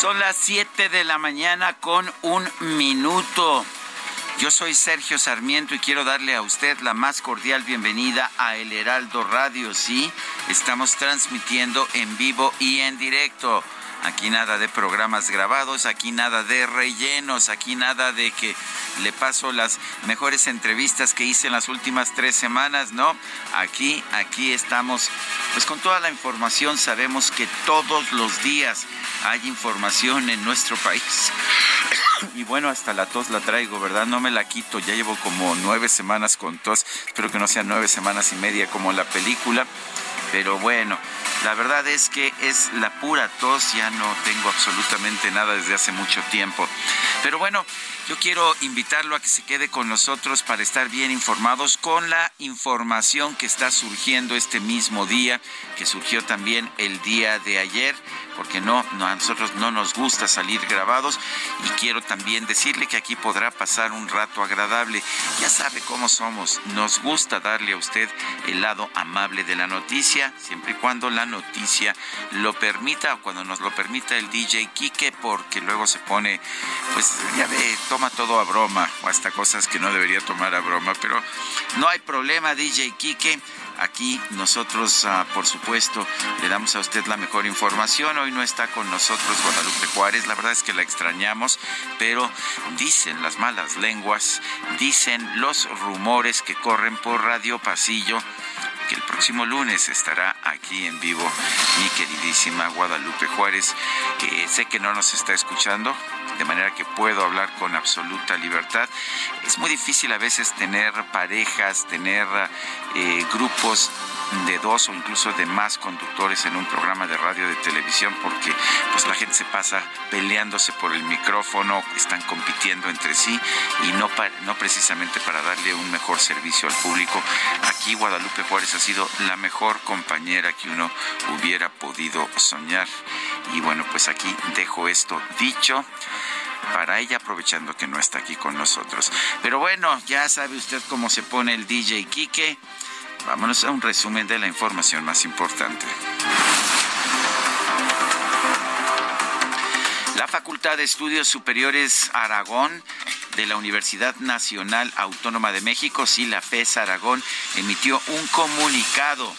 Son las 7 de la mañana con un minuto. Yo soy Sergio Sarmiento y quiero darle a usted la más cordial bienvenida a El Heraldo Radio. Sí, estamos transmitiendo en vivo y en directo. Aquí nada de programas grabados, aquí nada de rellenos, aquí nada de que le paso las mejores entrevistas que hice en las últimas tres semanas, ¿no? Aquí, aquí estamos, pues con toda la información sabemos que todos los días hay información en nuestro país. Y bueno, hasta la tos la traigo, ¿verdad? No me la quito, ya llevo como nueve semanas con tos, espero que no sean nueve semanas y media como la película, pero bueno, la verdad es que es la pura tos, ya no tengo absolutamente nada desde hace mucho tiempo. Pero bueno, yo quiero invitarlo a que se quede con nosotros para estar bien informados con la información que está surgiendo este mismo día, que surgió también el día de ayer porque no, no, a nosotros no nos gusta salir grabados y quiero también decirle que aquí podrá pasar un rato agradable. Ya sabe cómo somos, nos gusta darle a usted el lado amable de la noticia, siempre y cuando la noticia lo permita o cuando nos lo permita el DJ Quique, porque luego se pone, pues ya ve, toma todo a broma o hasta cosas que no debería tomar a broma, pero no hay problema, DJ Quique. Aquí nosotros, ah, por supuesto, le damos a usted la mejor información. Hoy no está con nosotros Guadalupe Juárez, la verdad es que la extrañamos, pero dicen las malas lenguas, dicen los rumores que corren por Radio Pasillo que el próximo lunes estará aquí en vivo mi queridísima Guadalupe Juárez. que sé que no nos está escuchando, de manera que puedo hablar con absoluta libertad. Es muy difícil a veces tener parejas, tener eh, grupos de dos o incluso de más conductores en un programa de radio de televisión porque pues la gente se pasa peleándose por el micrófono, están compitiendo entre sí y no, no precisamente para darle un mejor servicio al público. Aquí Guadalupe Juárez ha sido la mejor compañera que uno hubiera podido soñar. Y bueno, pues aquí dejo esto dicho para ella aprovechando que no está aquí con nosotros. Pero bueno, ya sabe usted cómo se pone el DJ Quique. Vámonos a un resumen de la información más importante. Facultad de Estudios Superiores Aragón de la Universidad Nacional Autónoma de México, sí, la Aragón, emitió un comunicado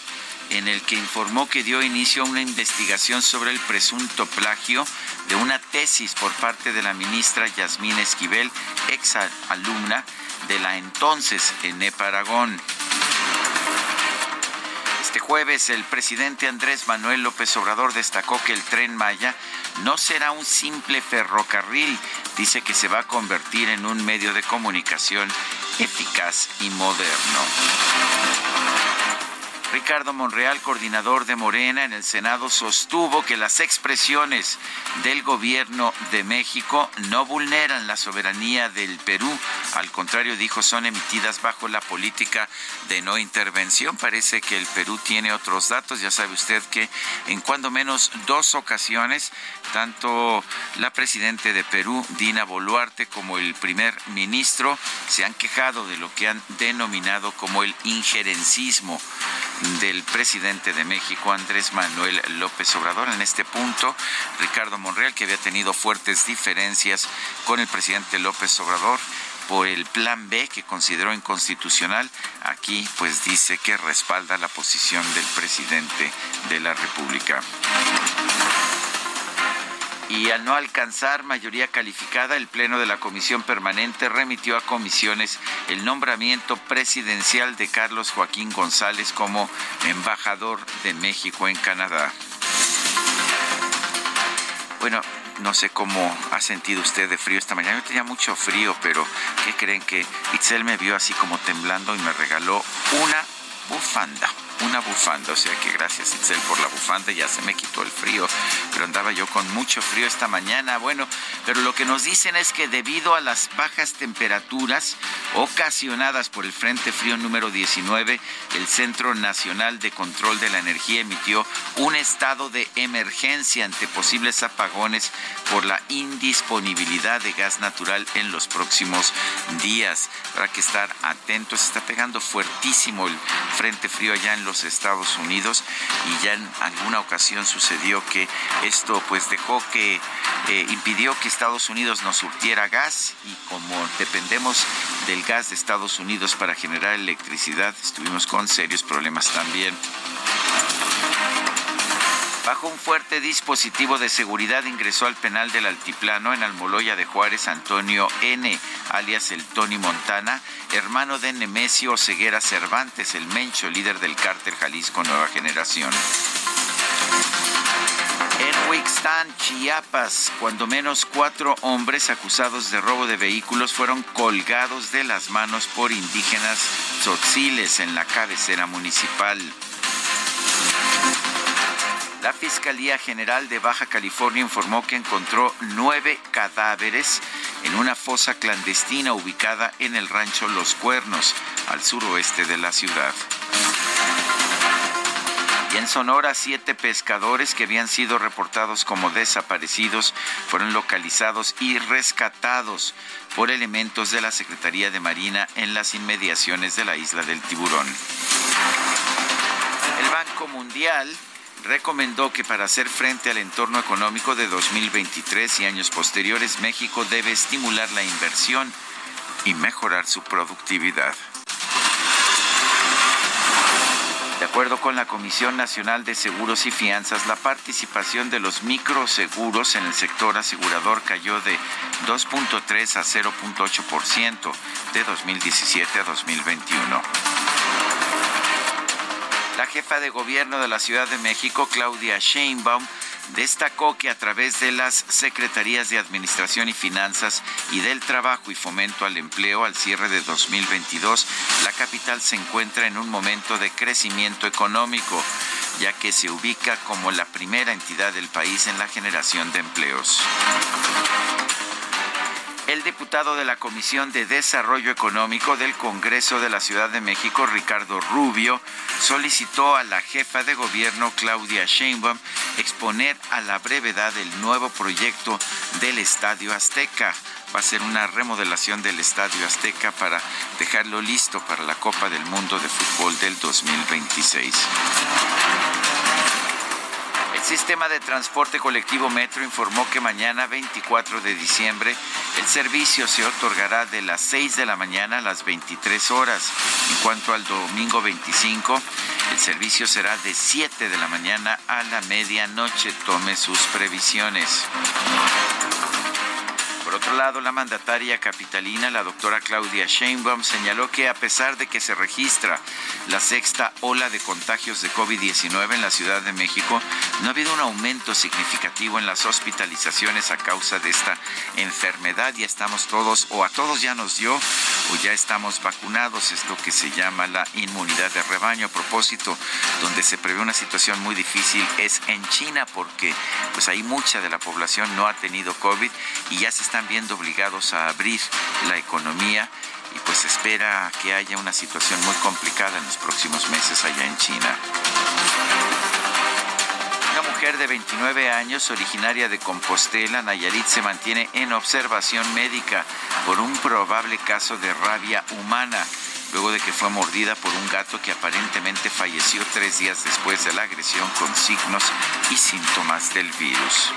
en el que informó que dio inicio a una investigación sobre el presunto plagio de una tesis por parte de la ministra Yasmín Esquivel, ex alumna de la entonces ENEP Aragón. Este jueves el presidente Andrés Manuel López Obrador destacó que el tren Maya no será un simple ferrocarril, dice que se va a convertir en un medio de comunicación eficaz y moderno. Ricardo Monreal, coordinador de Morena en el Senado, sostuvo que las expresiones del gobierno de México no vulneran la soberanía del Perú. Al contrario, dijo, son emitidas bajo la política de no intervención. Parece que el Perú tiene otros datos. Ya sabe usted que en cuando menos dos ocasiones, tanto la presidenta de Perú, Dina Boluarte, como el primer ministro se han quejado de lo que han denominado como el injerencismo del presidente de México, Andrés Manuel López Obrador. En este punto, Ricardo Monreal, que había tenido fuertes diferencias con el presidente López Obrador, por el plan B que consideró inconstitucional. Aquí pues dice que respalda la posición del presidente de la República. Y al no alcanzar mayoría calificada, el Pleno de la Comisión Permanente remitió a comisiones el nombramiento presidencial de Carlos Joaquín González como embajador de México en Canadá. Bueno, no sé cómo ha sentido usted de frío esta mañana. Yo tenía mucho frío, pero ¿qué creen que Itzel me vio así como temblando y me regaló una bufanda? una bufanda, o sea que gracias Itzel por la bufanda, ya se me quitó el frío, pero andaba yo con mucho frío esta mañana. Bueno, pero lo que nos dicen es que debido a las bajas temperaturas ocasionadas por el Frente Frío número 19, el Centro Nacional de Control de la Energía emitió un estado de emergencia ante posibles apagones por la indisponibilidad de gas natural en los próximos días. Habrá que estar atentos, está pegando fuertísimo el Frente Frío allá en los Estados Unidos y ya en alguna ocasión sucedió que esto pues dejó que eh, impidió que Estados Unidos nos surtiera gas y como dependemos del gas de Estados Unidos para generar electricidad estuvimos con serios problemas también. Bajo un fuerte dispositivo de seguridad ingresó al penal del Altiplano en Almoloya de Juárez Antonio N., alias el Tony Montana, hermano de Nemesio Ceguera Cervantes, el Mencho, líder del cártel Jalisco Nueva Generación. En Huixtán, Chiapas, cuando menos cuatro hombres acusados de robo de vehículos fueron colgados de las manos por indígenas tzotziles en la cabecera municipal. La Fiscalía General de Baja California informó que encontró nueve cadáveres en una fosa clandestina ubicada en el rancho Los Cuernos, al suroeste de la ciudad. Y en Sonora, siete pescadores que habían sido reportados como desaparecidos fueron localizados y rescatados por elementos de la Secretaría de Marina en las inmediaciones de la isla del Tiburón. El Banco Mundial recomendó que para hacer frente al entorno económico de 2023 y años posteriores, México debe estimular la inversión y mejorar su productividad. De acuerdo con la Comisión Nacional de Seguros y Fianzas, la participación de los microseguros en el sector asegurador cayó de 2.3 a 0.8% de 2017 a 2021. La jefa de gobierno de la Ciudad de México, Claudia Sheinbaum, destacó que a través de las Secretarías de Administración y Finanzas y del Trabajo y Fomento al Empleo al cierre de 2022, la capital se encuentra en un momento de crecimiento económico, ya que se ubica como la primera entidad del país en la generación de empleos. El diputado de la Comisión de Desarrollo Económico del Congreso de la Ciudad de México, Ricardo Rubio, solicitó a la jefa de gobierno, Claudia Sheinbaum, exponer a la brevedad el nuevo proyecto del Estadio Azteca. Va a ser una remodelación del Estadio Azteca para dejarlo listo para la Copa del Mundo de Fútbol del 2026. El sistema de transporte colectivo Metro informó que mañana 24 de diciembre el servicio se otorgará de las 6 de la mañana a las 23 horas. En cuanto al domingo 25, el servicio será de 7 de la mañana a la medianoche. Tome sus previsiones. Por otro lado, la mandataria capitalina, la doctora Claudia Sheinbaum, señaló que a pesar de que se registra la sexta ola de contagios de COVID-19 en la Ciudad de México, no ha habido un aumento significativo en las hospitalizaciones a causa de esta enfermedad. Ya estamos todos, o a todos ya nos dio, o ya estamos vacunados, es lo que se llama la inmunidad de rebaño. A propósito, donde se prevé una situación muy difícil es en China, porque pues ahí mucha de la población no ha tenido COVID y ya se está están viendo obligados a abrir la economía y pues espera que haya una situación muy complicada en los próximos meses allá en China. Una mujer de 29 años, originaria de Compostela, Nayarit, se mantiene en observación médica por un probable caso de rabia humana. luego de que fue mordida por un gato que aparentemente falleció tres días después de la agresión con signos y síntomas del virus.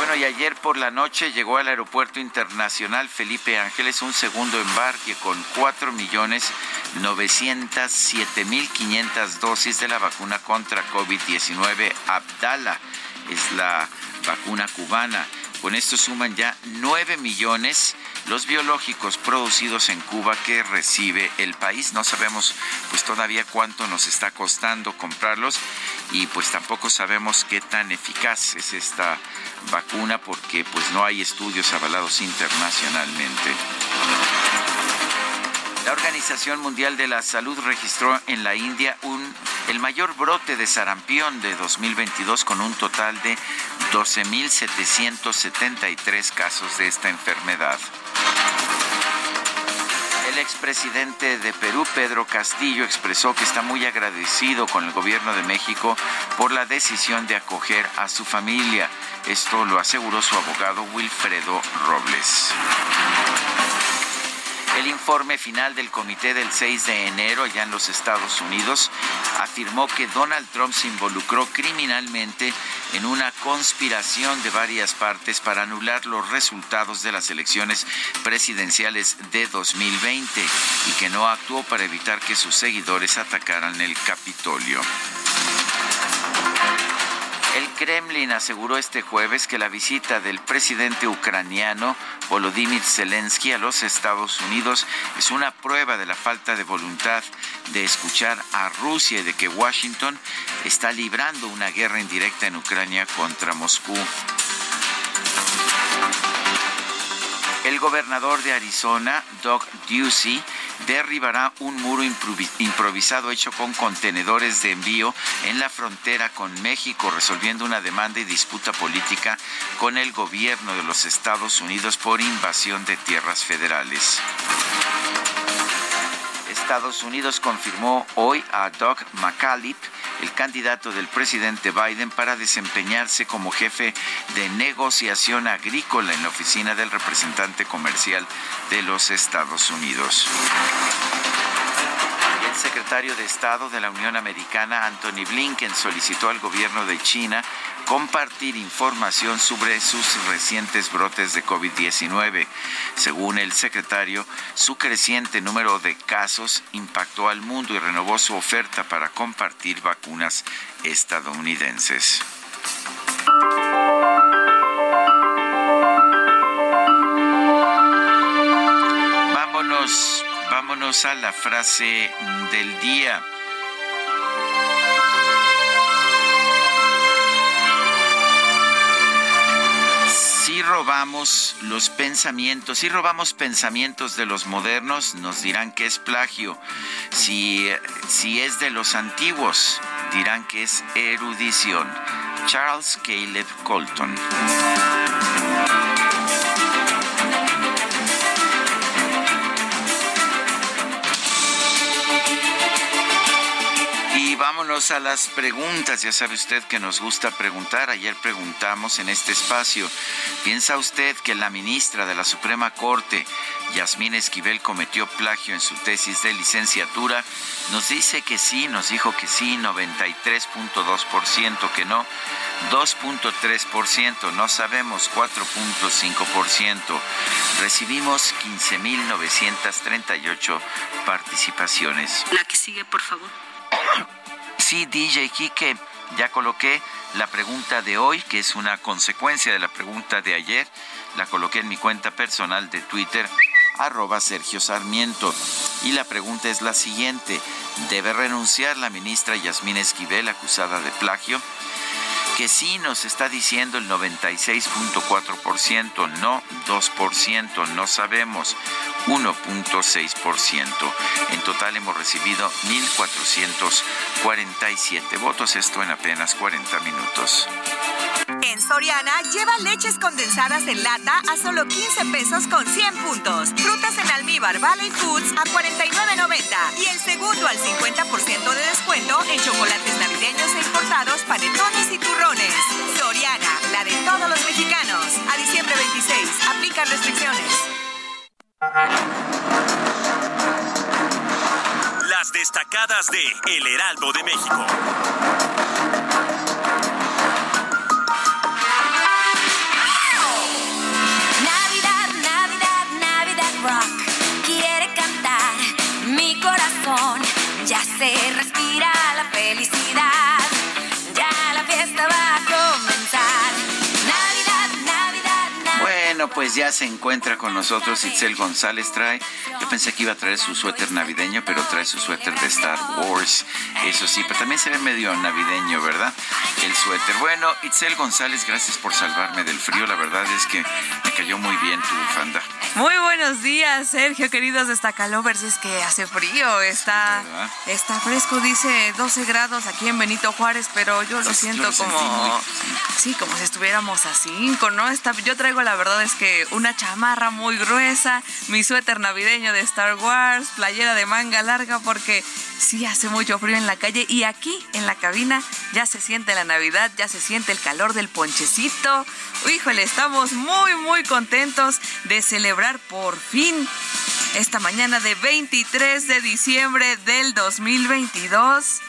Bueno, y ayer por la noche llegó al Aeropuerto Internacional Felipe Ángeles un segundo embarque con 4.907.500 dosis de la vacuna contra COVID-19 Abdala. Es la vacuna cubana. Con esto suman ya 9 millones los biológicos producidos en Cuba que recibe el país. No sabemos pues todavía cuánto nos está costando comprarlos y pues tampoco sabemos qué tan eficaz es esta vacuna porque pues no hay estudios avalados internacionalmente. La Organización Mundial de la Salud registró en la India un, el mayor brote de sarampión de 2022 con un total de 12.773 casos de esta enfermedad. El expresidente de Perú, Pedro Castillo, expresó que está muy agradecido con el gobierno de México por la decisión de acoger a su familia. Esto lo aseguró su abogado Wilfredo Robles. El informe final del comité del 6 de enero allá en los Estados Unidos afirmó que Donald Trump se involucró criminalmente en una conspiración de varias partes para anular los resultados de las elecciones presidenciales de 2020 y que no actuó para evitar que sus seguidores atacaran el Capitolio. El Kremlin aseguró este jueves que la visita del presidente ucraniano Volodymyr Zelensky a los Estados Unidos es una prueba de la falta de voluntad de escuchar a Rusia y de que Washington está librando una guerra indirecta en Ucrania contra Moscú. El gobernador de Arizona, Doug Ducey, derribará un muro improvisado hecho con contenedores de envío en la frontera con México, resolviendo una demanda y disputa política con el gobierno de los Estados Unidos por invasión de tierras federales. Estados Unidos confirmó hoy a Doug McCallip, el candidato del presidente Biden para desempeñarse como jefe de negociación agrícola en la oficina del representante comercial de los Estados Unidos. El secretario de Estado de la Unión Americana, Anthony Blinken, solicitó al gobierno de China compartir información sobre sus recientes brotes de COVID-19. Según el secretario, su creciente número de casos impactó al mundo y renovó su oferta para compartir vacunas estadounidenses. Vámonos, a la frase del día. si robamos los pensamientos, si robamos pensamientos de los modernos, nos dirán que es plagio. Si, si es de los antiguos, dirán que es erudición. Charles Caleb Colton. Vámonos a las preguntas. Ya sabe usted que nos gusta preguntar. Ayer preguntamos en este espacio, ¿piensa usted que la ministra de la Suprema Corte, Yasmín Esquivel, cometió plagio en su tesis de licenciatura? Nos dice que sí, nos dijo que sí, 93.2%, que no, 2.3%, no sabemos, 4.5%. Recibimos 15.938 participaciones. La que sigue, por favor. Sí, DJ Kike, ya coloqué la pregunta de hoy, que es una consecuencia de la pregunta de ayer. La coloqué en mi cuenta personal de Twitter, arroba Sergio Sarmiento. Y la pregunta es la siguiente. ¿Debe renunciar la ministra Yasmín Esquivel, acusada de plagio? Que sí nos está diciendo el 96.4%, no 2%, no sabemos 1.6%. En total hemos recibido 1.447 votos, esto en apenas 40 minutos. En Soriana, lleva leches condensadas en lata a solo 15 pesos con 100 puntos. Frutas en almíbar Valley Foods a 49.90. Y el segundo al 50% de descuento en chocolates navideños e importados, panetones y turrones. Soriana, la de todos los mexicanos. A diciembre 26, aplica restricciones. Las destacadas de El Heraldo de México. Pues ya se encuentra con nosotros Itzel González. Trae, yo pensé que iba a traer su suéter navideño, pero trae su suéter de Star Wars. Eso sí, pero también se ve medio navideño, ¿verdad? El suéter. Bueno, Itzel González, gracias por salvarme del frío. La verdad es que me cayó muy bien tu bufanda. Muy buenos días, Sergio, queridos destacalovers. Es que hace frío, está, está fresco, dice 12 grados aquí en Benito Juárez, pero yo lo Sí, yo siento lo como, sí, como si estuviéramos a 5, ¿no? Está, yo traigo la verdad es que una chamarra muy gruesa, mi suéter navideño de Star Wars, playera de manga larga, porque sí hace mucho frío en la calle y aquí en la cabina ya se siente la Navidad, ya se siente el calor del ponchecito. Híjole, estamos muy, muy contentos de celebrar por fin esta mañana de 23 de diciembre del 2022.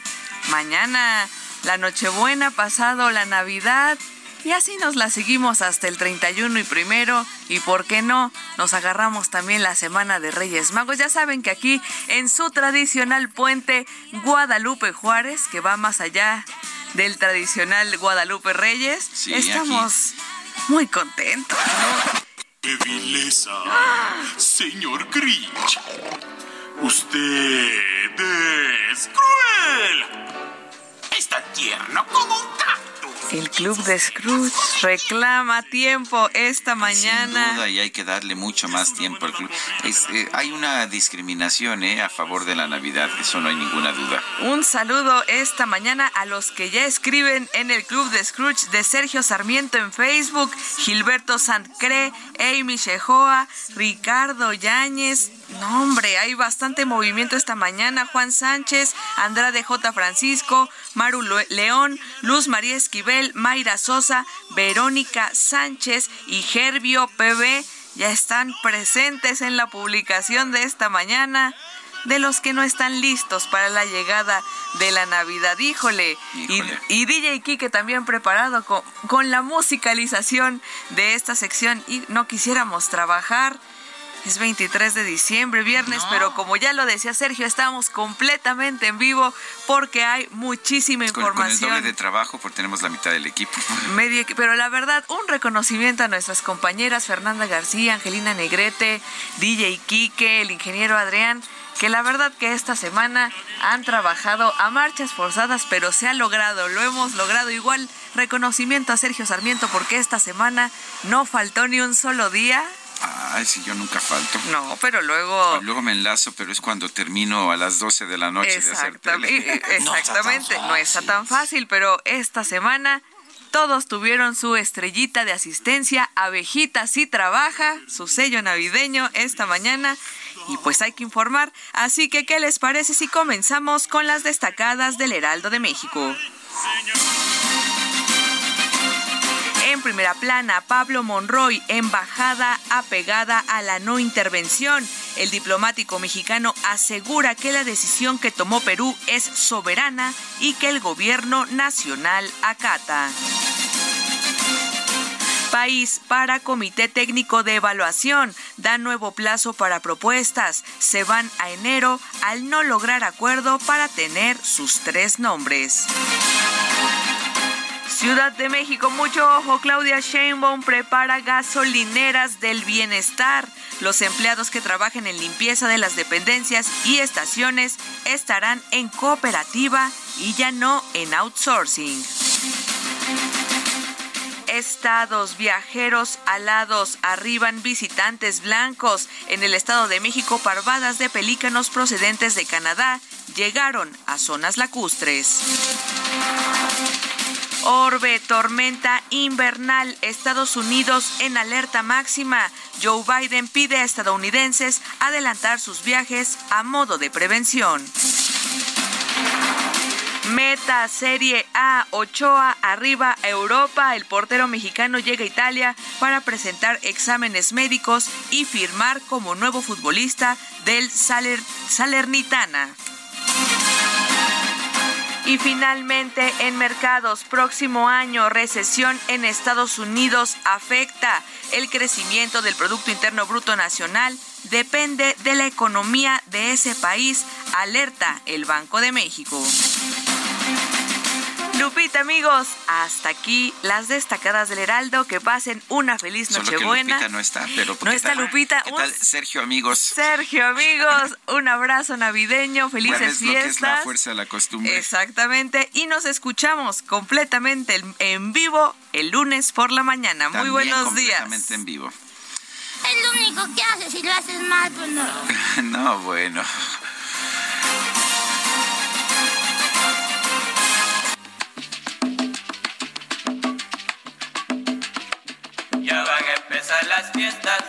Mañana la Nochebuena, pasado la Navidad. Y así nos la seguimos hasta el 31 y primero. Y por qué no, nos agarramos también la semana de Reyes Magos. Ya saben que aquí en su tradicional puente Guadalupe Juárez, que va más allá del tradicional Guadalupe Reyes, Sí, estamos muy contentos. ¡Qué vileza! Señor Grinch, usted es cruel. Es tan tierno como un cactus. El club de Scrooge reclama tiempo esta Sin mañana. duda, y hay que darle mucho más tiempo al club. Es, eh, hay una discriminación eh, a favor de la Navidad, eso no hay ninguna duda. Un saludo esta mañana a los que ya escriben en el Club de Scrooge de Sergio Sarmiento en Facebook, Gilberto Santcre, Amy Shehoa, Ricardo Yáñez. No, hombre, hay bastante movimiento esta mañana. Juan Sánchez, Andrade J. Francisco, Maru León, Luz María Esquivel, Mayra Sosa, Verónica Sánchez y Gerbio PB ya están presentes en la publicación de esta mañana de los que no están listos para la llegada de la Navidad. Híjole. Y, y DJ Kike también preparado con, con la musicalización de esta sección. Y no quisiéramos trabajar. Es 23 de diciembre, viernes, pero como ya lo decía Sergio, estamos completamente en vivo porque hay muchísima Con, con el información. doble de trabajo, porque tenemos la mitad del equipo. Medio pero la verdad, un reconocimiento a nuestras compañeras Fernanda García, Angelina Negrete, DJ Quique, el ingeniero Adrián, que la verdad que esta semana han trabajado a marchas forzadas, pero se ha logrado, lo hemos logrado igual. Reconocimiento a Sergio Sarmiento porque esta semana no faltó ni un solo día. Ay, sí, yo nunca falto. No, pero luego... Luego me enlazo, pero es cuando termino a las 12 de la noche de hacer Exactamente, tele. exactamente. no está tan fácil, pero esta semana todos tuvieron su estrellita de asistencia. Abejita sí trabaja, su sello navideño esta mañana. Y pues hay que informar. Así que, ¿qué les parece si comenzamos con las destacadas del Heraldo de México? Primera plana, Pablo Monroy, embajada apegada a la no intervención. El diplomático mexicano asegura que la decisión que tomó Perú es soberana y que el gobierno nacional acata. País para Comité Técnico de Evaluación. Da nuevo plazo para propuestas. Se van a enero al no lograr acuerdo para tener sus tres nombres. Ciudad de México, mucho ojo, Claudia Sheinbaum prepara gasolineras del bienestar. Los empleados que trabajen en limpieza de las dependencias y estaciones estarán en cooperativa y ya no en outsourcing. Estados viajeros alados arriban visitantes blancos. En el Estado de México, parvadas de pelícanos procedentes de Canadá llegaron a zonas lacustres. Orbe, tormenta invernal, Estados Unidos en alerta máxima. Joe Biden pide a estadounidenses adelantar sus viajes a modo de prevención. Meta Serie A, Ochoa arriba Europa. El portero mexicano llega a Italia para presentar exámenes médicos y firmar como nuevo futbolista del Saler- Salernitana. Y finalmente, en mercados, próximo año, recesión en Estados Unidos afecta el crecimiento del Producto Interno Bruto Nacional. Depende de la economía de ese país, alerta el Banco de México. Lupita, amigos, hasta aquí las destacadas del Heraldo. Que pasen una feliz Nochebuena. Lupita no está, pero no está Lupita. ¿Qué tal, Sergio, amigos? Sergio, amigos, un abrazo navideño, felices fiestas. es la fuerza de la costumbre. Exactamente, y nos escuchamos completamente en vivo el lunes por la mañana. Muy buenos días. Completamente en vivo. Es lo único que haces, si lo haces mal, pues no. no, bueno. Las fiestas,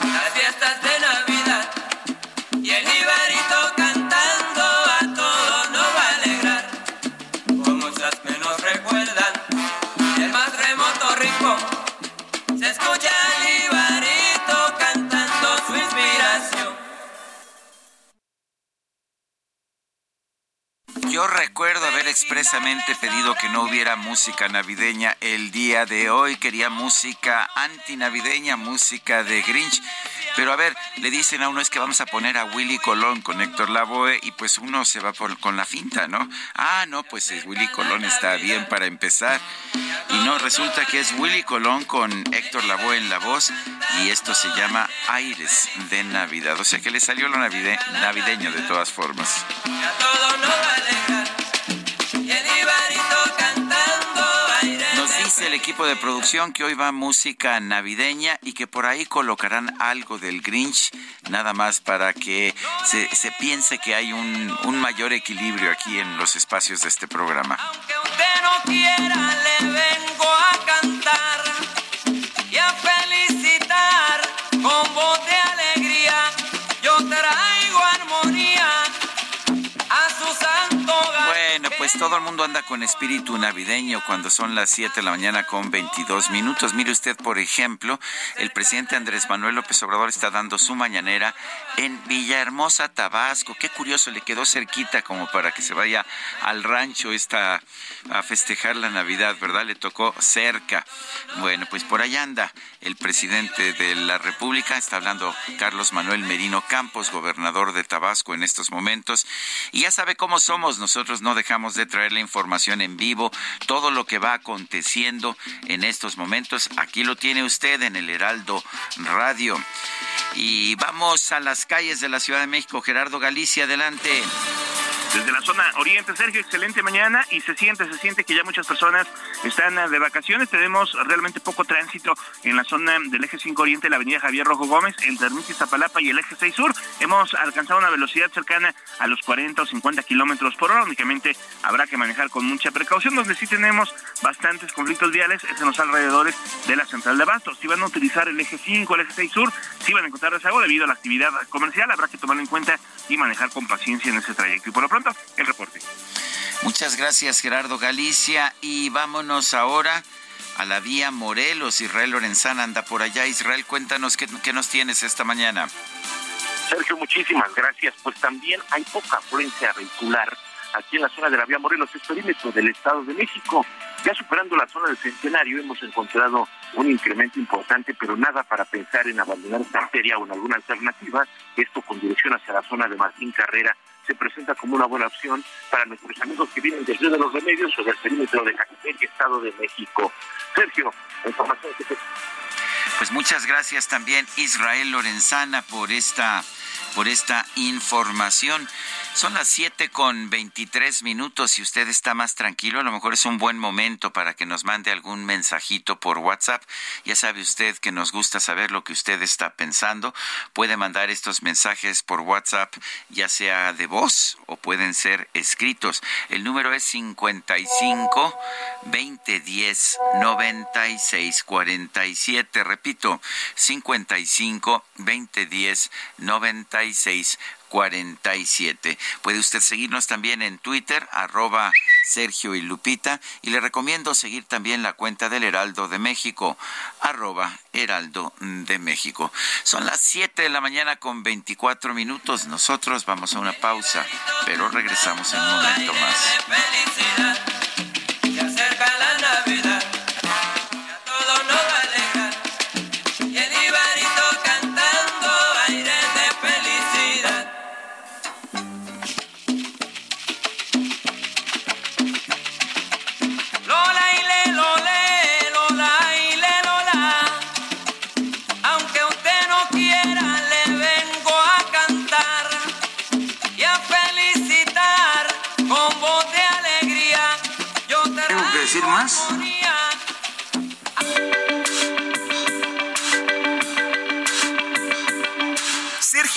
las fiestas de Navidad. Y el Ibarito cantando a todo nos va a alegrar. Como muchas que nos recuerdan, el más remoto rincón. Se escucha el Ibarito cantando su inspiración. Yo recuerdo expresamente pedido que no hubiera música navideña el día de hoy. Quería música antinavideña, música de Grinch. Pero a ver, le dicen a uno es que vamos a poner a Willy Colón con Héctor Lavoe y pues uno se va con la finta, ¿no? Ah, no, pues es Willy Colón está bien para empezar. Y no, resulta que es Willy Colón con Héctor Lavoe en la voz y esto se llama Aires de Navidad. O sea que le salió lo navide navideño de todas formas. Todo nos va El equipo de producción que hoy va música navideña y que por ahí colocarán algo del Grinch, nada más para que se, se piense que hay un, un mayor equilibrio aquí en los espacios de este programa. Aunque usted no quiera, le vengo a cantar y a felicitar con voz de alegría. Yo traigo armonía a su santo hogar. Bueno, pues todo el mundo anda con espíritu navideño cuando son las 7 de la mañana con 22 minutos. Mire usted, por ejemplo, el presidente Andrés Manuel López Obrador está dando su mañanera en Villahermosa, Tabasco. Qué curioso, le quedó cerquita como para que se vaya al rancho esta a festejar la Navidad, ¿verdad? Le tocó cerca. Bueno, pues por allá anda el presidente de la República, está hablando Carlos Manuel Merino Campos, gobernador de Tabasco en estos momentos. Y ya sabe cómo somos, nosotros no dejamos de traer la información en vivo, todo lo que va aconteciendo en estos momentos. Aquí lo tiene usted en el Heraldo Radio. Y vamos a las calles de la Ciudad de México. Gerardo Galicia, adelante. Desde la zona oriente, Sergio, excelente mañana y se siente, se siente que ya muchas personas están eh, de vacaciones. Tenemos realmente poco tránsito en la zona del eje 5 oriente, la avenida Javier Rojo Gómez, entre Ermita y Zapalapa y el eje 6 sur. Hemos alcanzado una velocidad cercana a los 40 o 50 kilómetros por hora. Únicamente habrá que manejar con mucha precaución. Donde sí tenemos bastantes conflictos viales es en los alrededores de la central de Bastos. Si van a utilizar el eje 5, el eje 6 sur, si van a encontrar rezago debido a la actividad comercial, habrá que tomarlo en cuenta y manejar con paciencia en ese trayecto. Y por lo el reporte. Muchas gracias, Gerardo Galicia. Y vámonos ahora a la vía Morelos. Israel Lorenzana anda por allá. Israel, cuéntanos qué, qué nos tienes esta mañana. Sergio, muchísimas gracias. Pues también hay poca afluencia vehicular aquí en la zona de la vía Morelos, es perímetro del Estado de México. Ya superando la zona del Centenario hemos encontrado un incremento importante, pero nada para pensar en abandonar esta arteria o en alguna alternativa. Esto con dirección hacia la zona de Martín Carrera se presenta como una buena opción para nuestros amigos que vienen del Río de los Remedios o del perímetro de y Estado de México. Sergio, información que te... Pues muchas gracias también Israel Lorenzana por esta por esta información. Son las 7 con 23 minutos. Si usted está más tranquilo, a lo mejor es un buen momento para que nos mande algún mensajito por WhatsApp. Ya sabe usted que nos gusta saber lo que usted está pensando. Puede mandar estos mensajes por WhatsApp, ya sea de voz o pueden ser escritos. El número es 55 2010 96 47. Repito, 55 2010 96 47. Puede usted seguirnos también en Twitter, arroba Sergio y Lupita, y le recomiendo seguir también la cuenta del Heraldo de México, arroba Heraldo de México. Son las 7 de la mañana con 24 minutos. Nosotros vamos a una pausa, pero regresamos en un momento más.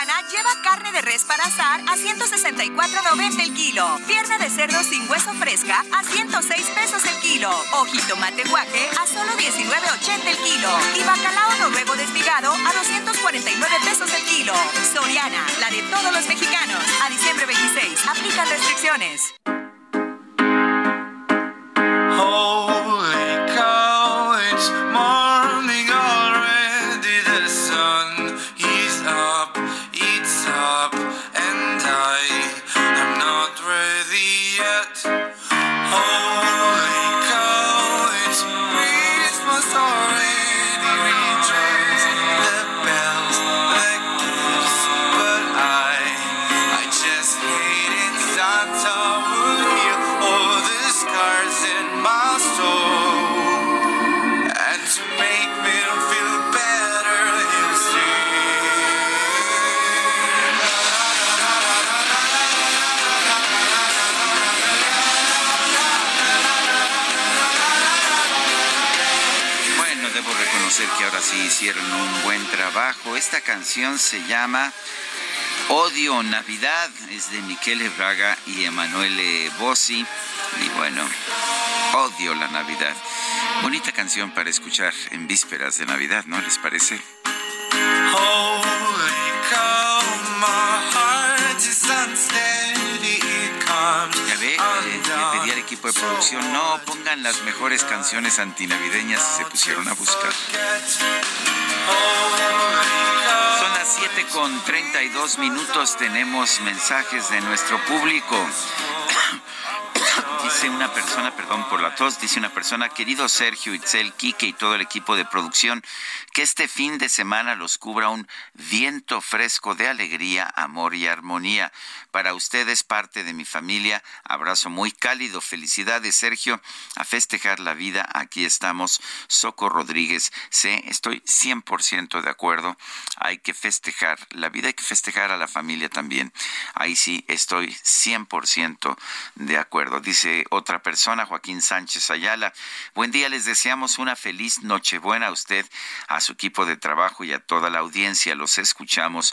Soriana lleva carne de res para asar a 164.90 el kilo. Pierna de cerdo sin hueso fresca a 106 pesos el kilo. Ojito mate guaje a solo 19.80 el kilo. Y bacalao noruego desmigado a 249 pesos el kilo. Soriana, la de todos los mexicanos. A diciembre 26. Aplican restricciones. Esta canción se llama Odio Navidad, es de Michele Braga y Emanuele Bossi. Y bueno, odio la Navidad. Bonita canción para escuchar en vísperas de Navidad, ¿no les parece? Holy equipo de producción, no pongan las mejores canciones antinavideñas se pusieron a buscar. Son las 7 con 32 minutos, tenemos mensajes de nuestro público. Dice una persona, perdón por la tos, dice una persona, querido Sergio, Itzel, Quique y todo el equipo de producción, que este fin de semana los cubra un viento fresco de alegría, amor y armonía. Para ustedes, parte de mi familia, abrazo muy cálido, felicidades Sergio, a festejar la vida, aquí estamos, Soco Rodríguez, sí, estoy 100% de acuerdo, hay que festejar la vida, hay que festejar a la familia también, ahí sí estoy 100% de acuerdo. Dice otra persona, Joaquín Sánchez Ayala, buen día, les deseamos una feliz Nochebuena a usted, a su equipo de trabajo y a toda la audiencia, los escuchamos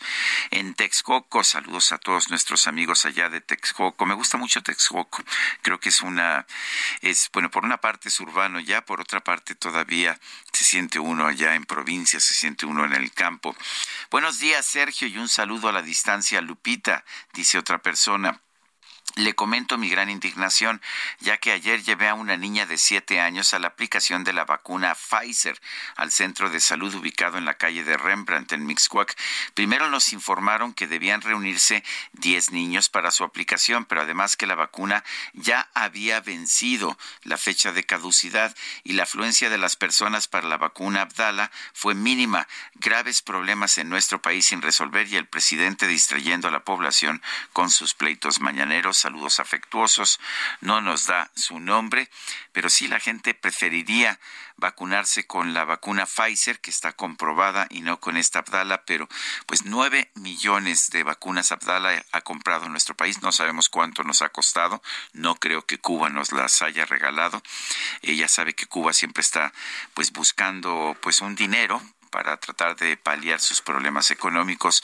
en Texcoco, saludos a todos nuestros amigos allá de Texcoco. Me gusta mucho Texcoco. Creo que es una, es, bueno, por una parte es urbano ya, por otra parte todavía se siente uno allá en provincia, se siente uno en el campo. Buenos días, Sergio, y un saludo a la distancia, Lupita, dice otra persona. Le comento mi gran indignación, ya que ayer llevé a una niña de siete años a la aplicación de la vacuna Pfizer al centro de salud ubicado en la calle de Rembrandt, en Mixcoac. Primero nos informaron que debían reunirse 10 niños para su aplicación, pero además que la vacuna ya había vencido la fecha de caducidad y la afluencia de las personas para la vacuna Abdala fue mínima. Graves problemas en nuestro país sin resolver y el presidente distrayendo a la población con sus pleitos mañaneros saludos afectuosos, no nos da su nombre, pero sí la gente preferiría vacunarse con la vacuna Pfizer, que está comprobada, y no con esta Abdala, pero pues nueve millones de vacunas Abdala ha comprado nuestro país, no sabemos cuánto nos ha costado, no creo que Cuba nos las haya regalado, ella sabe que Cuba siempre está pues buscando pues un dinero para tratar de paliar sus problemas económicos,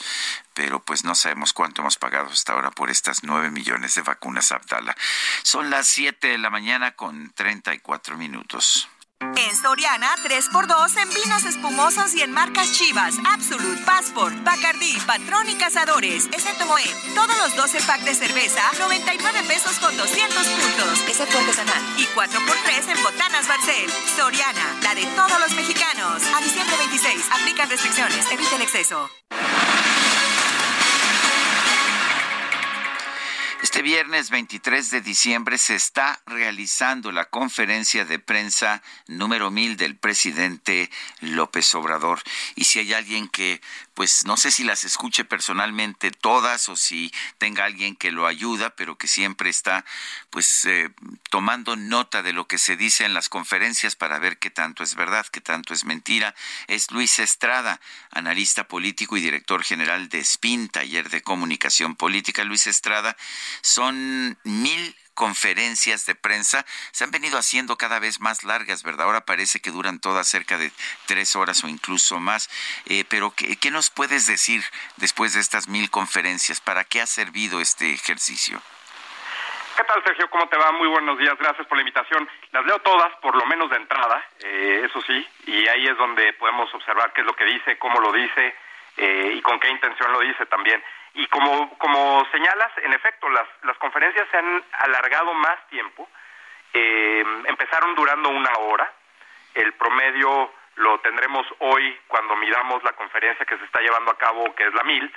pero pues no sabemos cuánto hemos pagado hasta ahora por estas nueve millones de vacunas Abdala. Son las siete de la mañana con treinta y cuatro minutos. En Soriana, 3x2 en vinos espumosos y en marcas Chivas, Absolut, Passport, Bacardí, Patrón y Cazadores, excepto Moe. Todos los 12 packs de cerveza, 99 pesos con 200 puntos, excepto artesanal. Y 4x3 en botanas Barcel. Soriana, la de todos los mexicanos. A diciembre 26, aplican restricciones, evita el exceso. Este viernes 23 de diciembre se está realizando la conferencia de prensa número 1000 del presidente López Obrador. Y si hay alguien que pues no sé si las escuche personalmente todas o si tenga alguien que lo ayuda, pero que siempre está pues eh, tomando nota de lo que se dice en las conferencias para ver qué tanto es verdad, qué tanto es mentira, es Luis Estrada, analista político y director general de SPIN, taller de comunicación política. Luis Estrada, son mil conferencias de prensa se han venido haciendo cada vez más largas, ¿verdad? Ahora parece que duran todas cerca de tres horas o incluso más. Eh, pero ¿qué, ¿qué nos puedes decir después de estas mil conferencias? ¿Para qué ha servido este ejercicio? ¿Qué tal, Sergio? ¿Cómo te va? Muy buenos días. Gracias por la invitación. Las leo todas, por lo menos de entrada, eh, eso sí, y ahí es donde podemos observar qué es lo que dice, cómo lo dice eh, y con qué intención lo dice también. Y como, como señalas, en efecto, las, las conferencias se han alargado más tiempo. Eh, empezaron durando una hora. El promedio lo tendremos hoy cuando midamos la conferencia que se está llevando a cabo, que es la MIL,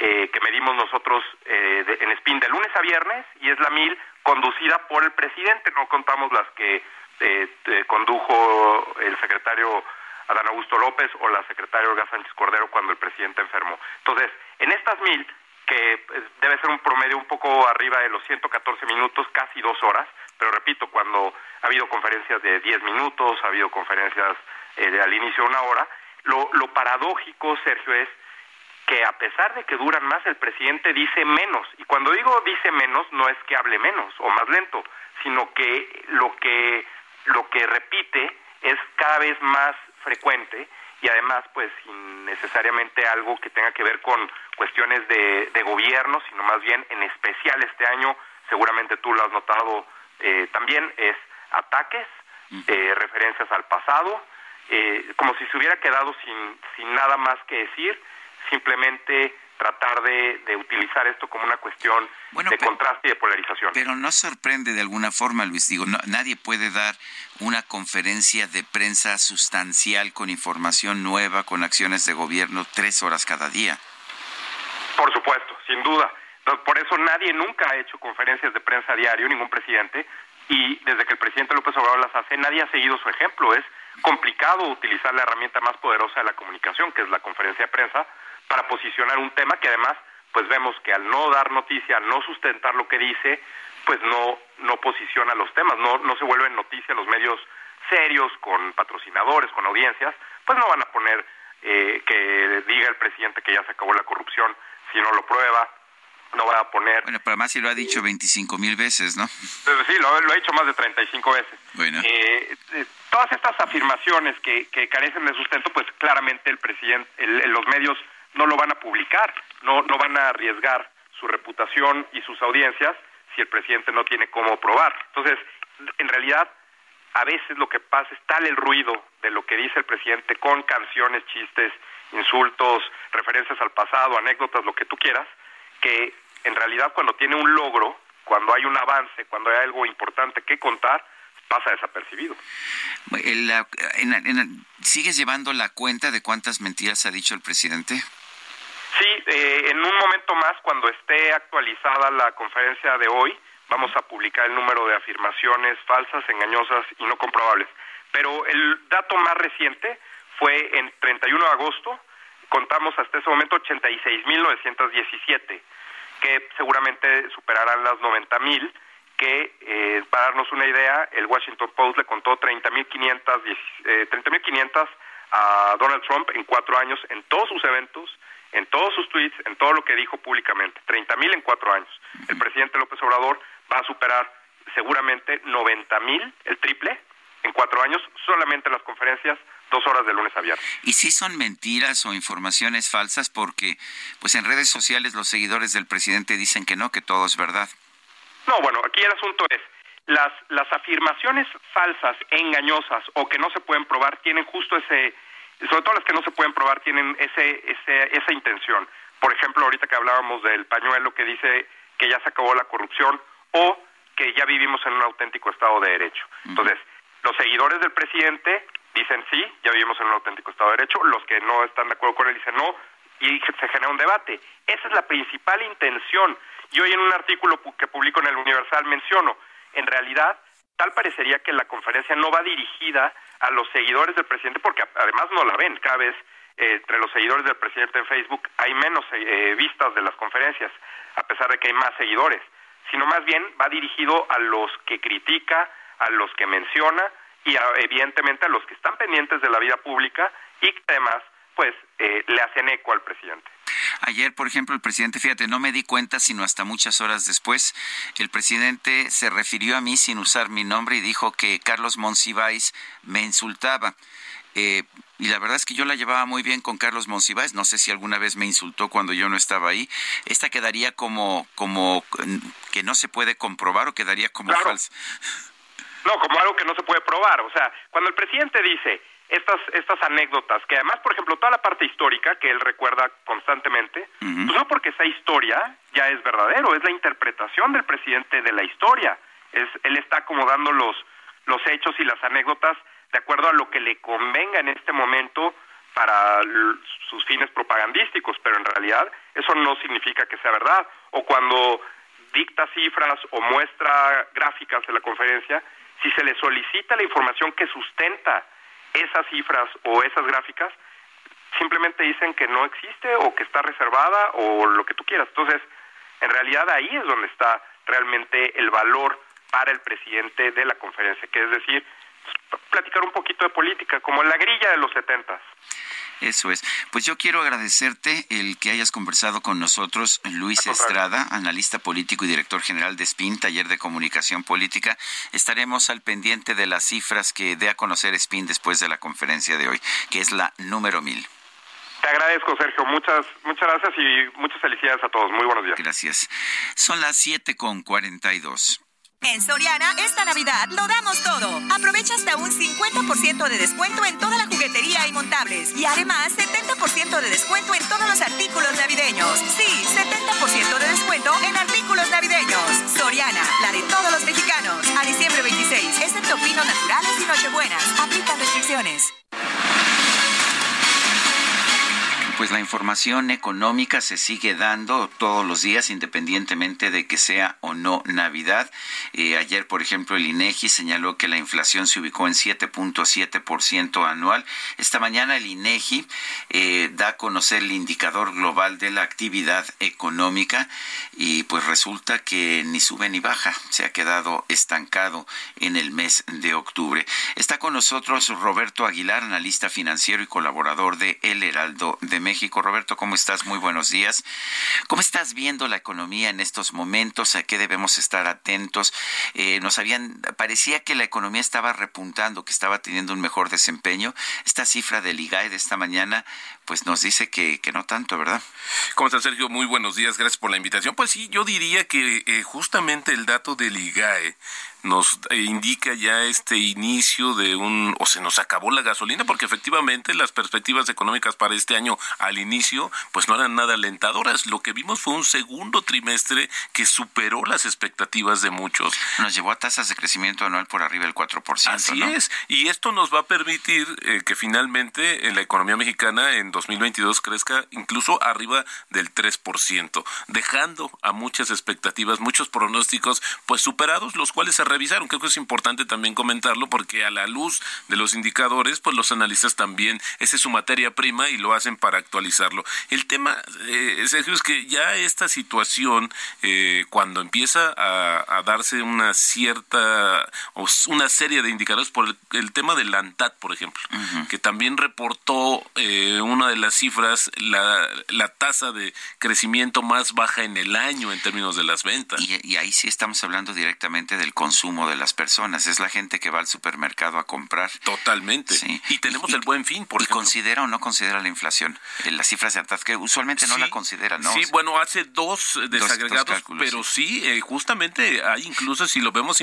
eh, que medimos nosotros eh, de- en SPIN de lunes a viernes, y es la MIL conducida por el presidente. No contamos las que eh, eh, condujo el secretario Adán Augusto López o la secretaria Olga Sánchez Cordero cuando el presidente enfermó. Entonces, en estas mil, que eh, debe ser un promedio un poco arriba de los 114 minutos, casi dos horas, pero repito, cuando ha habido conferencias de 10 minutos, ha habido conferencias eh, al inicio de una hora, lo, lo paradójico, Sergio, es que a pesar de que duran más, el presidente dice menos. Y cuando digo dice menos, no es que hable menos o más lento, sino que lo que, lo que repite es cada vez más frecuente y además, pues, sin necesariamente algo que tenga que ver con cuestiones de, de gobierno, sino más bien en especial este año, seguramente tú lo has notado eh, también, es ataques, eh, referencias al pasado, eh, como si se hubiera quedado sin, sin nada más que decir, simplemente tratar de, de utilizar esto como una cuestión de contraste y de polarización. Pero no sorprende de alguna forma, Luis. Digo, no- nadie puede dar una conferencia de prensa sustancial con información nueva, con acciones de gobierno, tres horas cada día. Por supuesto, sin duda. Por eso nadie nunca ha hecho conferencias de prensa a diario, ningún presidente, y desde que el presidente López Obrador las hace, nadie ha seguido su ejemplo. Es complicado utilizar la herramienta más poderosa de la comunicación, que es la conferencia de prensa, para posicionar un tema que además, pues vemos que al no dar noticia, al no sustentar lo que dice, pues no, no posiciona los temas, no, no se vuelven noticia los medios serios, con patrocinadores, con audiencias, pues no van a poner eh, que diga el presidente que ya se acabó la corrupción si no lo prueba, no va a poner... Bueno, pero además sí lo ha dicho 25 mil veces, ¿no? Entonces, sí, lo, lo he hecho más de 35 veces. Bueno. Eh, eh, todas estas afirmaciones que, que carecen de sustento, pues claramente el presidente, el- los medios no lo van a publicar, no, no van a arriesgar su reputación y sus audiencias si el presidente no tiene cómo probar. Entonces, en realidad, a veces lo que pasa es tal el ruido de lo que dice el presidente con canciones, chistes, insultos, referencias al pasado, anécdotas, lo que tú quieras, que en realidad cuando tiene un logro, cuando hay un avance, cuando hay algo importante que contar, pasa desapercibido. El, la- en- en- ¿Sigues llevando la cuenta de cuántas mentiras ha dicho el presidente? Sí, eh, en un momento más, cuando esté actualizada la conferencia de hoy, vamos a publicar el número de afirmaciones falsas, engañosas y no comprobables. Pero el dato más reciente fue en 31 de agosto, contamos hasta ese momento 86.917. que seguramente superarán las 90 mil que eh, para darnos una idea, el Washington Post le contó 30.500 eh, 30.500 a Donald Trump en cuatro años en todos sus eventos, en todos sus tweets, en todo lo que dijo públicamente. 30.000 en cuatro años. El presidente López Obrador va a superar seguramente 90.000, el triple, en cuatro años, solamente en las conferencias dos horas de lunes a viernes. ¿Y si son mentiras o informaciones falsas? Porque pues en redes sociales los seguidores del presidente dicen que no, que todo es verdad. No, bueno, aquí el asunto es, las, las afirmaciones falsas, engañosas o que no se pueden probar tienen justo ese, sobre todo las que no se pueden probar tienen ese, ese, esa intención. Por ejemplo, ahorita que hablábamos del pañuelo que dice que ya se acabó la corrupción o que ya vivimos en un auténtico Estado de Derecho. Entonces, los seguidores del presidente dicen sí, ya vivimos en un auténtico Estado de Derecho, los que no están de acuerdo con él dicen no, y se genera un debate. Esa es la principal intención. Y hoy en un artículo que publico en el Universal menciono, en realidad, tal parecería que la conferencia no va dirigida a los seguidores del presidente, porque además no la ven. Cada vez eh, entre los seguidores del presidente en Facebook hay menos eh, vistas de las conferencias, a pesar de que hay más seguidores, sino más bien va dirigido a los que critica, a los que menciona y evidentemente a los que están pendientes de la vida pública y que además pues eh, le hacen eco al presidente. Ayer, por ejemplo, el presidente, fíjate, no me di cuenta sino hasta muchas horas después, el presidente se refirió a mí sin usar mi nombre y dijo que Carlos Monsiváis me insultaba. Eh, y la verdad es que yo la llevaba muy bien con Carlos Monsiváis. No sé si alguna vez me insultó cuando yo no estaba ahí. Esta quedaría como, como que no se puede comprobar o quedaría como falsa. No, como algo que no se puede probar. O sea, cuando el presidente dice estas, estas anécdotas, que además, por ejemplo, toda la parte histórica que él recuerda constantemente, pues no porque esa historia ya es verdadero, es la interpretación del presidente de la historia. Es, él está acomodando los, los hechos y las anécdotas de acuerdo a lo que le convenga en este momento para sus fines propagandísticos, pero en realidad eso no significa que sea verdad. O cuando dicta cifras o muestra gráficas en la conferencia, si se le solicita la información que sustenta esas cifras o esas gráficas, simplemente dicen que no existe o que está reservada o lo que tú quieras. Entonces, en realidad ahí es donde está realmente el valor para el presidente de la conferencia, que es decir, platicar un poquito de política, como la grilla de los setentas. Eso es. Pues yo quiero agradecerte el que hayas conversado con nosotros, Luis Estrada, analista político y director general de SPIN, taller de comunicación política. Estaremos al pendiente de las cifras que dé a conocer SPIN después de la conferencia de hoy, que es la número mil. Te agradezco, Sergio. Muchas, muchas gracias y muchas felicidades a todos. Muy buenos días. Gracias. Son las siete con cuarenta y dos. En Soriana, esta Navidad lo damos todo. Aprovecha hasta un 50% de descuento en toda la juguetería y montables. Y además, 70% de descuento en todos los artículos navideños. Sí, 70% de descuento en artículos navideños. Soriana, la de todos los mexicanos. A diciembre 26, excepto pinos naturales y nochebuenas. Aplican restricciones. Pues la información económica se sigue dando todos los días, independientemente de que sea o no Navidad. Eh, ayer, por ejemplo, el INEGI señaló que la inflación se ubicó en 7.7% anual. Esta mañana el INEGI eh, da a conocer el indicador global de la actividad económica y pues resulta que ni sube ni baja, se ha quedado estancado en el mes de octubre. Está con nosotros Roberto Aguilar, analista financiero y colaborador de El Heraldo de México. Roberto, ¿cómo estás? Muy buenos días. ¿Cómo estás viendo la economía en estos momentos? ¿A qué debemos estar atentos? Eh, nos habían, parecía que la economía estaba repuntando, que estaba teniendo un mejor desempeño. Esta cifra del IGAE de esta mañana, pues nos dice que, que no tanto, ¿verdad? ¿Cómo estás, Sergio? Muy buenos días, gracias por la invitación. Pues sí, yo diría que eh, justamente el dato del IGAE nos eh, indica ya este inicio de un, o se nos acabó la gasolina, porque efectivamente las perspectivas económicas para este año al inicio, pues no eran nada alentadoras. Lo que vimos fue un segundo trimestre que superó las expectativas de muchos. Nos llevó a tasas de crecimiento anual por arriba del 4%. Así es, y esto nos va a permitir eh, que finalmente en la economía mexicana en 2022 crezca incluso arriba del 3%, dejando a muchas expectativas, muchos pronósticos pues superados, los cuales se revisaron. Creo que es importante también comentarlo porque a la luz de los indicadores, pues los analistas también, esa es su materia prima y lo hacen para actualizarlo. El tema, eh, Sergio, es que ya esta situación, eh, cuando empieza a, darse una cierta, o una serie de indicadores por el, tema del ANTAT, por ejemplo, que también reportó eh, una de las cifras, la, la tasa de crecimiento más baja en el año en términos de las ventas. Y, ahí sí estamos hablando directamente del consumo de las personas. Es la gente que va al supermercado a comprar. Totalmente. Y tenemos el buen fin, por ¿Y considera o no considera la inflación? Eh, las cifras de ANTAT, que usualmente no la consideran, ¿no? Sí, bueno, hace dos desagregados, pero sí, eh, justamente hay incluso, si lo vemos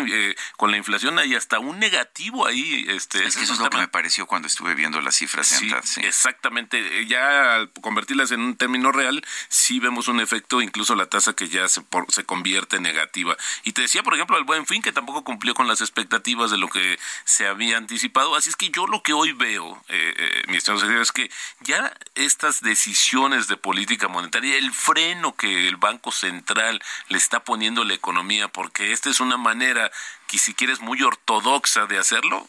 con la inflación, hay hasta un negativo ahí. Este, es que eso es lo que me pareció cuando estuve viendo las cifras de. Sí. Exactamente. Ya convertirlas en un término real, sí vemos un efecto, incluso la tasa que ya se, se convierte en negativa. Y te decía, por ejemplo, el buen fin que tampoco cumplió con las expectativas de lo que se había anticipado. Así es que yo lo que hoy veo, eh, eh, mi estimado es que ya estas decisiones de política monetaria, el freno que el Banco Central le está poniendo a la economía, porque esta es una manera que si quieres muy ortodoxa de hacerlo,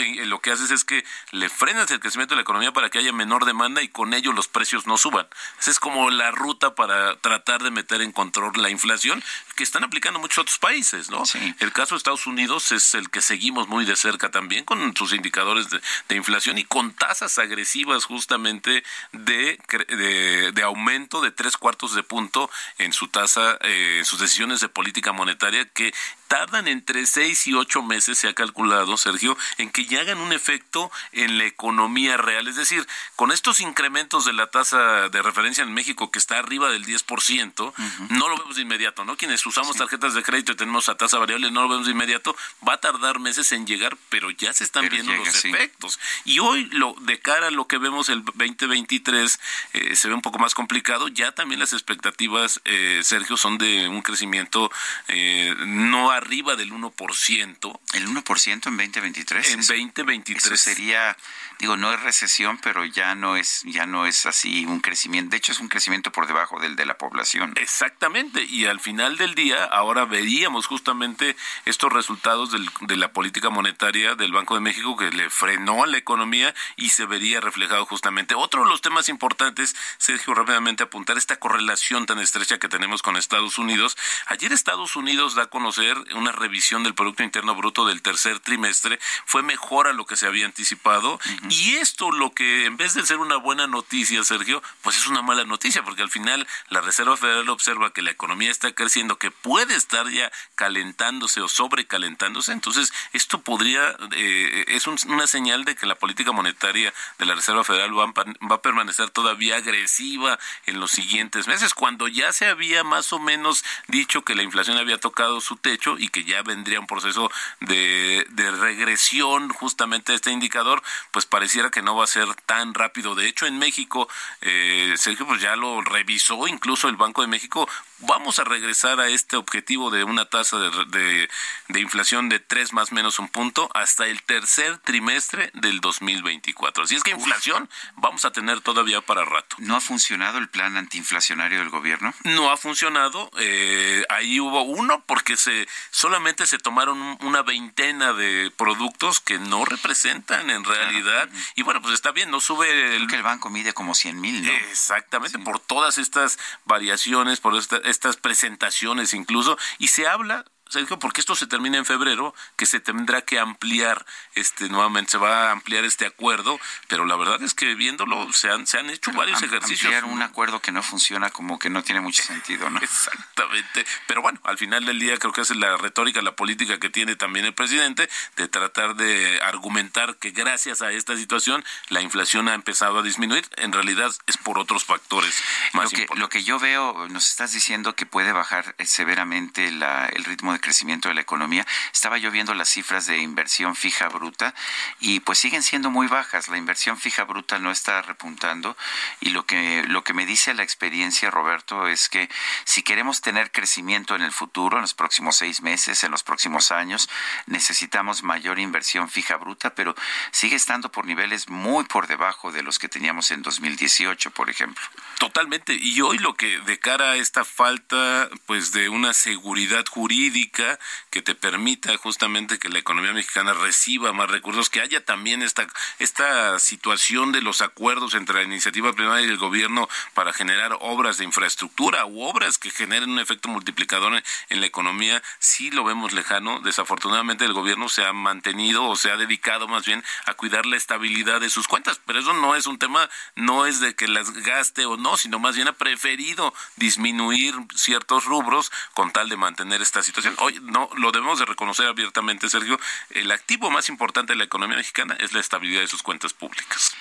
y lo que haces es que le frenas el crecimiento de la economía para que haya menor demanda y con ello los precios no suban. Esa es como la ruta para tratar de meter en control la inflación que están aplicando muchos otros países, ¿no? El caso de Estados Unidos es el que seguimos muy de cerca también con sus indicadores de, inflación y con tasas agresivas justamente de, de, aumento de tres cuartos de punto en su tasa, eh, en sus decisiones de política monetaria que tardan entre seis y ocho meses, se ha calculado, Sergio, en que ya hagan un efecto en la economía real. Es decir, con estos incrementos de la tasa de referencia en México que está arriba del 10%, no lo vemos de inmediato, ¿no? Quienes usamos tarjetas de crédito y tenemos a tasa variable, no lo vemos de inmediato, va a tardar meses en llegar, pero ya se están viendo los efectos. Y hoy, lo, de cara a lo que vemos el 2023, eh, se ve un poco más complicado. Ya también las expectativas, eh, Sergio, son de un crecimiento eh, no arriba del 1%. ¿El 1% en 2023? En 2023. Eso sería, digo, no es recesión, pero ya no es, ya no es así un crecimiento. De hecho, es un crecimiento por debajo del de la población. Exactamente. Y al final del día, ahora veríamos justamente estos resultados de la política monetaria del Banco de México que le frenó a la economía y se vería reflejado justamente. Otro de los temas importantes, Sergio, rápidamente apuntar esta correlación tan estrecha que tenemos con Estados Unidos. Ayer Estados Unidos da a conocer una revisión del Producto Interno Bruto del tercer trimestre. Fue mejor a lo que se había anticipado. Y esto lo que en vez de ser una buena noticia, Sergio, pues es una mala noticia, porque al final la Reserva Federal observa que la economía está creciendo, que puede estar ya calentándose o sobrecalentándose. Entonces, esto podría, eh, es una señal de que la política monetaria de la Reserva Federal va, va a permanecer todavía agresiva en los siguientes meses, cuando ya se había más o menos dicho que la inflación había tocado su techo y que ya vendría un proceso de, de regresión justamente a este indicador, pues pareciera que no va a ser tan rápido. De hecho, en México, eh, Sergio pues ya lo revisó, incluso el Banco de México, vamos a regresar a este objetivo de una tasa de, de, inflación de 3 más menos un punto hasta el tercer trimestre del 2024. Así es que inflación vamos a tener todavía para rato. ¿No ha funcionado el plan antiinflacionario del gobierno? No ha funcionado. Eh, ahí hubo uno porque se solamente se tomaron una veintena de productos que no representan en realidad. Y bueno, pues está bien, no sube el... que el banco mide como 100 mil, ¿no? Exactamente, por todas estas variaciones, por estas presentaciones incluso. Y se habla Sergio, porque esto se termina en febrero, que se tendrá que ampliar, este, nuevamente se va a ampliar este acuerdo, pero la verdad es que viéndolo se han, se han hecho varios ejercicios. Ampliar un acuerdo que no funciona como que no tiene mucho sentido, ¿no? Exactamente, pero bueno, al final del día creo que es la retórica, la política que tiene también el presidente de tratar de argumentar que gracias a esta situación la inflación ha empezado a disminuir, en realidad es por otros factores más lo que, Lo que yo veo, nos estás diciendo que puede bajar severamente la, el ritmo de crecimiento de la economía. Estaba yo viendo las cifras de inversión fija bruta y pues siguen siendo muy bajas. La inversión fija bruta no está repuntando y lo que, lo que me dice la experiencia, Roberto, es que si queremos tener crecimiento en el futuro, en los próximos seis meses, en los próximos años, necesitamos mayor inversión fija bruta, pero sigue estando por niveles muy por debajo de los que teníamos en 2018, por ejemplo. Totalmente. Y hoy lo que de cara a esta falta pues de una seguridad jurídica que te permita justamente que la economía mexicana reciba más recursos, que haya también esta esta situación de los acuerdos entre la iniciativa privada y el gobierno para generar obras de infraestructura u obras que generen un efecto multiplicador en la economía, sí lo vemos lejano. Desafortunadamente el gobierno se ha mantenido o se ha dedicado más bien a cuidar la estabilidad de sus cuentas, pero eso no es un tema, no es de que las gaste o no, sino más bien ha preferido disminuir ciertos rubros con tal de mantener esta situación. Hoy no lo debemos de reconocer abiertamente, Sergio, el activo más importante de la economía mexicana es la estabilidad de sus cuentas públicas.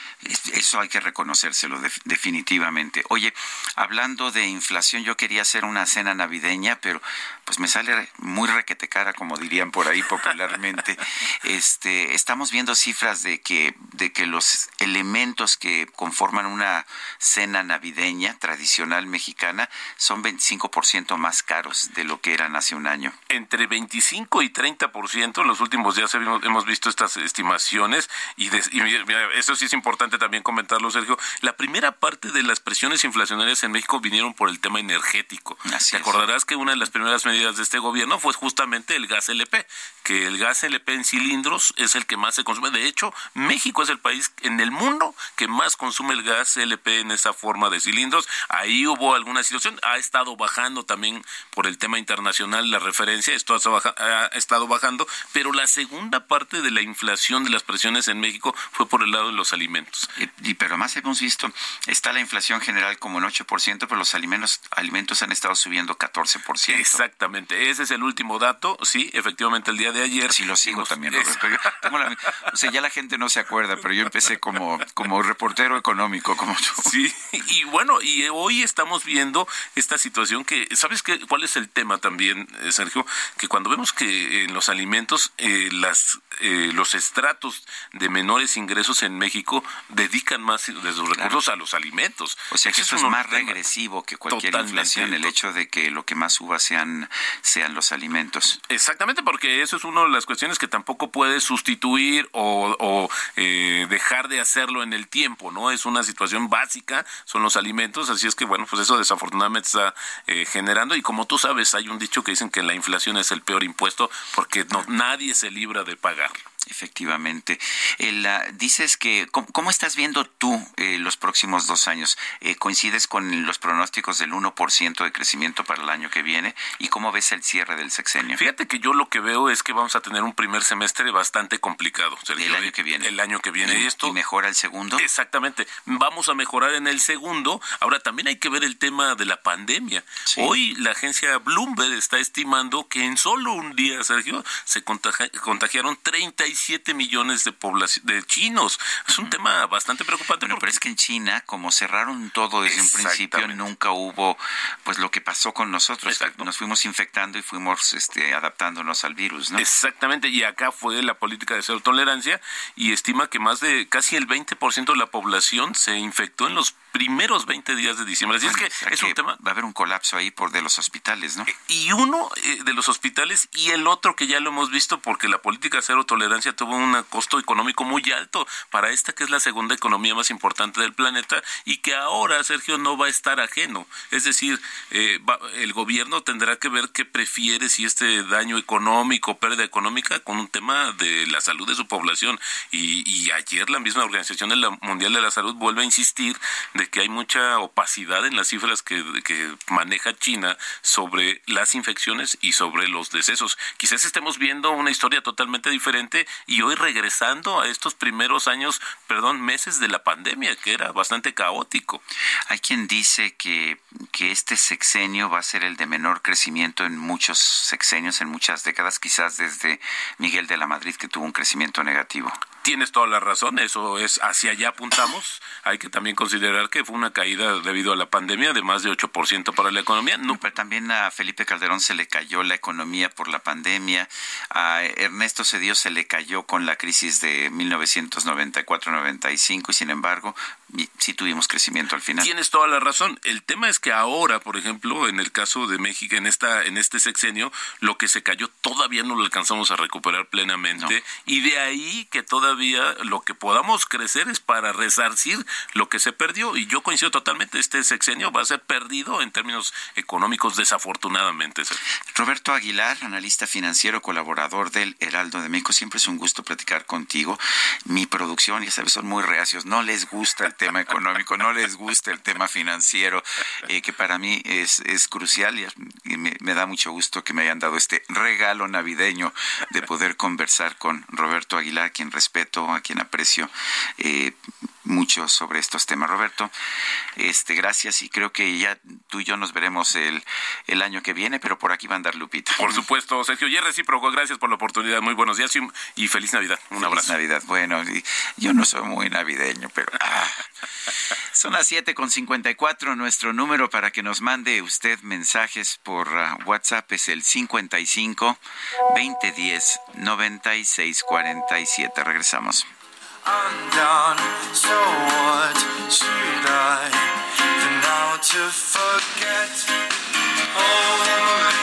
Eso hay que reconocérselo definitivamente. Oye, hablando de inflación, yo quería hacer una cena navideña, pero pues me sale muy requete cara, como dirían por ahí popularmente. este, estamos viendo cifras de que de que los elementos que conforman una cena navideña tradicional mexicana son 25% más caros de lo que eran hace un año. Entre 25 y 30% en los últimos días hemos visto estas estimaciones y, eso sí es importante también comentarlo, Sergio. La primera parte de las presiones inflacionarias en México vinieron por el tema energético. Te acordarás que una de las primeras medidas de este gobierno fue justamente el gas LP, que el gas LP en cilindros es el que más se consume. De hecho, México es el país en el mundo que más consume el gas LP en esa forma de cilindros. Ahí hubo alguna situación, ha estado bajando también por el tema internacional la referencia, esto ha, estado bajando, pero la segunda parte de la inflación de las presiones en México fue por el lado de los alimentos. Y, pero más hemos visto, está la inflación general como en 8%, pero los alimentos, alimentos han estado subiendo 14%. Exactamente, ese es el último dato, sí, efectivamente el día de ayer. Sí, lo sigo también, Roberto. o sea, ya la gente no se acuerda, pero yo empecé como, como reportero económico, como tú. Sí, y bueno, y hoy estamos viendo esta situación que, ¿sabes qué, cuál es el tema también, eh, Sergio? Que cuando vemos que en los alimentos eh, las, eh, los estratos de menores ingresos en México dedican más de sus recursos a los alimentos. O sea que eso es más regresivo que cualquier inflación, el hecho de que lo que más suba sean, sean los alimentos. Exactamente, porque eso es una de las cuestiones que tampoco puede sustituir o, o eh, dejar de hacerlo en el tiempo, ¿no? Es una situación básica, son los alimentos, así es que, bueno, pues eso desafortunadamente está eh, generando y como tú sabes, hay un dicho que dicen que la inflación es el peor impuesto porque no, nadie se libra de pagarlo. Efectivamente. Eh, el, dices que, ¿cómo, estás viendo tú eh, los próximos dos años? Eh, ¿Coincides con los pronósticos del 1% de crecimiento para el año que viene? ¿Y cómo ves el cierre del sexenio? Fíjate que yo lo que veo es que vamos a tener un primer semestre bastante complicado. Sergio, el año que viene. El año que viene. ¿Y, esto? ¿Y mejora el segundo? Exactamente. Vamos a mejorar en el segundo. Ahora, también hay que ver el tema de la pandemia. Hoy la agencia Bloomberg está estimando que en solo un día, Sergio, se contagi contagiaron 30 37 millones de, población, de chinos. Es un tema bastante preocupante. Pero es que en China, como cerraron todo desde un principio, nunca hubo pues lo que pasó con nosotros. Exacto. Nos fuimos infectando y fuimos este, adaptándonos al virus, ¿no? Exactamente, y acá fue la política de cero tolerancia y estima que más de casi el 20% de la población se infectó en los primeros 20 días de diciembre. Así es que es un tema... Va a haber un colapso ahí por de los hospitales, ¿no? Eh, y uno eh, de los hospitales y el otro que ya lo hemos visto porque la política cero tolerancia tuvo un costo económico muy alto para esta que es la segunda economía más importante del planeta y que ahora, Sergio, no va a estar ajeno. Es decir, eh, el gobierno tendrá que ver qué prefiere si este daño económico, pérdida económica, con un tema de la salud de su población. Y, y ayer la misma Organización Mundial de la Salud vuelve a insistir de que hay mucha opacidad en las cifras que maneja China sobre las infecciones y sobre los decesos. Quizás estemos viendo una historia totalmente diferente y hoy regresando a estos primeros años, perdón, meses de la pandemia, que era bastante caótico. Hay quien dice que, que este sexenio va a ser el de menor crecimiento en muchos sexenios, en muchas décadas, quizás desde Miguel de la Madrid, que tuvo un crecimiento negativo. Tienes toda la razón, eso es hacia allá apuntamos. Hay que también considerar que fue una caída debido a la pandemia de más de 8% para la economía. No, pero también a Felipe Calderón se le cayó la economía por la pandemia, a Ernesto Cedillo se le cayó con la crisis de 1994-95 y sin embargo sí tuvimos crecimiento al final. Tienes toda la razón. El tema es que ahora, por ejemplo, en el caso de México, en esta, en este sexenio, lo que se cayó todavía no lo alcanzamos a recuperar plenamente. Y de ahí que todavía lo que podamos crecer es para resarcir lo que se perdió. Y yo coincido totalmente, este sexenio va a ser perdido en términos económicos, desafortunadamente. Roberto Aguilar, analista financiero, colaborador del Heraldo de México. Siempre es un gusto platicar contigo. Mi producción, ya sabes, son muy reacios. No les gusta el tema económico, no les gusta el tema financiero, eh, que para mí es, es crucial y, me, me, da mucho gusto que me hayan dado este regalo navideño de poder conversar con Roberto Aguilar, quien respeto, a quien aprecio. Eh, mucho sobre estos temas. Roberto, este, gracias y creo que ya tú y yo nos veremos el, el año que viene, pero por aquí va a andar Lupita. Por supuesto, Sergio, y es recíproco, gracias por la oportunidad, muy buenos días y, feliz Navidad. Un feliz abrazo. Navidad, bueno, yo no soy muy navideño, pero ah, son las siete con 54, nuestro número para que nos mande usted mensajes por uh, WhatsApp es el 55 2010 9647. Regresamos. Undone. So what should I do now to forget? Oh,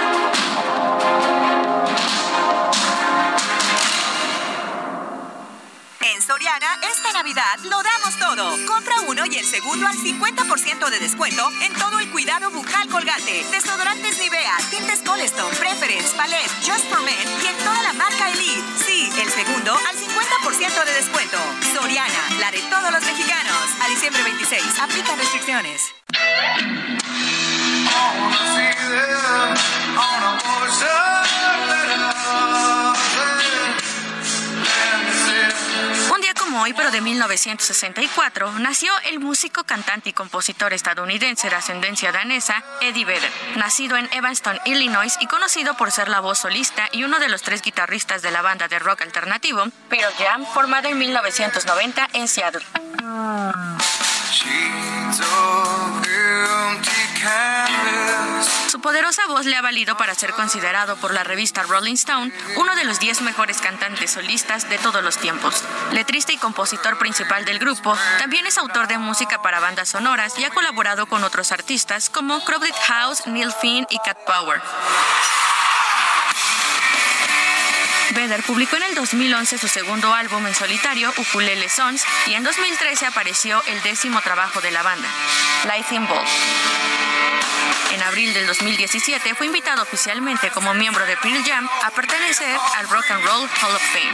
Soriana, esta Navidad lo damos todo. Compra uno y el segundo al 50% de descuento en todo el cuidado bucal colgate, desodorantes Nivea, tintes Colestone, Preference, Palette, Just for Men y en toda la marca Elite. Sí, el segundo al 50% de descuento. Soriana, la de todos los mexicanos. A diciembre 26, aplica restricciones. Hoy, pero de 1964, nació el músico, cantante y compositor estadounidense de ascendencia danesa, Eddie Vedder, nacido en Evanston, Illinois y conocido por ser la voz solista y uno de los tres guitarristas de la banda de rock alternativo Pearl Jam, formada en 1990 en Seattle. Su poderosa voz le ha valido para ser considerado por la revista Rolling Stone uno de los 10 mejores cantantes solistas de todos los tiempos. Letrista y compositor principal del grupo, también es autor de música para bandas sonoras y ha colaborado con otros artistas como Crowded House, Neil Finn y Cat Power. Vedder publicó en el 2011 su segundo álbum en solitario, Ukulele Sons, y en 2013 apareció el décimo trabajo de la banda, Life Ball. En abril del 2017 fue invitado oficialmente como miembro de Pearl Jam a pertenecer al Rock and Roll Hall of Fame.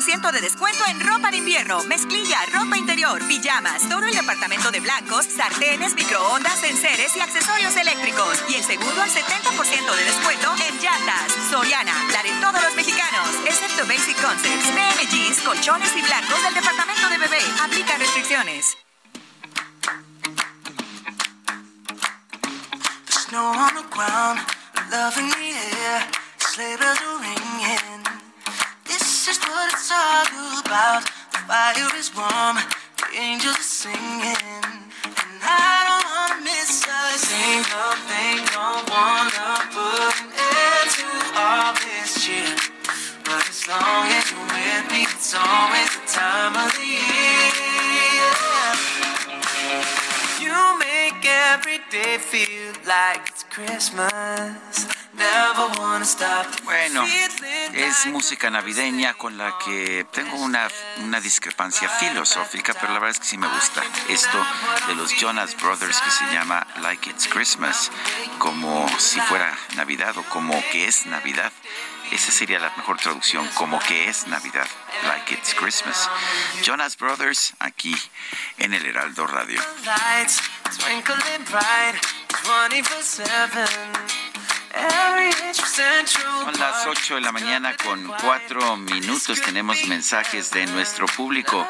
50% de descuento en ropa de invierno, mezclilla, ropa interior, pijamas, todo el departamento de blancos, sartenes, microondas, enseres y accesorios eléctricos. Y el segundo al 70% de descuento en llantas. Soriana, la de todos los mexicanos, excepto Basic Concepts, BMGs, colchones y blancos del departamento de bebé. Aplica restricciones. Is what it's all about. The fire is warm, the Angels are singing, and I don't wanna miss a single thing. Don't wanna put an end to all this cheer. But as long as you're with me, it's always the time of the year. You make every day feel like it's Christmas. Bueno, es música navideña con la que tengo una, una discrepancia filosófica, pero la verdad es que sí me gusta esto de los Jonas Brothers que se llama Like It's Christmas, como si fuera Navidad o como que es Navidad. Esa sería la mejor traducción, como que es Navidad, like it's Christmas. Jonas Brothers, aquí en el Heraldo Radio. Son las 8 de la mañana con 4 minutos. Tenemos mensajes de nuestro público.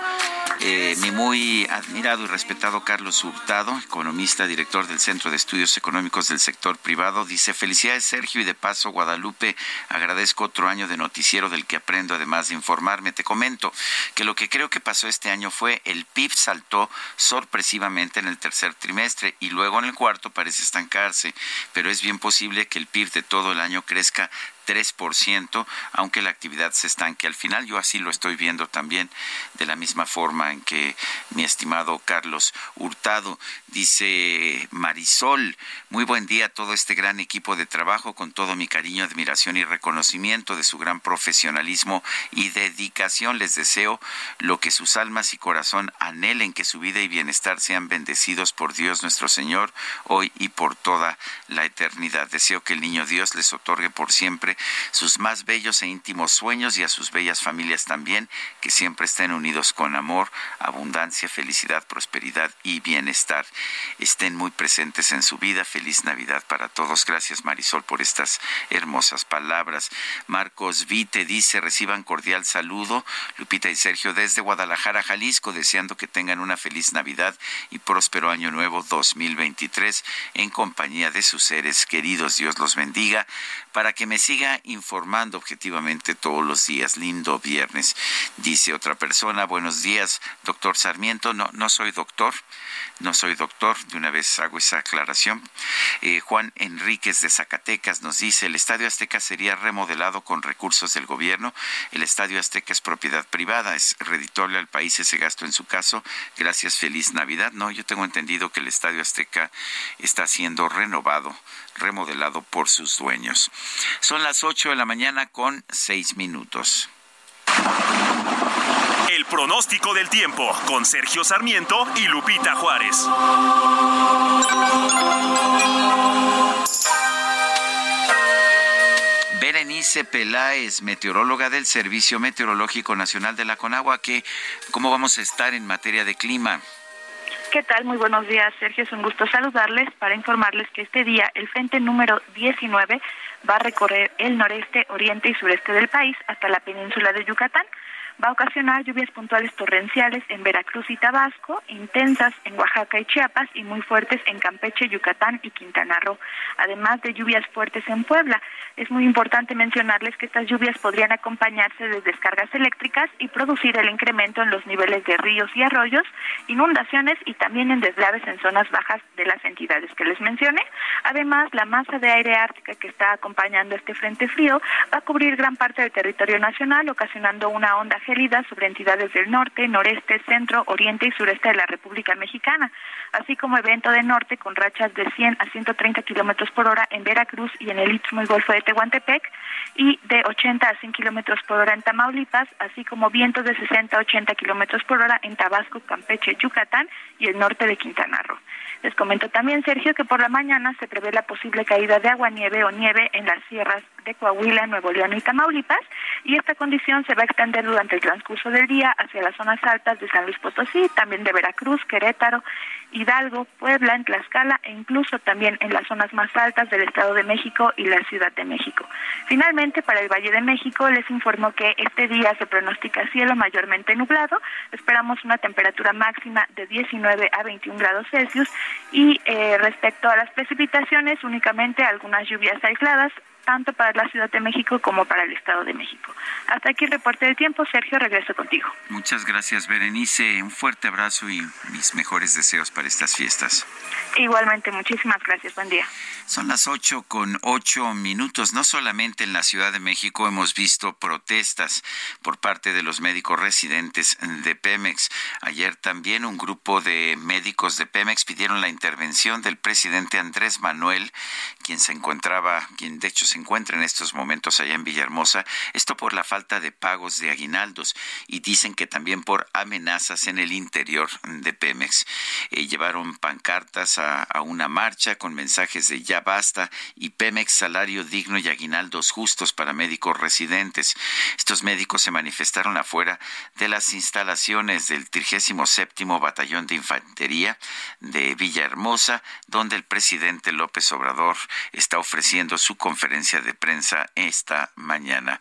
Eh, mi muy admirado y respetado Carlos Hurtado, economista, director del Centro de Estudios Económicos del Sector Privado, dice, felicidades Sergio y de paso Guadalupe, agradezco otro año de noticiero del que aprendo además de informarme. Te comento que lo que creo que pasó este año fue el PIB saltó sorpresivamente en el tercer trimestre y luego en el cuarto parece estancarse, pero es bien posible que el PIB de todo el año crezca 3%, aunque la actividad se estanque al final. Yo así lo estoy viendo también de la misma forma en que mi estimado Carlos Hurtado dice Marisol, muy buen día a todo este gran equipo de trabajo con todo mi cariño, admiración y reconocimiento de su gran profesionalismo y dedicación. Les deseo lo que sus almas y corazón anhelen que su vida y bienestar sean bendecidos por Dios nuestro Señor hoy y por toda la eternidad. Deseo que el niño Dios les otorgue por siempre sus más bellos e íntimos sueños y a sus bellas familias también, que siempre estén unidos con amor, abundancia, felicidad, prosperidad y bienestar. Estén muy presentes en su vida. Feliz Navidad para todos. Gracias Marisol por estas hermosas palabras. Marcos Vite dice, reciban cordial saludo. Lupita y Sergio desde Guadalajara, Jalisco, deseando que tengan una feliz Navidad y próspero año nuevo 2023 en compañía de sus seres queridos. Dios los bendiga para que me siga informando objetivamente todos los días. Lindo viernes. Dice otra persona, buenos días, doctor Sarmiento. No, no soy doctor. No soy doctor, de una vez hago esa aclaración. Eh, Juan Enríquez de Zacatecas nos dice, el Estadio Azteca sería remodelado con recursos del gobierno. El Estadio Azteca es propiedad privada, es reditable al país ese gasto en su caso. Gracias, feliz Navidad. No, yo tengo entendido que el Estadio Azteca está siendo renovado, remodelado por sus dueños. Son las 8 de la mañana con 6 minutos. El pronóstico del tiempo con Sergio Sarmiento y Lupita Juárez. Berenice Peláez, meteoróloga del Servicio Meteorológico Nacional de la Conagua, que ¿cómo vamos a estar en materia de clima? ¿Qué tal? Muy buenos días, Sergio. Es un gusto saludarles para informarles que este día el frente número 19 va a recorrer el noreste, oriente y sureste del país hasta la península de Yucatán. Va a ocasionar lluvias puntuales torrenciales en Veracruz y Tabasco, intensas en Oaxaca y Chiapas y muy fuertes en Campeche, Yucatán y Quintana Roo, además de lluvias fuertes en Puebla. Es muy importante mencionarles que estas lluvias podrían acompañarse de descargas eléctricas y producir el incremento en los niveles de ríos y arroyos, inundaciones y también en deslaves en zonas bajas de las entidades que les mencioné. Además, la masa de aire ártica que está acompañando este frente frío va a cubrir gran parte del territorio nacional, ocasionando una onda gélida sobre entidades del norte, noreste, centro, oriente y sureste de la República Mexicana, así como evento de norte con rachas de 100 a 130 kilómetros por hora en Veracruz y en el Istmo y Golfo de Tehuantepec, y de 80 a 100 kilómetros por hora en Tamaulipas, así como vientos de 60 a 80 kilómetros por hora en Tabasco, Campeche, Yucatán y el norte de Quintana Roo. Les comento también, Sergio, que por la mañana se prevé la posible caída de agua, nieve o nieve en las sierras de Coahuila, Nuevo León y Tamaulipas, y esta condición se va a extender durante el transcurso del día hacia las zonas altas de San Luis Potosí, también de Veracruz, Querétaro, Hidalgo, Puebla, en Tlaxcala e incluso también en las zonas más altas del Estado de México y la Ciudad de México. Finalmente, para el Valle de México les informo que este día se pronostica cielo mayormente nublado, esperamos una temperatura máxima de 19 a 21 grados Celsius y eh, respecto a las precipitaciones únicamente algunas lluvias aisladas tanto para la Ciudad de México como para el Estado de México. Hasta aquí el reporte del tiempo. Sergio, regreso contigo. Muchas gracias, Berenice. Un fuerte abrazo y mis mejores deseos para estas fiestas. Igualmente, muchísimas gracias. Buen día. Son las ocho con ocho minutos. No solamente en la Ciudad de México hemos visto protestas por parte de los médicos residentes de Pemex. Ayer también un grupo de médicos de Pemex pidieron la intervención del presidente Andrés Manuel, quien se encontraba, quien de hecho se encuentra en estos momentos allá en Villahermosa. Esto por la falta de pagos de aguinaldos y dicen que también por amenazas en el interior de Pemex. Eh, llevaron pancartas a, a una marcha con mensajes de ya basta y Pemex salario digno y aguinaldos justos para médicos residentes. Estos médicos se manifestaron afuera de las instalaciones del 37 Batallón de Infantería de Villahermosa, donde el presidente López Obrador está ofreciendo su conferencia de prensa esta mañana.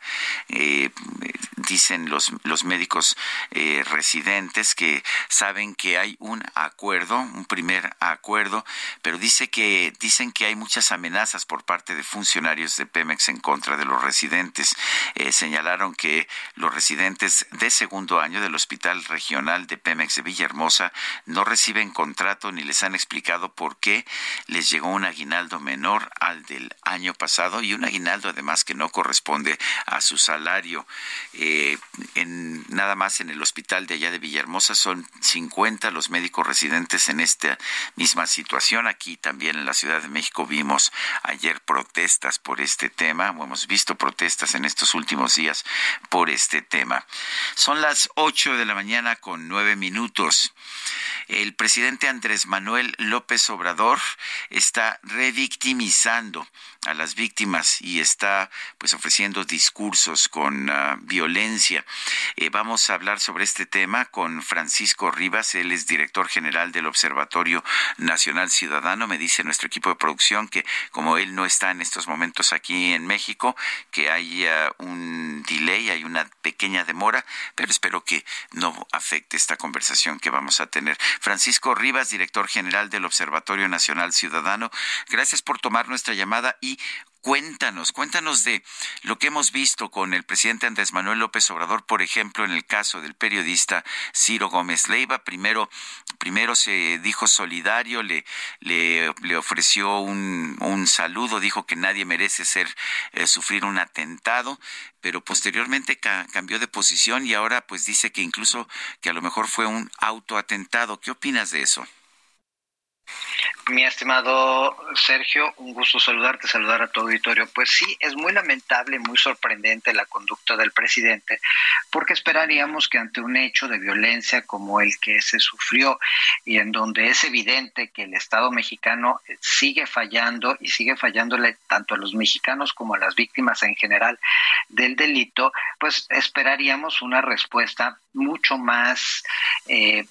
Eh, dicen los, los médicos eh, residentes que saben que hay un acuerdo, un primer acuerdo, pero dice que dicen que hay muchas amenazas por parte de funcionarios de Pemex en contra de los residentes. Eh, señalaron que los residentes de segundo año del Hospital Regional de Pemex de Villahermosa no reciben contrato ni les han explicado por qué les llegó un aguinaldo menor al del año pasado y un aguinaldo además que no corresponde a su salario. Eh, nada más en el hospital de allá de Villahermosa son 50 los médicos residentes en esta misma situación. Aquí también en la Ciudad de México vimos ayer protestas por este tema, o hemos visto protestas en estos últimos días por este tema. Son las 8 de la mañana con nueve minutos. El presidente Andrés Manuel López Obrador está revictimizando revisando a las víctimas y está pues ofreciendo discursos con uh, violencia. Eh, vamos a hablar sobre este tema con Francisco Rivas, él es director general del Observatorio Nacional Ciudadano. Me dice nuestro equipo de producción que como él no está en estos momentos aquí en México, que hay uh, un delay, hay una pequeña demora, pero espero que no afecte esta conversación que vamos a tener. Francisco Rivas, director general del Observatorio Nacional Ciudadano, gracias por tomar nuestra llamada y Cuéntanos, cuéntanos de lo que hemos visto con el presidente Andrés Manuel López Obrador, por ejemplo, en el caso del periodista Ciro Gómez Leiva. Primero, primero se dijo solidario, le, le, ofreció un, un, saludo, dijo que nadie merece ser eh, sufrir un atentado, pero posteriormente ca cambió de posición y ahora pues dice que incluso que a lo mejor fue un autoatentado. ¿Qué opinas de eso? Mi estimado Sergio, un gusto saludarte, saludar a tu auditorio. Pues sí, es muy lamentable, muy sorprendente la conducta del presidente, porque esperaríamos que ante un hecho de violencia como el que se sufrió y en donde es evidente que el Estado mexicano sigue fallando y sigue fallándole tanto a los mexicanos como a las víctimas en general del delito, pues esperaríamos una respuesta mucho más eh,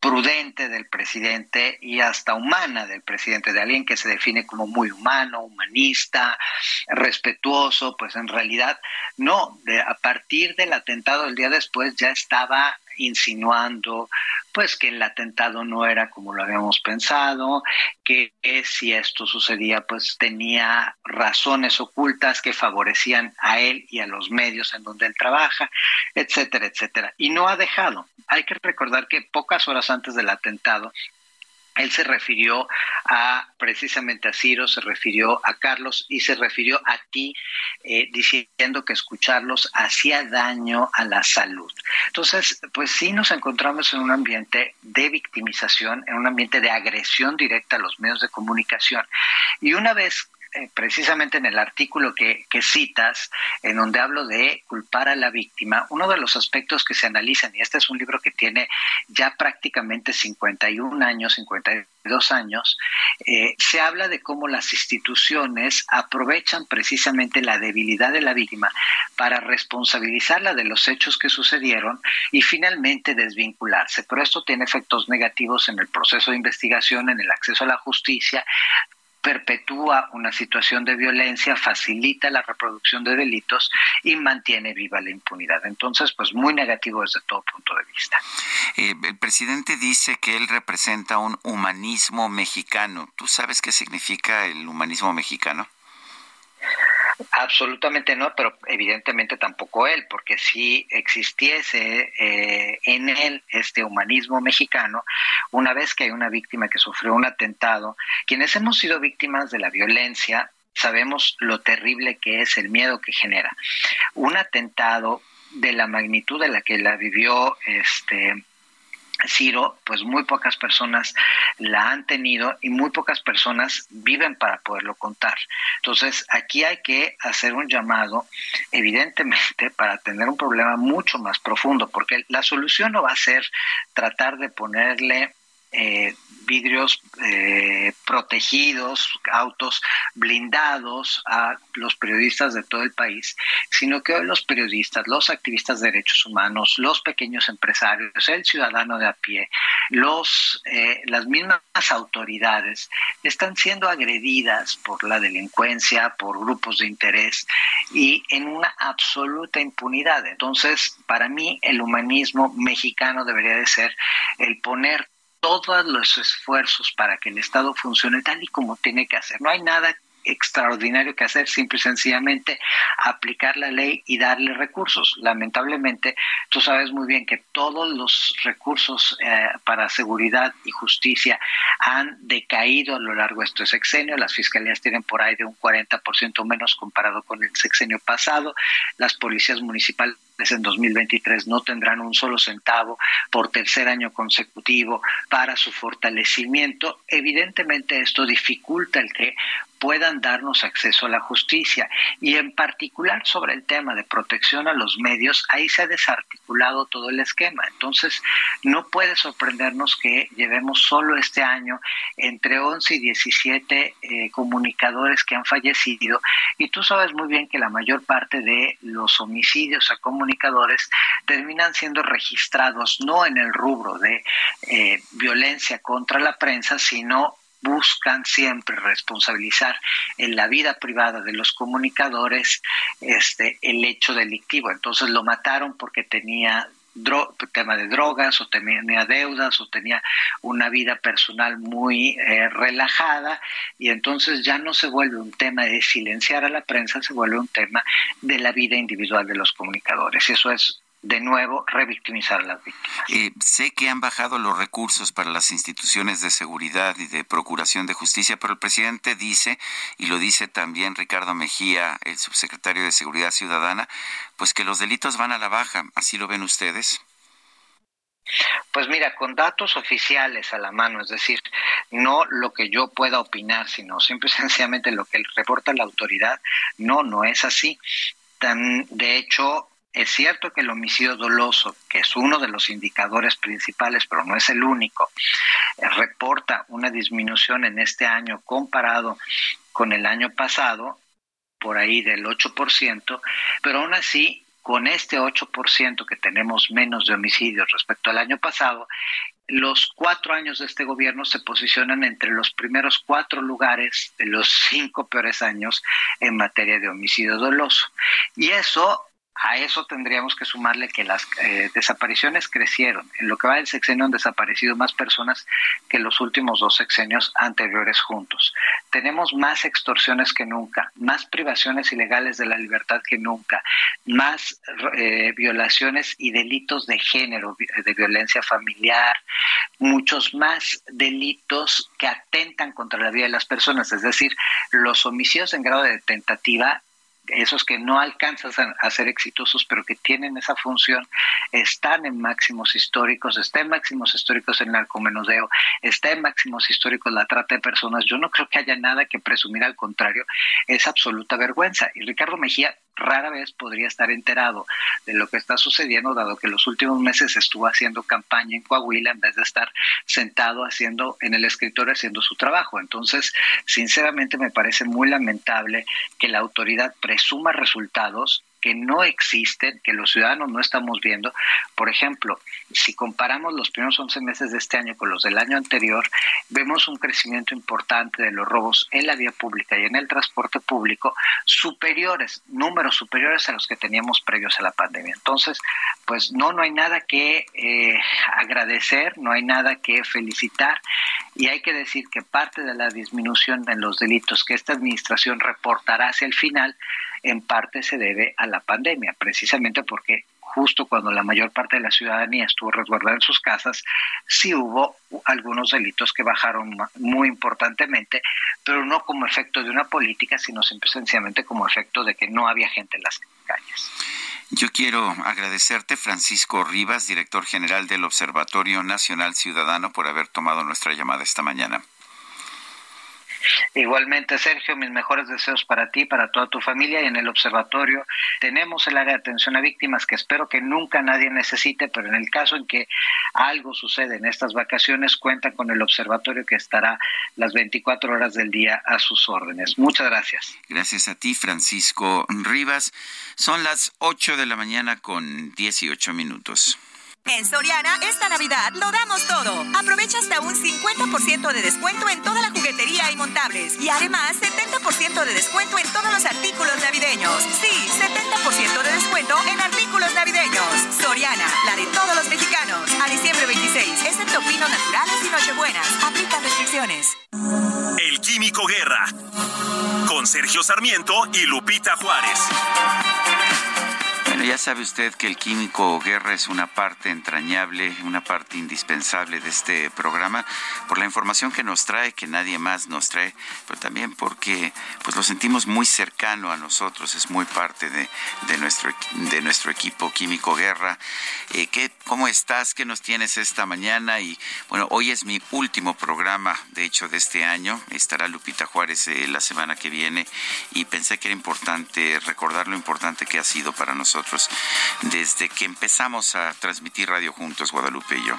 prudente del presidente y hasta humana del presidente, de alguien que se define como muy humano, humanista, respetuoso, pues en realidad no, de, a partir del atentado el día después ya estaba insinuando pues que el atentado no era como lo habíamos pensado, que si esto sucedía pues tenía razones ocultas que favorecían a él y a los medios en donde él trabaja, etcétera, etcétera. Y no ha dejado. Hay que recordar que pocas horas antes del atentado él se refirió a precisamente a Ciro, se refirió a Carlos y se refirió a ti eh, diciendo que escucharlos hacía daño a la salud. Entonces, pues sí nos encontramos en un ambiente de victimización, en un ambiente de agresión directa a los medios de comunicación. Y una vez eh, precisamente en el artículo que, citas, en donde hablo de culpar a la víctima, uno de los aspectos que se analizan, y este es un libro que tiene ya prácticamente 51 años, 52 años, eh, se habla de cómo las instituciones aprovechan precisamente la debilidad de la víctima para responsabilizarla de los hechos que sucedieron y finalmente desvincularse. Pero esto tiene efectos negativos en el proceso de investigación, en el acceso a la justicia, perpetúa una situación de violencia, facilita la reproducción de delitos y mantiene viva la impunidad. Entonces, pues muy negativo desde todo punto de vista. Eh, el presidente dice que él representa un humanismo mexicano. ¿Tú sabes qué significa el humanismo mexicano? Absolutamente no, pero evidentemente tampoco él, porque si existiese eh, en él este humanismo mexicano, una vez que hay una víctima que sufrió un atentado, quienes hemos sido víctimas de la violencia, sabemos lo terrible que es el miedo que genera. Un atentado de la magnitud de la que la vivió este Ciro, pues muy pocas personas la han tenido y muy pocas personas viven para poderlo contar. Entonces, aquí hay que hacer un llamado, evidentemente, para tener un problema mucho más profundo, porque la solución no va a ser tratar de ponerle eh, vidrios eh, protegidos, autos blindados a los periodistas de todo el país, sino que hoy los periodistas, los activistas de derechos humanos, los pequeños empresarios, el ciudadano de a pie, los, eh, las mismas autoridades están siendo agredidas por la delincuencia, por grupos de interés y en una absoluta impunidad. Entonces, para mí, el humanismo mexicano debería de ser el poner todos los esfuerzos para que el Estado funcione tal y como tiene que hacer. No hay nada extraordinario que hacer, simple y sencillamente aplicar la ley y darle recursos. Lamentablemente, tú sabes muy bien que todos los recursos eh, para seguridad y justicia han decaído a lo largo de este sexenio. Las fiscalías tienen por ahí de un 40% menos comparado con el sexenio pasado. Las policías municipales en 2023 no tendrán un solo centavo por tercer año consecutivo para su fortalecimiento. Evidentemente esto dificulta el que puedan darnos acceso a la justicia y en particular sobre el tema de protección a los medios, ahí se ha desarticulado todo el esquema. Entonces, no puede sorprendernos que llevemos solo este año entre 11 y 17 eh, comunicadores que han fallecido y tú sabes muy bien que la mayor parte de los homicidios a comunicadores terminan siendo registrados no en el rubro de eh, violencia contra la prensa, sino buscan siempre responsabilizar en la vida privada de los comunicadores este el hecho delictivo. Entonces lo mataron porque tenía tema de drogas o tenía deudas o tenía una vida personal muy eh, relajada y entonces ya no se vuelve un tema de silenciar a la prensa, se vuelve un tema de la vida individual de los comunicadores. Eso es de nuevo revictimizar a las víctimas. Eh, sé que han bajado los recursos para las instituciones de seguridad y de procuración de justicia, pero el presidente dice, y lo dice también Ricardo Mejía, el subsecretario de Seguridad Ciudadana, pues que los delitos van a la baja. ¿Así lo ven ustedes? Pues mira, con datos oficiales a la mano, es decir, no lo que yo pueda opinar, sino simple y sencillamente lo que reporta la autoridad, no, no es así. de hecho, es cierto que el homicidio doloso, que es uno de los indicadores principales, pero no es el único, eh, reporta una disminución en este año comparado con el año pasado, por ahí del 8%, pero aún así, con este 8% que tenemos menos de homicidios respecto al año pasado, los cuatro años de este gobierno se posicionan entre los primeros cuatro lugares de los cinco peores años en materia de homicidio doloso. Y eso a eso tendríamos que sumarle que las eh, desapariciones crecieron. En lo que va del sexenio han desaparecido más personas que los últimos dos sexenios anteriores juntos. Tenemos más extorsiones que nunca, más privaciones ilegales de la libertad que nunca, más eh, violaciones y delitos de género, de violencia familiar, muchos más delitos que atentan contra la vida de las personas, es decir, los homicidios en grado de tentativa esos que no alcanzan a ser exitosos, pero que tienen esa función, están en máximos históricos, está en máximos históricos el narcomenudeo, está en máximos históricos la trata de personas. Yo no creo que haya nada que presumir, al contrario, es absoluta vergüenza. Y Ricardo Mejía rara vez podría estar enterado de lo que está sucediendo, dado que los últimos meses estuvo haciendo campaña en Coahuila en vez de estar sentado haciendo en el escritorio haciendo su trabajo. Entonces, sinceramente me parece muy lamentable que la autoridad presuma resultados que no existen, que los ciudadanos no estamos viendo. Por ejemplo, si comparamos los primeros 11 meses de este año con los del año anterior, vemos un crecimiento importante de los robos en la vía pública y en el transporte público superiores, números superiores a los que teníamos previos a la pandemia. Entonces, pues no, no hay nada que eh, agradecer, no hay nada que felicitar y hay que decir que parte de la disminución en los delitos que esta administración reportará hacia el final en parte se debe a la pandemia, precisamente porque justo cuando la mayor parte de la ciudadanía estuvo resguardada en sus casas, sí hubo algunos delitos que bajaron muy importantemente, pero no como efecto de una política, sino sencillamente como efecto de que no había gente en las calles. Yo quiero agradecerte, Francisco Rivas, director general del Observatorio Nacional Ciudadano, por haber tomado nuestra llamada esta mañana. Igualmente, Sergio, mis mejores deseos para ti, para toda tu familia y en el observatorio tenemos el área de atención a víctimas que espero que nunca nadie necesite, pero en el caso en que algo sucede en estas vacaciones, cuentan con el observatorio que estará las 24 horas del día a sus órdenes. Muchas gracias. Gracias a ti, Francisco Rivas. Son las 8 de la mañana con 18 minutos. En Soriana, esta Navidad lo damos todo. Aprovecha hasta un 50% de descuento en toda la juguetería y montables. Y además, 70% de descuento en todos los artículos navideños. Sí, 70% de descuento en artículos navideños. Soriana, la de todos los mexicanos. A diciembre 26, excepto pinos naturales y nochebuenas. Aplica restricciones. El Químico Guerra. Con Sergio Sarmiento y Lupita Juárez. Ya sabe usted que el químico guerra es una parte entrañable, una parte indispensable de este programa, por la información que nos trae, que nadie más nos trae, pero también porque pues lo sentimos muy cercano a nosotros, es muy parte de, de nuestro, de nuestro equipo químico guerra. Eh, ¿qué, ¿Cómo estás? ¿Qué nos tienes esta mañana? Y bueno, hoy es mi último programa, de hecho, de este año. Estará Lupita Juárez eh, la semana que viene y pensé que era importante recordar lo importante que ha sido para nosotros desde que empezamos a transmitir radio juntos, Guadalupe y yo.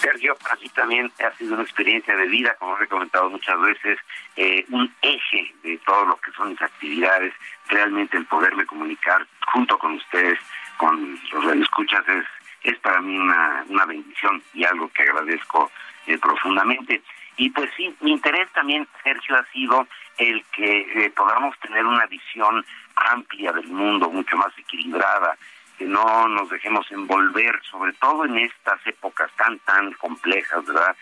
Sergio, así también ha sido una experiencia de vida, como he comentado muchas veces, eh, un eje de todo lo que son mis actividades, realmente el poderme comunicar junto con ustedes, con los radioescuchas, es, es para mí una, una bendición y algo que agradezco eh, profundamente. Y pues sí, mi interés también, Sergio, ha sido el que eh, podamos tener una visión amplia del mundo, mucho más equilibrada, que no nos dejemos envolver, sobre todo en estas épocas tan, tan complejas, ¿verdad?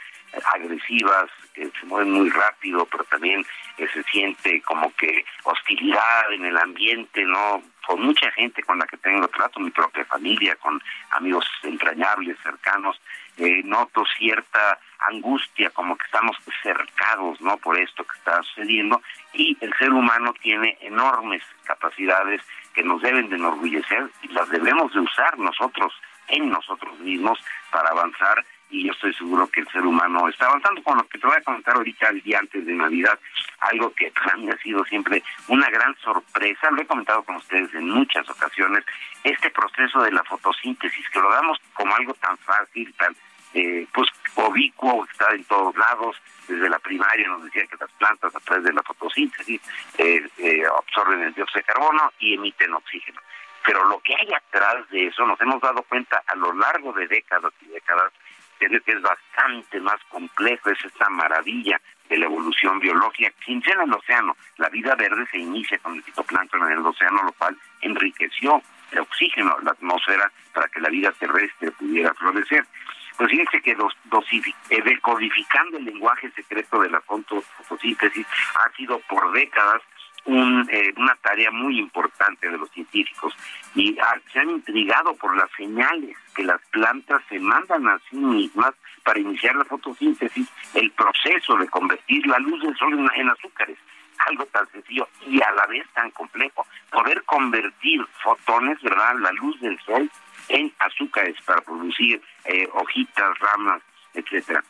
agresivas, que se mueven muy rápido, pero también eh, se siente como que hostilidad en el ambiente, ¿no? Con mucha gente con la que tengo trato, mi propia familia, con amigos entrañables, cercanos, eh, noto cierta angustia, como que estamos cercados, ¿no? Por esto que está sucediendo y el ser humano tiene enormes capacidades que nos deben de enorgullecer y las debemos de usar nosotros en nosotros mismos para avanzar y yo estoy seguro que el ser humano está avanzando con lo que te voy a comentar ahorita el día antes de Navidad, algo que para ha sido siempre una gran sorpresa, lo he comentado con ustedes en muchas ocasiones, este proceso de la fotosíntesis, que lo damos como algo tan fácil, tan eh, pues ubicuo, está en todos lados, desde la primaria nos decía que las plantas a través de la fotosíntesis eh, eh, absorben el dióxido de carbono y emiten oxígeno. Pero lo que hay atrás de eso nos hemos dado cuenta a lo largo de décadas y décadas que es bastante más complejo, es esta maravilla de la evolución biológica inicia en el océano. La vida verde se inicia con el fitoplancton en el océano, lo cual enriqueció el oxígeno, la atmósfera, para que la vida terrestre pudiera florecer. Pues fíjense que los, eh, decodificando el lenguaje secreto de la fotosíntesis ha sido por décadas un, eh, una tarea muy importante de los científicos. Y ah, se han intrigado por las señales que las plantas se mandan a sí mismas para iniciar la fotosíntesis, el proceso de convertir la luz del sol en, en azúcares. Algo tan sencillo y a la vez tan complejo, poder convertir fotones, ¿verdad?, la luz del sol en azúcares para producir eh, hojitas, ramas, etcétera.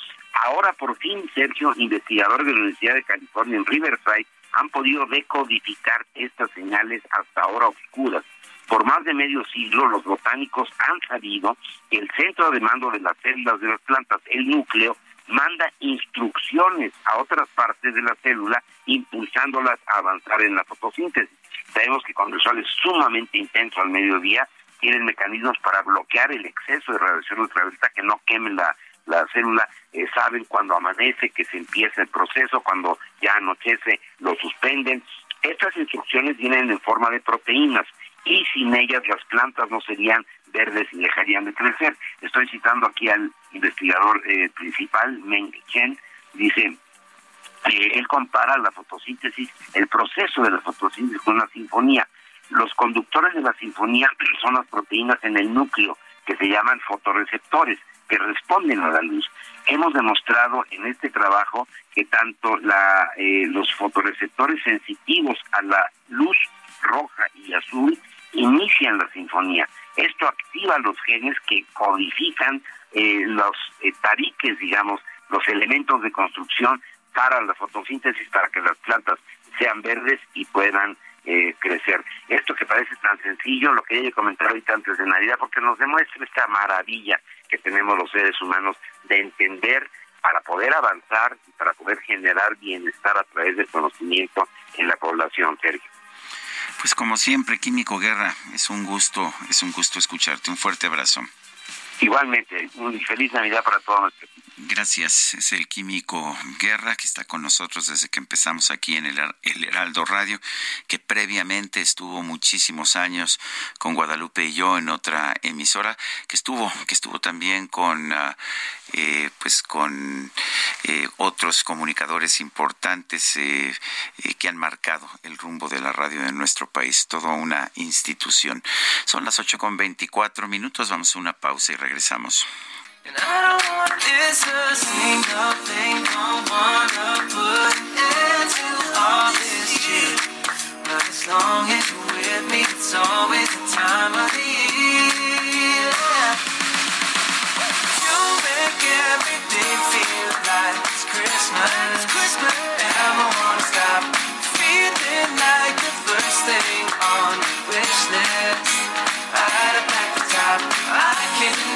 Ahora por fin, Sergio, investigador de la Universidad de California en Riverside, han podido decodificar estas señales hasta ahora oscuras. Por más de medio siglo, los botánicos han sabido que el centro de mando de las células de las plantas, el núcleo, manda instrucciones a otras partes de la célula, impulsándolas a avanzar en la fotosíntesis. Sabemos que cuando el sol es sumamente intenso al mediodía, tienen mecanismos para bloquear el exceso de radiación ultravioleta que no quemen la, la célula, eh, saben cuando amanece que se empieza el proceso, cuando ya anochece lo suspenden. Estas instrucciones vienen en forma de proteínas y sin ellas las plantas no serían verdes y dejarían de crecer. Estoy citando aquí al investigador eh, principal, Meng Chen, dice, Eh, él compara la fotosíntesis, el proceso de la fotosíntesis con una sinfonía. Los conductores de la sinfonía son las proteínas en el núcleo que se llaman fotorreceptores, que responden a la luz. Hemos demostrado en este trabajo que tanto la, eh, los fotorreceptores sensitivos a la luz roja y azul inician la sinfonía. Esto activa los genes que codifican eh, los eh, tariques, digamos, los elementos de construcción para la fotosíntesis, para que las plantas sean verdes y puedan eh, crecer. Esto que parece tan sencillo, lo que ella comentado ahorita antes de Navidad, porque nos demuestra esta maravilla que tenemos los seres humanos de entender para poder avanzar y para poder generar bienestar a través del conocimiento en la población, Sergio. Pues como siempre, Químico Guerra, es un gusto, es un gusto escucharte. Un fuerte abrazo. Igualmente, un feliz Navidad para todos nuestros Gracias. Es el químico Guerra que está con nosotros desde que empezamos aquí en el, Heraldo Radio, que previamente estuvo muchísimos años con Guadalupe y yo en otra emisora, que estuvo, que estuvo también con ah, eh, pues con eh, otros comunicadores importantes eh, que han marcado el rumbo de la radio de nuestro país, toda una institución. Son las ocho con veinticuatro minutos, vamos a una pausa y regresamos. And I don't want this a single thing, don't wanna put into all this shit. But as long as you're with me, it's always the time of the year. You make every day feel like it's Christmas. It's Christmas. And wanna stop feeling like the first thing on your wish list. Right up at the top, I cannot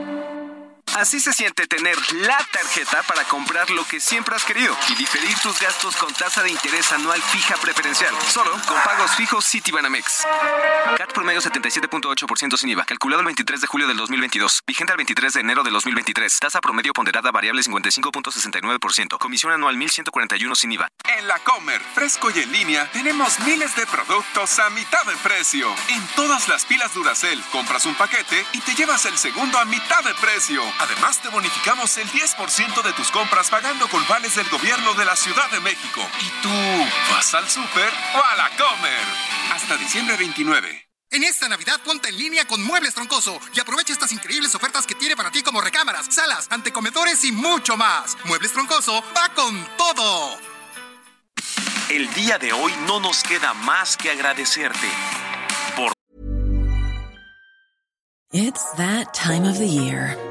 Así se siente tener la tarjeta para comprar lo que siempre has querido y diferir tus gastos con tasa de interés anual fija preferencial. Solo con pagos fijos Citibanamex. CAT promedio 77.8% sin IVA. Calculado el 23 de julio del 2022. Vigente al 23 de enero del 2023. Tasa promedio ponderada variable 55.69%. Comisión anual 1141 sin IVA. En la Comer, fresco y en línea, tenemos miles de productos a mitad de precio. En todas las pilas Duracell, compras un paquete y te llevas el segundo a mitad de precio. Además, te bonificamos el 10% de tus compras pagando con vales del gobierno de la Ciudad de México. ¿Y tú vas al súper o a la comer? Hasta diciembre 29. En esta Navidad ponte en línea con Muebles Troncoso y aprovecha estas increíbles ofertas que tiene para ti como recámaras, salas, antecomedores y mucho más. Muebles Troncoso va con todo. El día de hoy no nos queda más que agradecerte por It's that time of the year.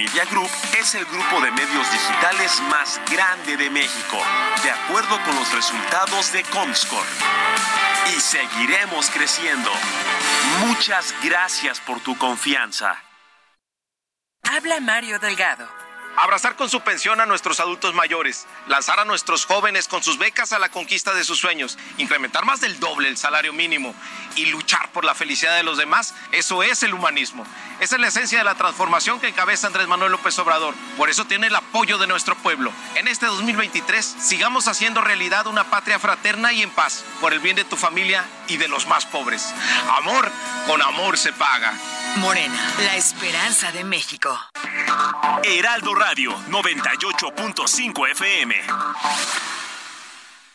Media Group es el grupo de medios digitales más grande de México, de acuerdo con los resultados de Comscore. Y seguiremos creciendo. Muchas gracias por tu confianza. Habla Mario Delgado. Abrazar con su pensión a nuestros adultos mayores, lanzar a nuestros jóvenes con sus becas a la conquista de sus sueños, incrementar más del doble el salario mínimo y luchar por la felicidad de los demás, eso es el humanismo. Esa es la esencia de la transformación que encabeza Andrés Manuel López Obrador. Por eso tiene el apoyo de nuestro pueblo. En este 2023 sigamos haciendo realidad una patria fraterna y en paz, por el bien de tu familia y de los más pobres. Amor con amor se paga. Morena, la esperanza de México. Heraldo Radio 98.5 FM.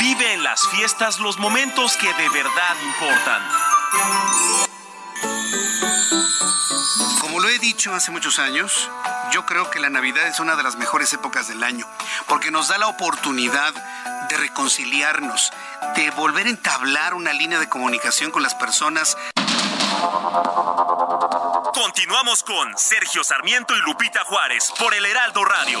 Vive en las fiestas los momentos que de verdad importan. Como lo he dicho hace muchos años, yo creo que la Navidad es una de las mejores épocas del año, porque nos da la oportunidad de reconciliarnos, de volver a entablar una línea de comunicación con las personas. Continuamos con Sergio Sarmiento y Lupita Juárez por el Heraldo Radio.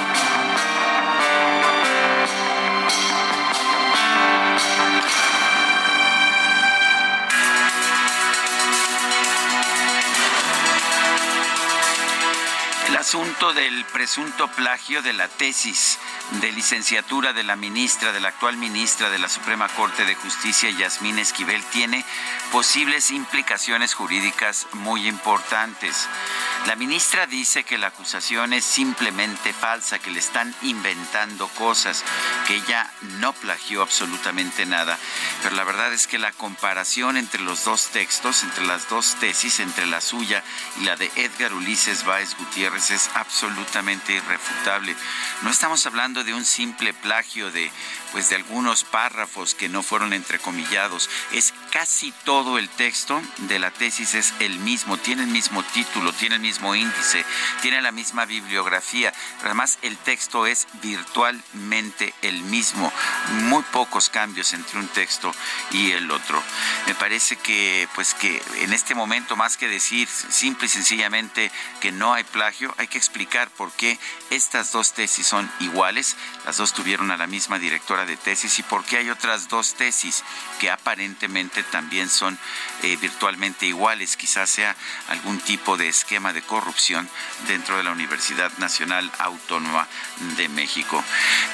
Asunto del presunto plagio de la tesis de licenciatura de la ministra, de la actual ministra de la Suprema Corte de Justicia, Yasmín Esquivel, tiene posibles implicaciones jurídicas muy importantes. La ministra dice que la acusación es simplemente falsa, que le están inventando cosas, que ella no plagió absolutamente nada. Pero la verdad es que la comparación entre los dos textos, entre las dos tesis, entre la suya y la de Edgar Ulises Báez Gutiérrez es absolutamente irrefutable. No estamos hablando de un simple plagio de pues de algunos párrafos que no fueron entrecomillados. Es casi todo el texto de la tesis es el mismo, tiene el mismo título, tiene el mismo índice, tiene la misma bibliografía. Además, el texto es virtualmente el mismo. Muy pocos cambios entre un texto y el otro. Me parece que pues que en este momento más que decir simple y sencillamente que no hay plagio, hay que explicar por qué estas dos tesis son iguales. Las dos tuvieron a la misma directora de tesis y por qué hay otras dos tesis que aparentemente también son eh, virtualmente iguales. Quizás sea algún tipo de esquema de corrupción dentro de la Universidad Nacional Autónoma de México.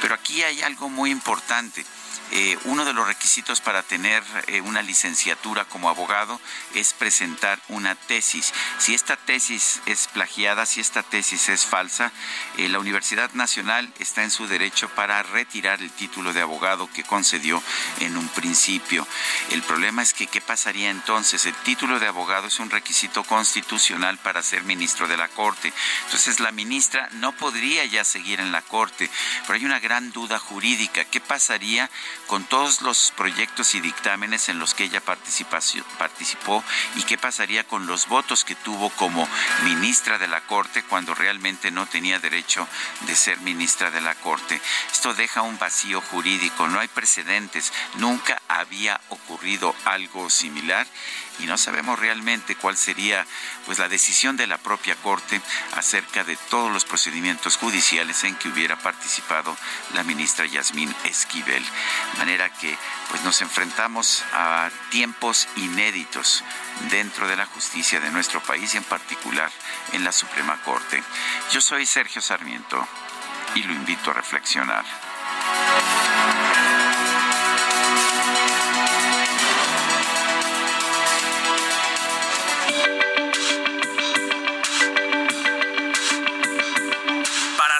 Pero aquí hay algo muy importante. Eh, uno de los requisitos para tener eh, una licenciatura como abogado es presentar una tesis. Si esta tesis es plagiada, si esta tesis es falsa, eh, la Universidad Nacional está en su derecho para retirar el título de abogado que concedió en un principio. El problema es que, ¿qué pasaría entonces? El título de abogado es un requisito constitucional para ser ministro de la Corte. Entonces, la ministra no podría ya seguir en la Corte, pero hay una gran duda jurídica. ¿Qué pasaría con todos los proyectos y dictámenes en los que ella participó y qué pasaría con los votos que tuvo como ministra de la Corte cuando realmente no tenía derecho de ser ministra de la Corte. Esto deja un vacío jurídico, no hay precedentes, nunca había ocurrido algo similar y no sabemos realmente cuál sería pues la decisión de la propia Corte acerca de todos los procedimientos judiciales en que hubiera participado la ministra Yasmín Esquivel. De manera que pues nos enfrentamos a tiempos inéditos dentro de la justicia de nuestro país y en particular en la Suprema Corte. Yo soy Sergio Sarmiento y lo invito a reflexionar.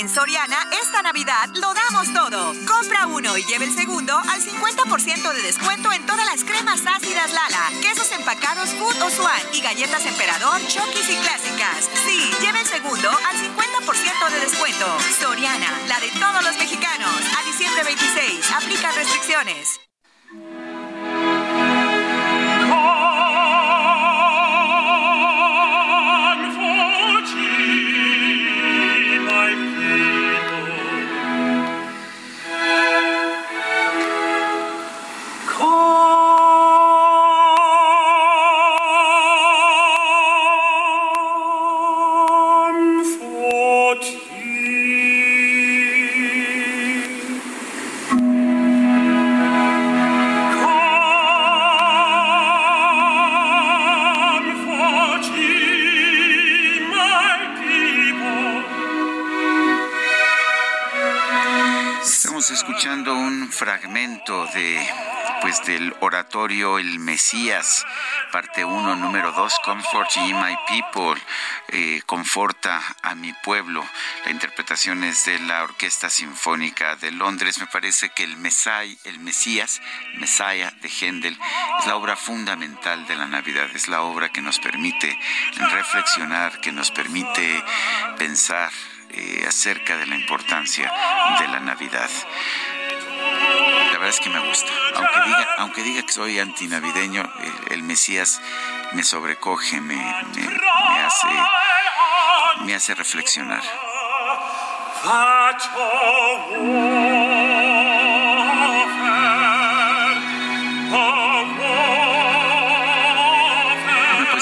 En Soriana, esta Navidad lo damos todo. Compra uno y lleve el segundo al 50% de descuento en todas las cremas ácidas Lala, quesos empacados Food o Swan y galletas Emperador, Chokis y clásicas. Sí, lleve el segundo al 50% de descuento. Soriana, la de todos los mexicanos. A diciembre 26, aplica restricciones. El Mesías, parte 1, número 2, Comfort ye my people, eh, conforta a mi pueblo. La interpretación es de la Orquesta Sinfónica de Londres. Me parece que el, Mesai, el Mesías, Mesaya de Händel, es la obra fundamental de la Navidad, es la obra que nos permite reflexionar, que nos permite pensar eh, acerca de la importancia de la Navidad verdad es que me gusta. Aunque diga, que soy antinavideño, el, el Mesías me sobrecoge, me, hace, me hace reflexionar.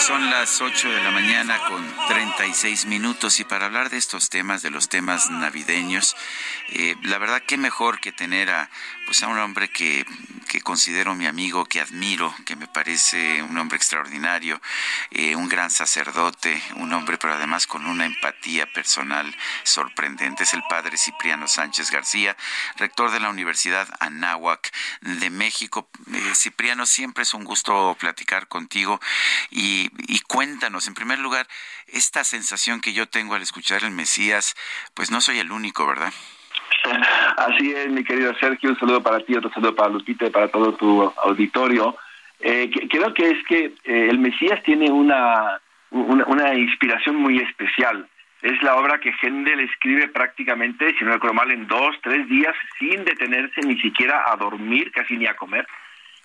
Son las 8 de la mañana con 36 minutos y para hablar de estos temas, de los temas navideños, eh, la verdad que mejor que tener a, pues a un hombre que, que considero mi amigo, que admiro, que me parece un hombre extraordinario, eh, un gran sacerdote, un hombre pero además con una empatía personal sorprendente. Es el padre Cipriano Sánchez García, rector de la Universidad Anáhuac de México. Eh, Cipriano, siempre es un gusto platicar contigo y y cuéntanos, en primer lugar, esta sensación que yo tengo al escuchar el Mesías, pues no soy el único, ¿verdad? Así es, mi querido Sergio, un saludo para ti, otro saludo para Lupita y para todo tu auditorio. Eh, creo que es que eh, el Mesías tiene una, una, inspiración muy especial. Es la obra que Händel escribe prácticamente, si no recuerdo mal, en dos, tres días, sin detenerse ni siquiera a dormir, casi ni a comer.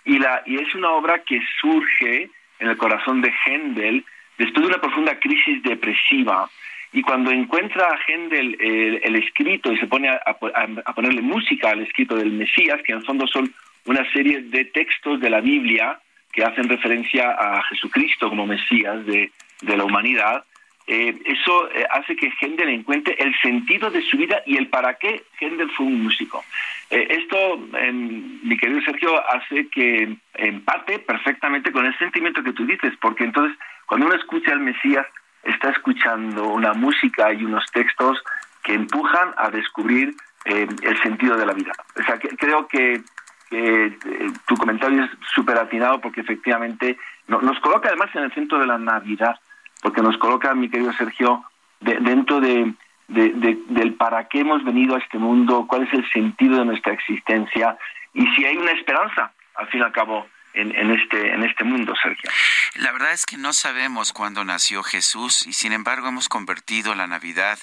Y, la, y es una obra que surge en el corazón de Händel después de una profunda crisis depresiva. Y cuando encuentra a Händel el, escrito y se pone a, ponerle música al escrito del Mesías, que en el fondo son una serie de textos de la Biblia que hacen referencia a Jesucristo como Mesías de, de la humanidad, eh, eso eh, hace que Händel encuentre el sentido de su vida y el para qué Händel fue un músico. Eh, esto, mi querido Sergio, hace que empate perfectamente con el sentimiento que tú dices, porque entonces cuando uno escucha al Mesías, está escuchando una música y unos textos que empujan a descubrir el sentido de la vida. O sea, que, creo que, tu comentario es súper atinado porque efectivamente nos coloca además en el centro de la Navidad porque nos coloca, mi querido Sergio, dentro de, del para qué hemos venido a este mundo, cuál es el sentido de nuestra existencia y si hay una esperanza, al fin y al cabo, en, en, este, en este mundo, Sergio. La verdad es que no sabemos cuándo nació Jesús y sin embargo hemos convertido la Navidad,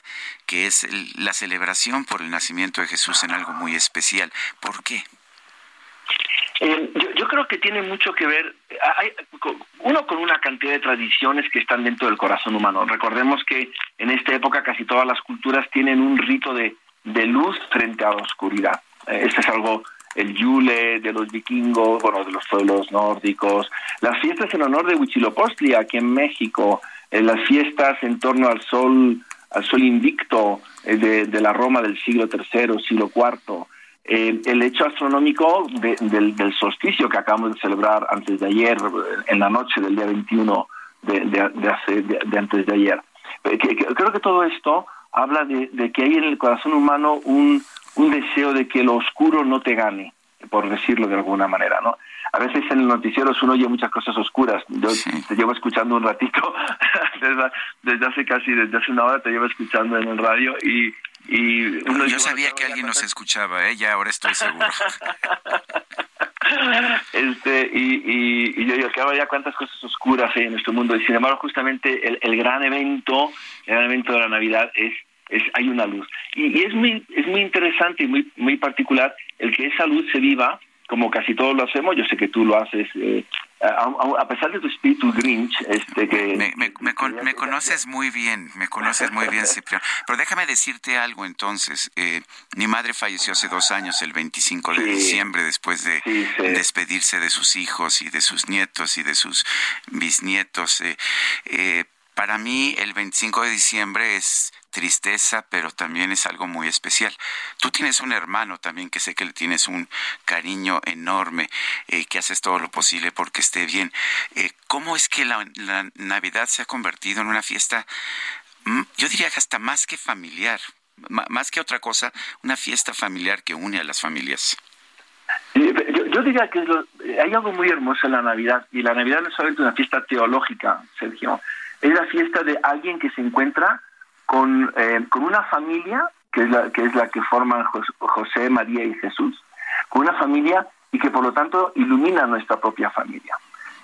que es la celebración por el nacimiento de Jesús, en algo muy especial. ¿Por qué? Eh, yo, creo que tiene mucho que ver, hay, uno con una cantidad de tradiciones que están dentro del corazón humano. Recordemos que en esta época casi todas las culturas tienen un rito de, luz frente a la oscuridad. Eh, este es algo, el Yule de los vikingos, bueno, de los pueblos nórdicos, las fiestas en honor de Huitzilopochtli aquí en México, eh, las fiestas en torno al sol, al sol invicto de, de la Roma del siglo III, siglo IV, el hecho astronómico del, solsticio que acabamos de celebrar antes de ayer, en la noche del día 21 de, de, antes de ayer. Eh, creo que todo esto habla de, que hay en el corazón humano un, un deseo de que lo oscuro no te gane, por decirlo de alguna manera, ¿no? A veces en el noticiero uno oye muchas cosas oscuras. Yo te llevo escuchando un ratito, desde, hace casi, desde hace una hora te llevo escuchando en el radio y, Y Yo sabía que alguien nos escuchaba, ¿eh? ya ahora estoy seguro. este y, y, yo digo que ahora ya cuántas cosas oscuras hay en nuestro mundo y sin embargo justamente el, el gran evento el gran evento de la Navidad es es hay una luz y, y, es muy es muy interesante y muy muy particular el que esa luz se viva como casi todos lo hacemos, yo sé que tú lo haces, eh, a, pesar de tu espíritu Grinch, este que... Me, me, me, conoces muy bien, me conoces muy bien, Cipriano. Pero déjame decirte algo entonces. Eh, mi madre falleció hace dos años, el 25 de diciembre, después de despedirse de sus hijos y de sus nietos y de sus bisnietos. Eh, eh para mí el 25 de diciembre es tristeza, pero también es algo muy especial. Tú tienes un hermano también que sé que le tienes un cariño enorme, eh, que haces todo lo posible porque esté bien. Eh, ¿Cómo es que la, Navidad se ha convertido en una fiesta, mm, yo diría que hasta más que familiar, más que otra cosa, una fiesta familiar que une a las familias? Yo, diría que hay algo muy hermoso en la Navidad, y la Navidad no es solamente una fiesta teológica, Sergio es la fiesta de alguien que se encuentra con, eh, con una familia, que es, la, que es la que forman José, María y Jesús, con una familia y que por lo tanto ilumina nuestra propia familia.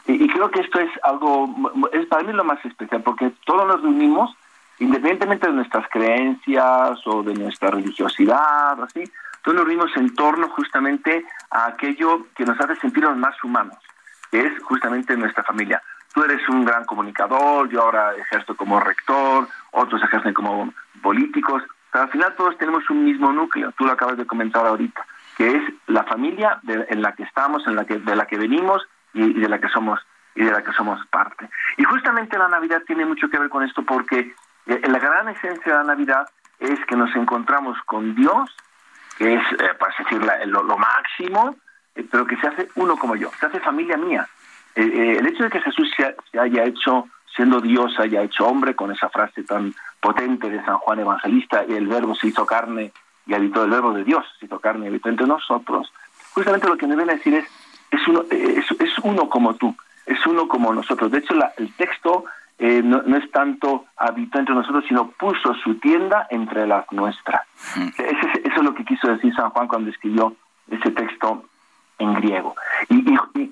Y, creo que esto es algo, es para mí lo más especial, porque todos nos reunimos, independientemente de nuestras creencias o de nuestra religiosidad, así, todos nos reunimos en torno justamente a aquello que nos hace sentirnos más humanos, que es justamente nuestra familia tú eres un gran comunicador, yo ahora ejerzo como rector, otros ejercen como políticos, al final todos tenemos un mismo núcleo, tú lo acabas de comentar ahorita, que es la familia en la que estamos, en la que, de la que venimos y, de la que somos y de la que somos parte. Y justamente la Navidad tiene mucho que ver con esto porque eh, la gran esencia de la Navidad es que nos encontramos con Dios, que es, eh, para decir, lo, máximo, eh, pero que se hace uno como yo, se hace familia mía. Eh, eh, el hecho de que Jesús se, haya hecho, siendo Dios, haya hecho hombre, con esa frase tan potente de San Juan Evangelista, el verbo se hizo carne y habitó el verbo de Dios, se hizo carne y habitó entre nosotros, justamente lo que me viene a decir es, es uno, es, uno como tú, es uno como nosotros. De hecho, el texto eh, no, es tanto habitó entre nosotros, sino puso su tienda entre las nuestras. eso es lo que quiso decir San Juan cuando escribió ese texto en griego. Y,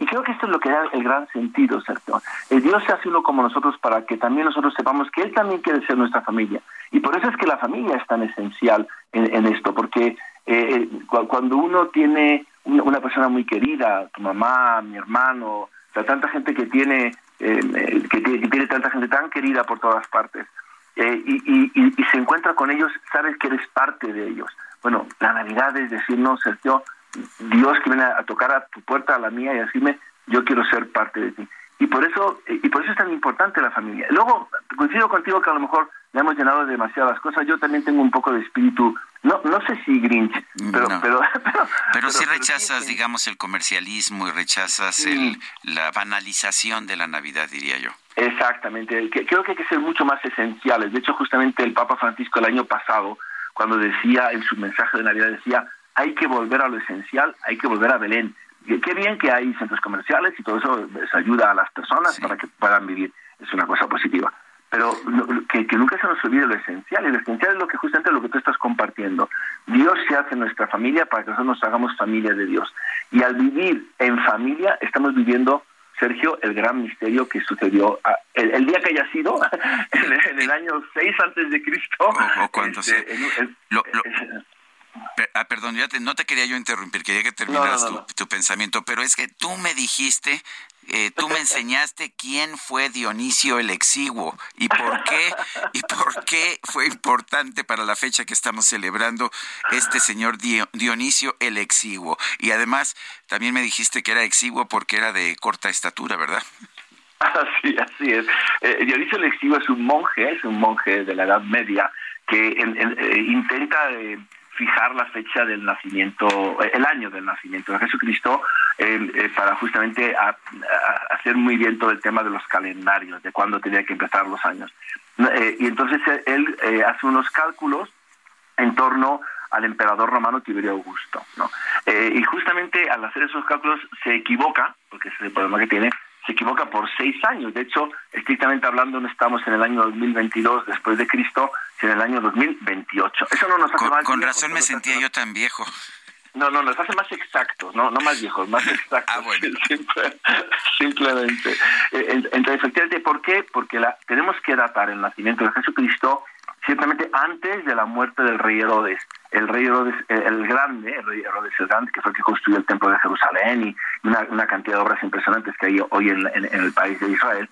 creo que esto es lo que da el gran sentido, Sergio. El Dios se hace uno como nosotros para que también nosotros sepamos que Él también quiere ser nuestra familia. Y por eso es que la familia es tan esencial en, esto, porque eh, eh, cuando uno tiene una persona muy querida, tu mamá, mi hermano, tanta gente que tiene, eh, que, tiene, tanta gente tan querida por todas partes, y, y se encuentra con ellos, sabes que eres parte de ellos. Bueno, la Navidad es decirnos, Sergio, Dios que viene a tocar a tu puerta, a la mía y decirme, yo quiero ser parte de ti. Y por eso y por eso es tan importante la familia. Luego, coincido contigo que a lo mejor le hemos llenado de demasiadas cosas. Yo también tengo un poco de espíritu, no no sé si Grinch, pero pero, pero, si rechazas, digamos, el comercialismo y rechazas el, la banalización de la Navidad, diría yo. Exactamente. Creo que hay que ser mucho más esenciales. De hecho, justamente el Papa Francisco el año pasado, cuando decía en su mensaje de Navidad, decía, hay que volver a lo esencial, hay que volver a Belén. Qué bien que hay centros comerciales y todo eso les ayuda a las personas para que puedan vivir, es una cosa positiva. Pero que, nunca se nos olvide lo esencial, y lo esencial es lo que justamente lo que tú estás compartiendo. Dios se hace nuestra familia para que nosotros nos hagamos familia de Dios. Y al vivir en familia, estamos viviendo Sergio, el gran misterio que sucedió el, día que haya sido, en, el año 6 antes de Cristo. O, cuando este, Ah, perdón, ya no te quería yo interrumpir, quería que terminaras tu, pensamiento, pero es que tú me dijiste, eh, tú me enseñaste quién fue Dionisio el Exiguo y por qué y por qué fue importante para la fecha que estamos celebrando este señor Dionisio el Exiguo. Y además también me dijiste que era exiguo porque era de corta estatura, ¿verdad? Así, así es. Eh, Dionisio el Exiguo es un monje, es un monje de la Edad Media que eh, intenta fijar la fecha del nacimiento, el año del nacimiento de Jesucristo, eh, eh, para justamente hacer muy bien todo el tema de los calendarios, de cuándo tenía que empezar los años. Eh, y entonces él hace unos cálculos en torno al emperador romano Tiberio Augusto. ¿no? y justamente al hacer esos cálculos se equivoca, porque es el problema que tiene, se equivoca por seis años. De hecho, estrictamente hablando, no estamos en el año 2022 después de Cristo, sino en el año 2028. Eso no nos hace con, Con razón me sentía yo tan viejo. No, no, nos hace más exactos, no, no más viejos, más exactos. ah, bueno. simplemente. Eh, entonces, efectivamente, ¿por qué? Porque la, tenemos que datar el nacimiento de Jesucristo ciertamente antes de la muerte del rey Herodes. El rey Herodes el Grande, el rey Herodes el Grande, que fue el que construyó el templo de Jerusalén y una, cantidad de obras impresionantes que hay hoy en, el país de Israel.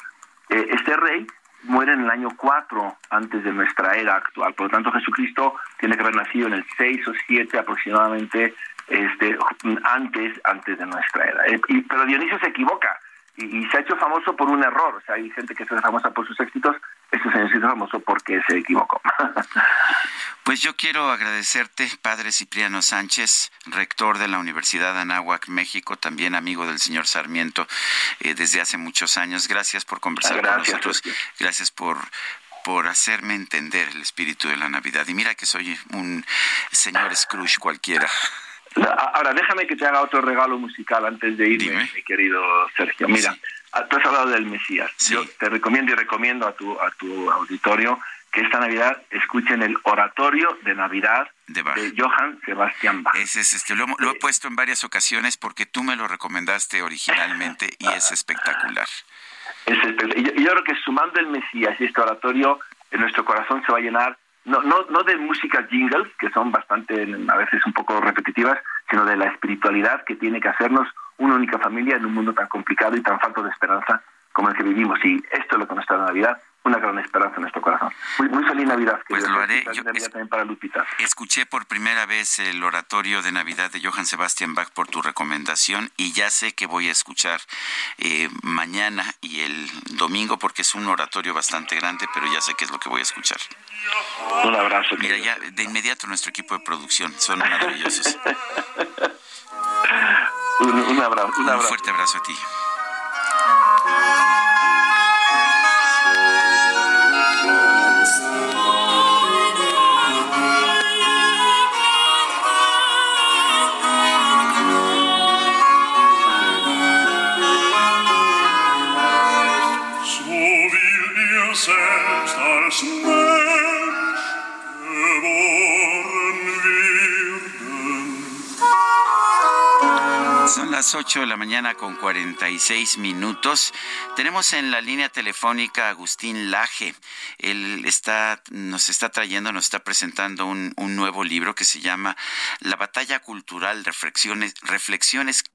Eh, este rey muere en el año 4 antes de nuestra era actual. Por lo tanto, Jesucristo tiene que haber nacido en el 6 o 7 aproximadamente este, antes, antes de nuestra era. Eh, pero Dionisio se equivoca y, se ha hecho famoso por un error. O sea, hay gente que se hace famosa por sus éxitos. Este señor se hizo famoso porque se equivocó. Pues yo quiero agradecerte, Padre Cipriano Sánchez, rector de la Universidad de Anáhuac, México, también amigo del señor Sarmiento eh, desde hace muchos años. Gracias por conversar con nosotros. Gracias por por hacerme entender el espíritu de la Navidad. Y mira que soy un señor Scrooge cualquiera. Ahora, déjame que te haga otro regalo musical antes de irme, mi querido Sergio. Mira, tú has hablado del Mesías. Yo te recomiendo y recomiendo a tu, a tu auditorio que esta Navidad escuchen el oratorio de Navidad de, Johann Sebastian Bach. Ese es este, lo, lo, he puesto en varias ocasiones porque tú me lo recomendaste originalmente y es espectacular. Es espectacular. Yo, yo creo que sumando el Mesías y este oratorio, en nuestro corazón se va a llenar no, no, no de música jingles, que son bastante, a veces un poco repetitivas, sino de la espiritualidad que tiene que hacernos una única familia en un mundo tan complicado y tan falto de esperanza como el que vivimos. Y esto es lo que nos trae la Navidad, una gran esperanza en nuestro corazón. Muy, muy feliz Navidad. Pues lo haré. Yo también para Lupita. Escuché por primera vez el oratorio de Navidad de Johann Sebastian Bach por tu recomendación y ya sé que voy a escuchar eh, mañana y el domingo porque es un oratorio bastante grande, pero ya sé qué es lo que voy a escuchar. Un abrazo. Mira, ya de inmediato nuestro equipo de producción son maravillosos. un, abrazo. Un, un fuerte abrazo a ti. Las 8 de la mañana con 46 minutos. Tenemos en la línea telefónica a Agustín Laje. Él está, nos está trayendo, nos está presentando un, un nuevo libro que se llama La batalla cultural, reflexiones, reflexiones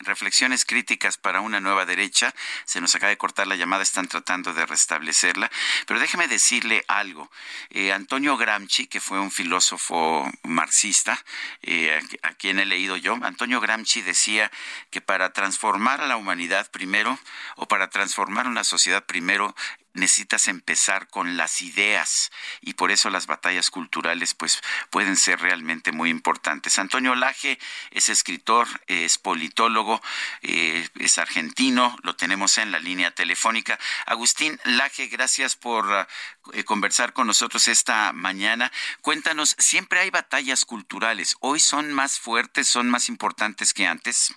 reflexiones críticas para una nueva derecha. Se nos acaba de cortar la llamada, están tratando de restablecerla. Pero déjeme decirle algo. Eh, Antonio Gramsci, que fue un filósofo marxista, eh, a, quien he leído yo, Antonio Gramsci decía que para transformar a la humanidad primero, o para transformar una sociedad primero, necesitas empezar con las ideas y por eso las batallas culturales pues pueden ser realmente muy importantes. Antonio Laje es escritor, es politólogo, eh, es argentino, lo tenemos en la línea telefónica. Agustín Laje, gracias por eh, conversar con nosotros esta mañana. Cuéntanos, siempre hay batallas culturales, hoy son más fuertes, son más importantes que antes.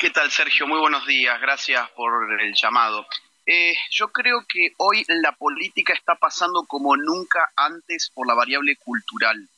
¿Qué tal, Sergio? Muy buenos días. Gracias por el llamado. Eh, yo creo que hoy la política está pasando como nunca antes por la variable cultural.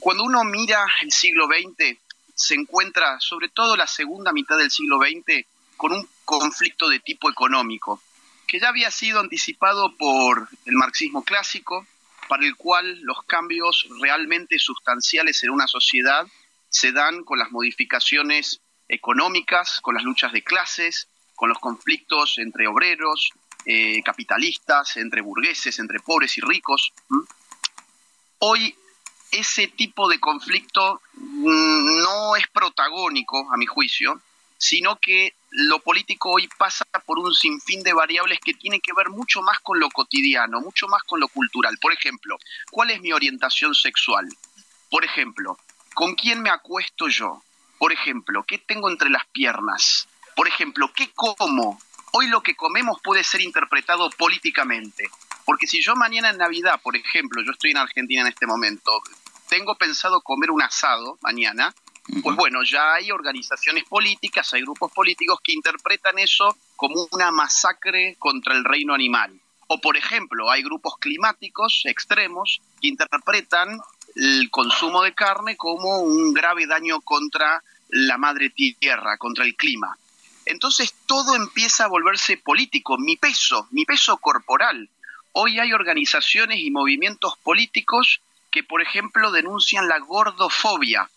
Cuando uno mira el siglo XX, se encuentra, sobre todo la segunda mitad del siglo XX, con un conflicto de tipo económico, que ya había sido anticipado por el marxismo clásico, para el cual los cambios realmente sustanciales en una sociedad se dan con las modificaciones económicas, con las luchas de clases, con los conflictos entre obreros, eh, capitalistas, entre burgueses, entre pobres y ricos. Hoy ese tipo de conflicto mm, no es protagónico, a mi juicio, sino que lo político hoy pasa por un sinfín de variables que tienen que ver mucho más con lo cotidiano, mucho más con lo cultural. Por ejemplo, ¿cuál es mi orientación sexual? Por ejemplo, ¿con quién me acuesto yo? Por ejemplo, ¿qué tengo entre las piernas? Por ejemplo, ¿qué como? Hoy lo que comemos puede ser interpretado políticamente. Porque si yo mañana en Navidad, por ejemplo, yo estoy en Argentina en este momento, tengo pensado comer un asado mañana, Pues bueno, ya hay organizaciones políticas, hay grupos políticos que interpretan eso como una masacre contra el reino animal. O por ejemplo, hay grupos climáticos extremos que interpretan el consumo de carne como un grave daño contra la madre tierra, contra el clima. Entonces todo empieza a volverse político, mi peso, mi peso corporal. Hoy hay organizaciones y movimientos políticos que, por ejemplo, denuncian la gordofobia,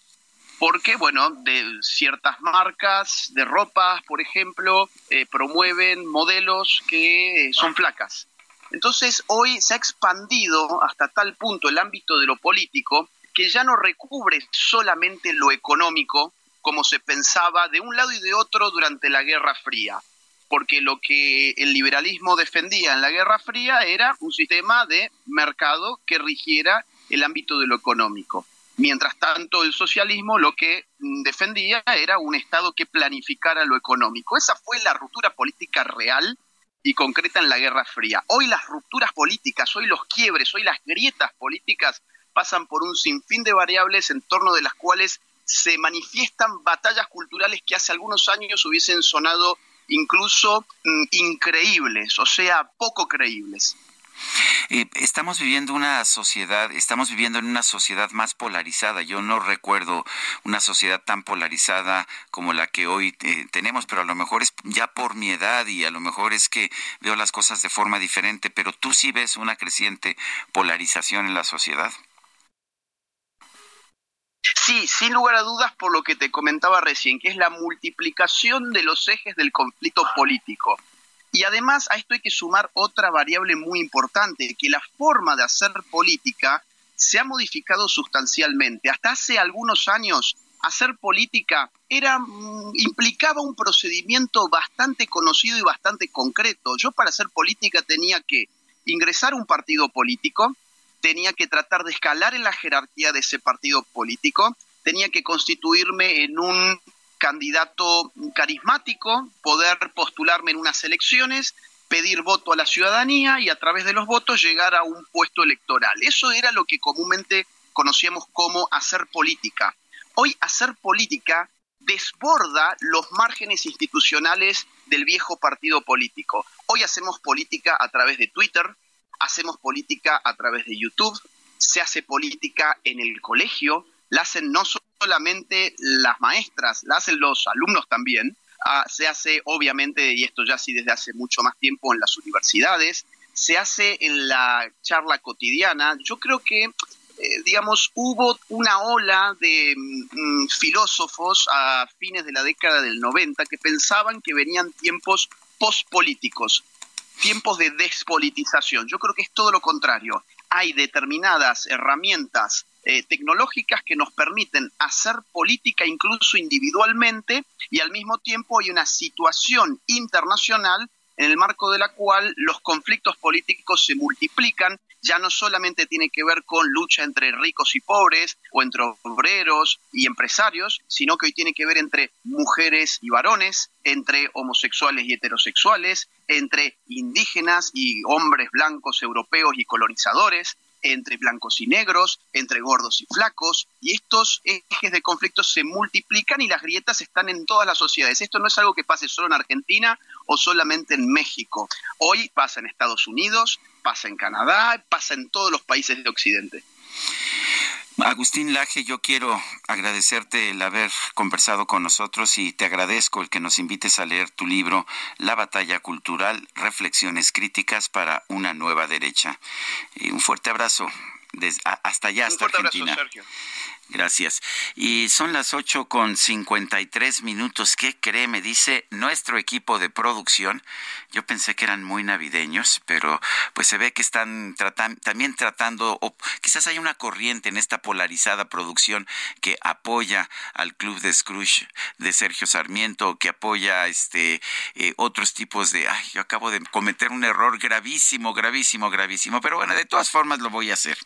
porque, bueno, de ciertas marcas de ropa, por ejemplo, eh, promueven modelos que son flacas. Entonces, hoy se ha expandido hasta tal punto el ámbito de lo político que ya no recubre solamente lo económico, como se pensaba de un lado y de otro durante la Guerra Fría porque lo que el liberalismo defendía en la Guerra Fría era un sistema de mercado que rigiera el ámbito de lo económico. Mientras tanto, el socialismo lo que defendía era un Estado que planificara lo económico. Esa fue la ruptura política real y concreta en la Guerra Fría. Hoy las rupturas políticas, hoy los quiebres, hoy las grietas políticas pasan por un sinfín de variables en torno de las cuales se manifiestan batallas culturales que hace algunos años hubiesen sonado incluso mm, increíbles, o sea, poco creíbles. Eh, estamos viviendo una sociedad, estamos viviendo en una sociedad más polarizada. Yo no recuerdo una sociedad tan polarizada como la que hoy eh, tenemos, pero a lo mejor es ya por mi edad y a lo mejor es que veo las cosas de forma diferente, pero tú sí ves una creciente polarización en la sociedad. Sí, sin lugar a dudas por lo que te comentaba recién, que es la multiplicación de los ejes del conflicto político. Y además a esto hay que sumar otra variable muy importante, que la forma de hacer política se ha modificado sustancialmente. Hasta hace algunos años hacer política era mm, implicaba un procedimiento bastante conocido y bastante concreto. Yo para hacer política tenía que ingresar a un partido político, tenía que tratar de escalar en la jerarquía de ese partido político, tenía que constituirme en un candidato carismático, poder postularme en unas elecciones, pedir voto a la ciudadanía y a través de los votos llegar a un puesto electoral. Eso era lo que comúnmente conocíamos como hacer política. Hoy hacer política desborda los márgenes institucionales del viejo partido político. Hoy hacemos política a través de Twitter, hacemos política a través de YouTube, se hace política en el colegio, la hacen no solamente las maestras, la hacen los alumnos también, ah, se hace obviamente, y esto ya sí desde hace mucho más tiempo en las universidades, se hace en la charla cotidiana. Yo creo que, eh, digamos, hubo una ola de mm, filósofos a fines de la década del 90 que pensaban que venían tiempos pospolíticos, tiempos de despolitización. Yo creo que es todo lo contrario. Hay determinadas herramientas eh, tecnológicas que nos permiten hacer política incluso individualmente y al mismo tiempo hay una situación internacional en el marco de la cual los conflictos políticos se multiplican ya no solamente tiene que ver con lucha entre ricos y pobres o entre obreros y empresarios, sino que hoy tiene que ver entre mujeres y varones, entre homosexuales y heterosexuales, entre indígenas y hombres blancos europeos y colonizadores, entre blancos y negros, entre gordos y flacos, y estos ejes de conflicto se multiplican y las grietas están en todas las sociedades. Esto no es algo que pase solo en Argentina o solamente en México. Hoy pasa en Estados Unidos, pasa en Canadá, pasa en todos los países de Occidente. Agustín Laje, yo quiero agradecerte el haber conversado con nosotros y te agradezco el que nos invites a leer tu libro La batalla cultural, reflexiones críticas para una nueva derecha. Y un fuerte abrazo desde, hasta allá, hasta Argentina. Sergio. Gracias. Y son las ocho con cincuenta y tres minutos. ¿Qué cree? Me dice nuestro equipo de producción. Yo pensé que eran muy navideños, pero pues se ve que están también tratando, o quizás hay una corriente en esta polarizada producción que apoya al club de Scrooge de Sergio Sarmiento, que apoya este eh, otros tipos de. Ay, yo acabo de cometer un error gravísimo, gravísimo, gravísimo. Pero bueno, de todas formas lo voy a hacer.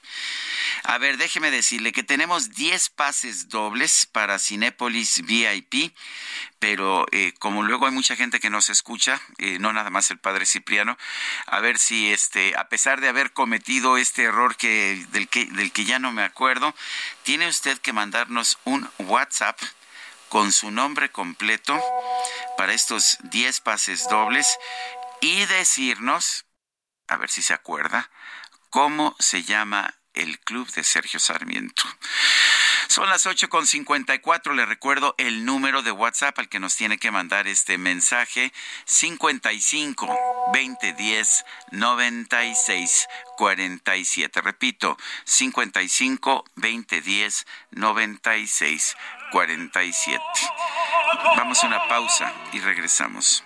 A ver, déjeme decirle que tenemos 10 10 pases dobles para Cinépolis VIP, pero eh, como luego hay mucha gente que nos escucha, eh, no nada más el padre Cipriano, a ver si este, a pesar de haber cometido este error que, del, que, del que ya no me acuerdo, tiene usted que mandarnos un WhatsApp con su nombre completo para estos 10 pases dobles y decirnos, a ver si se acuerda, cómo se llama el club de Sergio Sarmiento. Son las 8.54. Le recuerdo el número de WhatsApp al que nos tiene que mandar este mensaje: 55 2010 96 47. Repito, 55 2010 96 47. Vamos a una pausa y regresamos.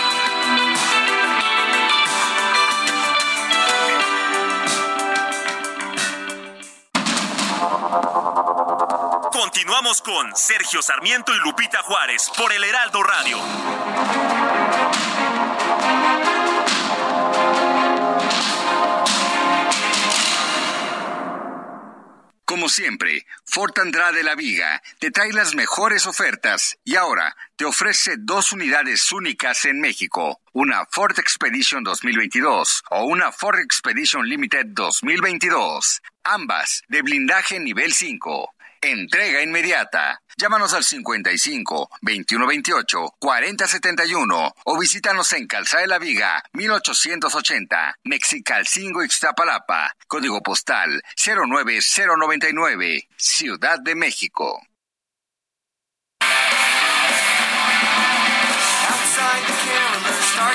Continuamos con Sergio Sarmiento y Lupita Juárez por el Heraldo Radio. Como siempre, Ford Andrade La Viga te trae las mejores ofertas y ahora te ofrece dos unidades únicas en México, una Ford Expedition 2022 o una Ford Expedition Limited 2022, ambas de blindaje nivel 5. Entrega inmediata. Llámanos al 55 2128 4071 o visítanos en Calzada de la Viga 1880, Mexicalcingo Ixtapalapa, código postal 09099, Ciudad de México.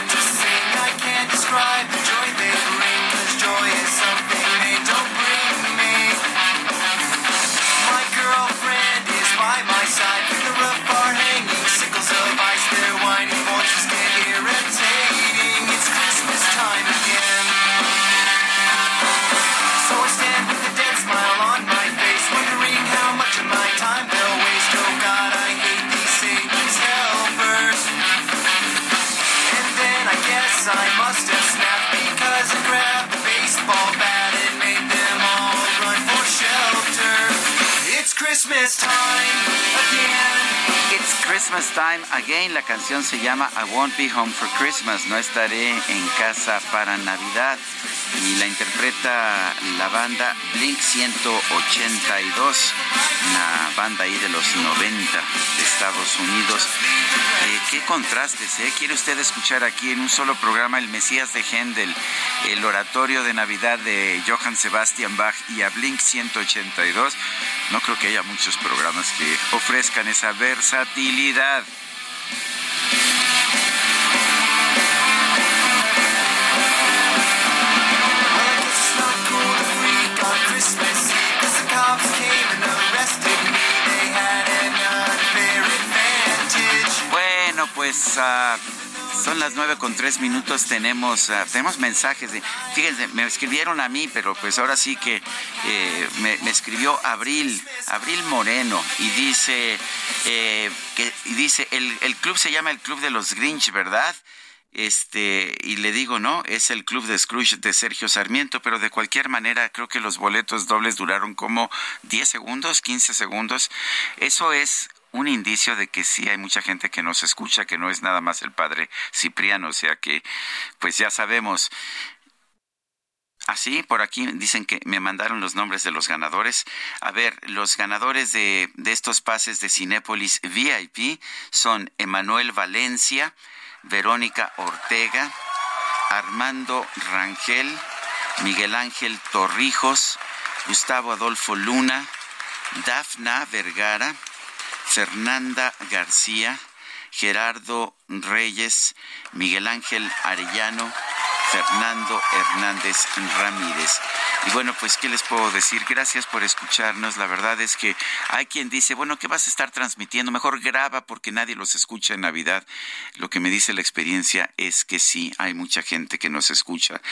Christmas time again. It's Christmas time again. La canción se llama I Won't Be Home for Christmas. No estaré en casa para Navidad. Y la interpreta la banda Blink 182, una banda ahí de los 90 de Estados Unidos. Eh, qué contrastes, ¿eh? ¿Quiere usted escuchar aquí en un solo programa el Mesías de Händel, el oratorio de Navidad de Johann Sebastian Bach y a Blink 182? No creo que haya muchos programas que ofrezcan esa versatilidad. Bueno, pues uh, son las nueve con tres minutos. Tenemos, uh, tenemos mensajes. De, fíjense, me escribieron a mí, pero pues ahora sí que eh, me, escribió Abril, Abril Moreno, y dice eh, que y dice el, el club se llama el Club de los Grinch, ¿verdad? este y le digo no es el club de Scrooge de Sergio Sarmiento pero de cualquier manera creo que los boletos dobles duraron como 10 segundos 15 segundos eso es un indicio de que sí hay mucha gente que nos escucha que no es nada más el padre Cipriano o sea que pues ya sabemos Ah, sí, por aquí dicen que me mandaron los nombres de los ganadores. A ver, los ganadores de, de estos pases de Cinépolis VIP son Emanuel Valencia, Verónica Ortega, Armando Rangel, Miguel Ángel Torrijos, Gustavo Adolfo Luna, Dafna Vergara, Fernanda García, Gerardo Reyes, Miguel Ángel Arellano, Fernando Hernández Ramírez. Y bueno, pues, ¿qué les puedo decir? Gracias por escucharnos. La verdad es que hay quien dice, bueno, ¿qué vas a estar transmitiendo? Mejor graba porque nadie los escucha en Navidad. Lo que me dice la experiencia es que sí, hay mucha gente que nos escucha.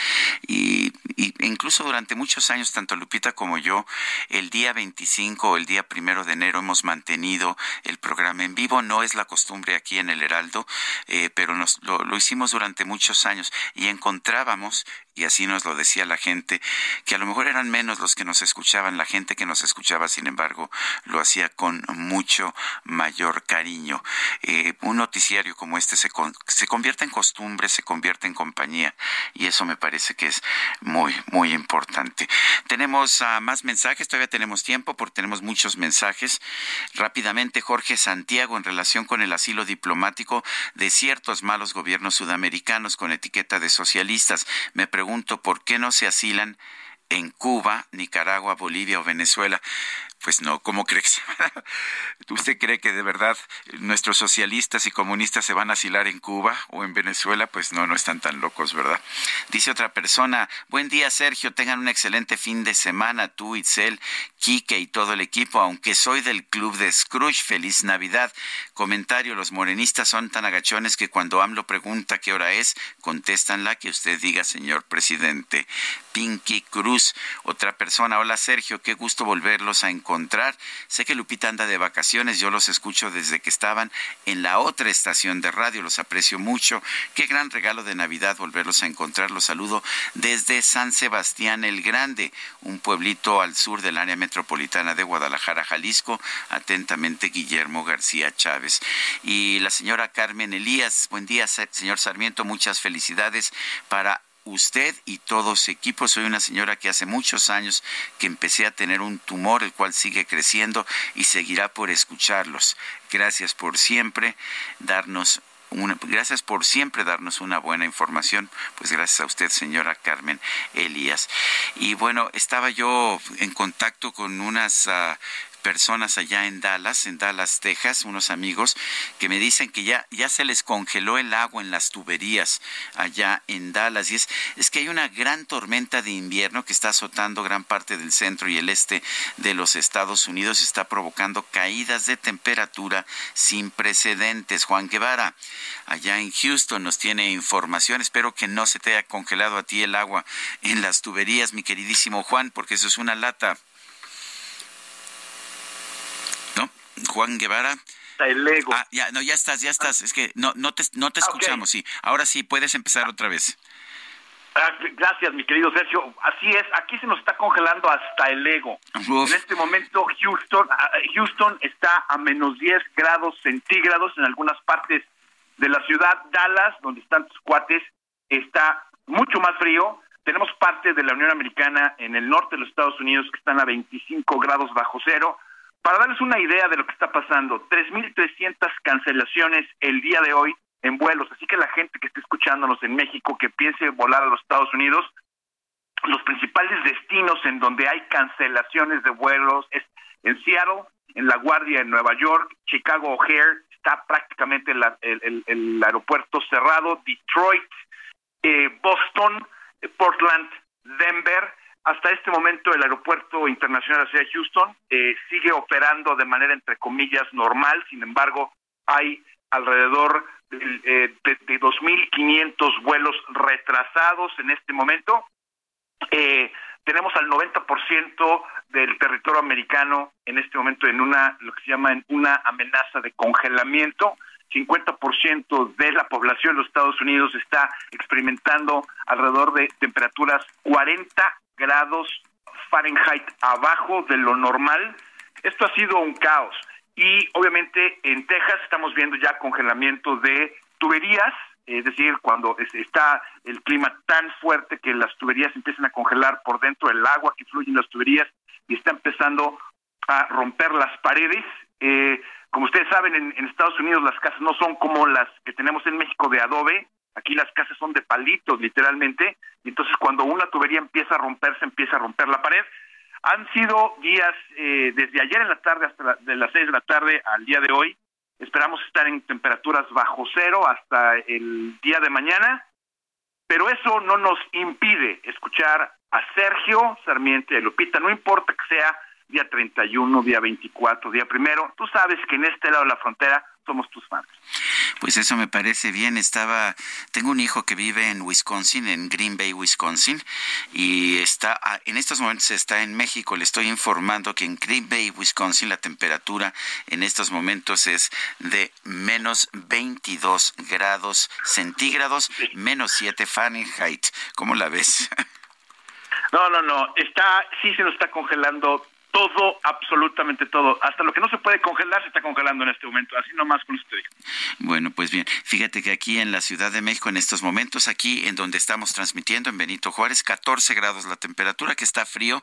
Y, y incluso durante muchos años, tanto Lupita como yo, el día 25 o el día primero de enero hemos mantenido el programa en vivo. No es la costumbre aquí en el Heraldo, eh, pero nos, lo, lo hicimos durante muchos años y encontrábamos y así nos lo decía la gente, que a lo mejor eran menos los que nos escuchaban, la gente que nos escuchaba, sin embargo, lo hacía con mucho mayor cariño. Eh, un noticiario como este se, con, se convierte en costumbre, se convierte en compañía, y eso me parece que es muy, muy importante. Tenemos uh, más mensajes, todavía tenemos tiempo porque tenemos muchos mensajes. Rápidamente, Jorge Santiago, en relación con el asilo diplomático de ciertos malos gobiernos sudamericanos con etiqueta de socialistas, me pregunto por qué no se asilan en Cuba, Nicaragua, Bolivia o Venezuela. Pues no, ¿cómo crees? ¿Usted cree que de verdad nuestros socialistas y comunistas se van a asilar en Cuba o en Venezuela? Pues no, no están tan locos, ¿verdad? Dice otra persona, buen día Sergio, tengan un excelente fin de semana, tú, Itzel, Quique y todo el equipo, aunque soy del club de Scrooge, feliz Navidad. Comentario, los morenistas son tan agachones que cuando AMLO pregunta qué hora es, contestan la que usted diga, señor presidente. Pinky Cruz, otra persona, hola Sergio, qué gusto volverlos a encontrar. Sé que Lupita anda de vacaciones, yo los escucho desde que estaban en la otra estación de radio, los aprecio mucho. Qué gran regalo de Navidad volverlos a encontrar. Los saludo desde San Sebastián el Grande, un pueblito al sur del área metropolitana de Guadalajara, Jalisco. Atentamente, Guillermo García Chávez. Y la señora Carmen Elías, buen día, señor Sarmiento, muchas felicidades para usted y todo su equipo. Soy una señora que hace muchos años que empecé a tener un tumor, el cual sigue creciendo y seguirá por escucharlos. Gracias por siempre darnos gracias por siempre darnos una buena información. Pues gracias a usted, señora Carmen Elías. Y bueno, estaba yo en contacto con unas uh, personas allá en Dallas, en Dallas, Texas, unos amigos que me dicen que ya, ya se les congeló el agua en las tuberías allá en Dallas. Y es, es que hay una gran tormenta de invierno que está azotando gran parte del centro y el este de los Estados Unidos y está provocando caídas de temperatura sin precedentes. Juan Guevara, allá en Houston, nos tiene información. Espero que no se te haya congelado a ti el agua en las tuberías, mi queridísimo Juan, porque eso es una lata. Juan Guevara. El ego. Ah, ya, no, ya estás, ya estás. Es que no, no te, no te escuchamos, okay. sí. Ahora sí, puedes empezar otra vez. Ah, gracias, mi querido Sergio. Así es, aquí se nos está congelando hasta el ego. Uf. En este momento, Houston, Houston está a menos 10 grados centígrados en algunas partes de la ciudad. Dallas, donde están tus cuates, está mucho más frío. Tenemos partes de la Unión Americana en el norte de los Estados Unidos que están a 25 grados bajo cero. Para darles una idea de lo que está pasando, 3.300 cancelaciones el día de hoy en vuelos. Así que la gente que esté escuchándonos en México, que piense volar a los Estados Unidos, los principales destinos en donde hay cancelaciones de vuelos es en Seattle, en La Guardia, en Nueva York, Chicago O'Hare, está prácticamente el, el, aeropuerto cerrado, Detroit, eh, Boston, Portland, Denver, hasta este momento el aeropuerto internacional de Houston eh, sigue operando de manera entre comillas normal, sin embargo hay alrededor de, eh, de 2.500 vuelos retrasados en este momento. Eh, tenemos al 90% del territorio americano en este momento en una, lo que se llama en una amenaza de congelamiento. 50% de la población de los Estados Unidos está experimentando alrededor de temperaturas 40 grados Fahrenheit abajo de lo normal. Esto ha sido un caos. Y obviamente en Texas estamos viendo ya congelamiento de tuberías es decir, cuando está el clima tan fuerte que las tuberías empiezan a congelar por dentro el agua que fluye en las tuberías y está empezando a romper las paredes. Eh, como ustedes saben, en, en, Estados Unidos las casas no son como las que tenemos en México de adobe, aquí las casas son de palitos literalmente, y entonces cuando una tubería empieza a romperse, empieza a romper la pared. Han sido días eh, desde ayer en la tarde hasta de las seis de la tarde al día de hoy. Esperamos estar en temperaturas bajo cero hasta el día de mañana, pero eso no nos impide escuchar a Sergio Sarmiento y Lupita, no importa que sea día 31, día 24, día primero, tú sabes que en este lado de la frontera somos tus fans. Pues eso me parece bien. Estaba, tengo un hijo que vive en Wisconsin, en Green Bay, Wisconsin, y está, en estos momentos está en México. Le estoy informando que en Green Bay, Wisconsin, la temperatura en estos momentos es de menos 22 grados centígrados, menos 7 Fahrenheit. ¿Cómo la ves? No, no, no. Está, sí se nos está congelando todo, absolutamente todo. Hasta lo que no se puede congelar se está congelando en este momento. Así nomás con usted. Bueno, pues bien, fíjate que aquí en la Ciudad de México, en estos momentos, aquí en donde estamos transmitiendo, en Benito Juárez, 14 grados la temperatura, que está frío,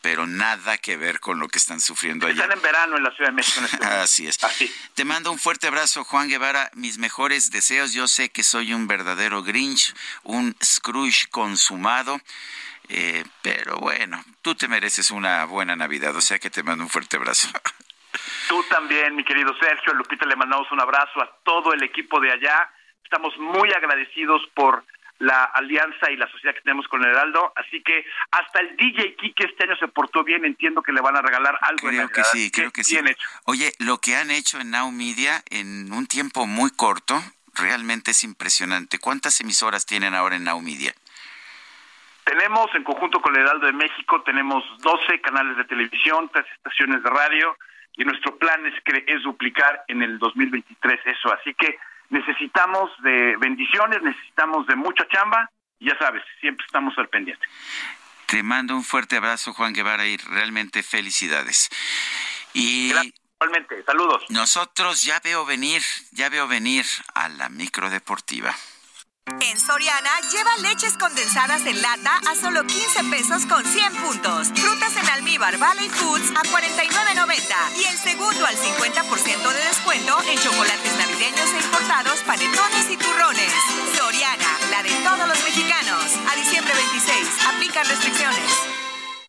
pero nada que ver con lo que están sufriendo allá. Están en verano en la Ciudad de México. En este Así es. Te mando un fuerte abrazo, Juan Guevara. Mis mejores deseos. Yo sé que soy un verdadero Grinch, un Scrooge consumado. Eh, pero bueno, tú te mereces una buena Navidad, o sea que te mando un fuerte abrazo. Tú también, mi querido Sergio, Lupita, le mandamos un abrazo a todo el equipo de allá. Estamos muy agradecidos por la alianza y la sociedad que tenemos con el Heraldo. Así que hasta el DJ Kike este año se portó bien. Entiendo que le van a regalar algo. Creo que sí, creo que sí. Oye, lo que han hecho en Now Media en un tiempo muy corto, realmente es impresionante. ¿Cuántas emisoras tienen ahora en Now Media? Tenemos, en conjunto con el Heraldo de México, tenemos 12 canales de televisión, tres estaciones de radio, y nuestro plan es, que, es duplicar en el 2023 eso. Así que necesitamos de bendiciones, necesitamos de mucha chamba, y ya sabes, siempre estamos al pendiente. Te mando un fuerte abrazo, Juan Guevara, y realmente felicidades. Y Igualmente, saludos. Nosotros ya veo venir, ya veo venir a la micro deportiva. En Soriana lleva leches condensadas en lata a solo 15 pesos con 100 puntos. Frutas en almíbar Valley Foods a 49.90 y el segundo al 50% de descuento en chocolates navideños e importados, panetones y turrones. Soriana, la de todos los mexicanos. A diciembre 26, aplican restricciones.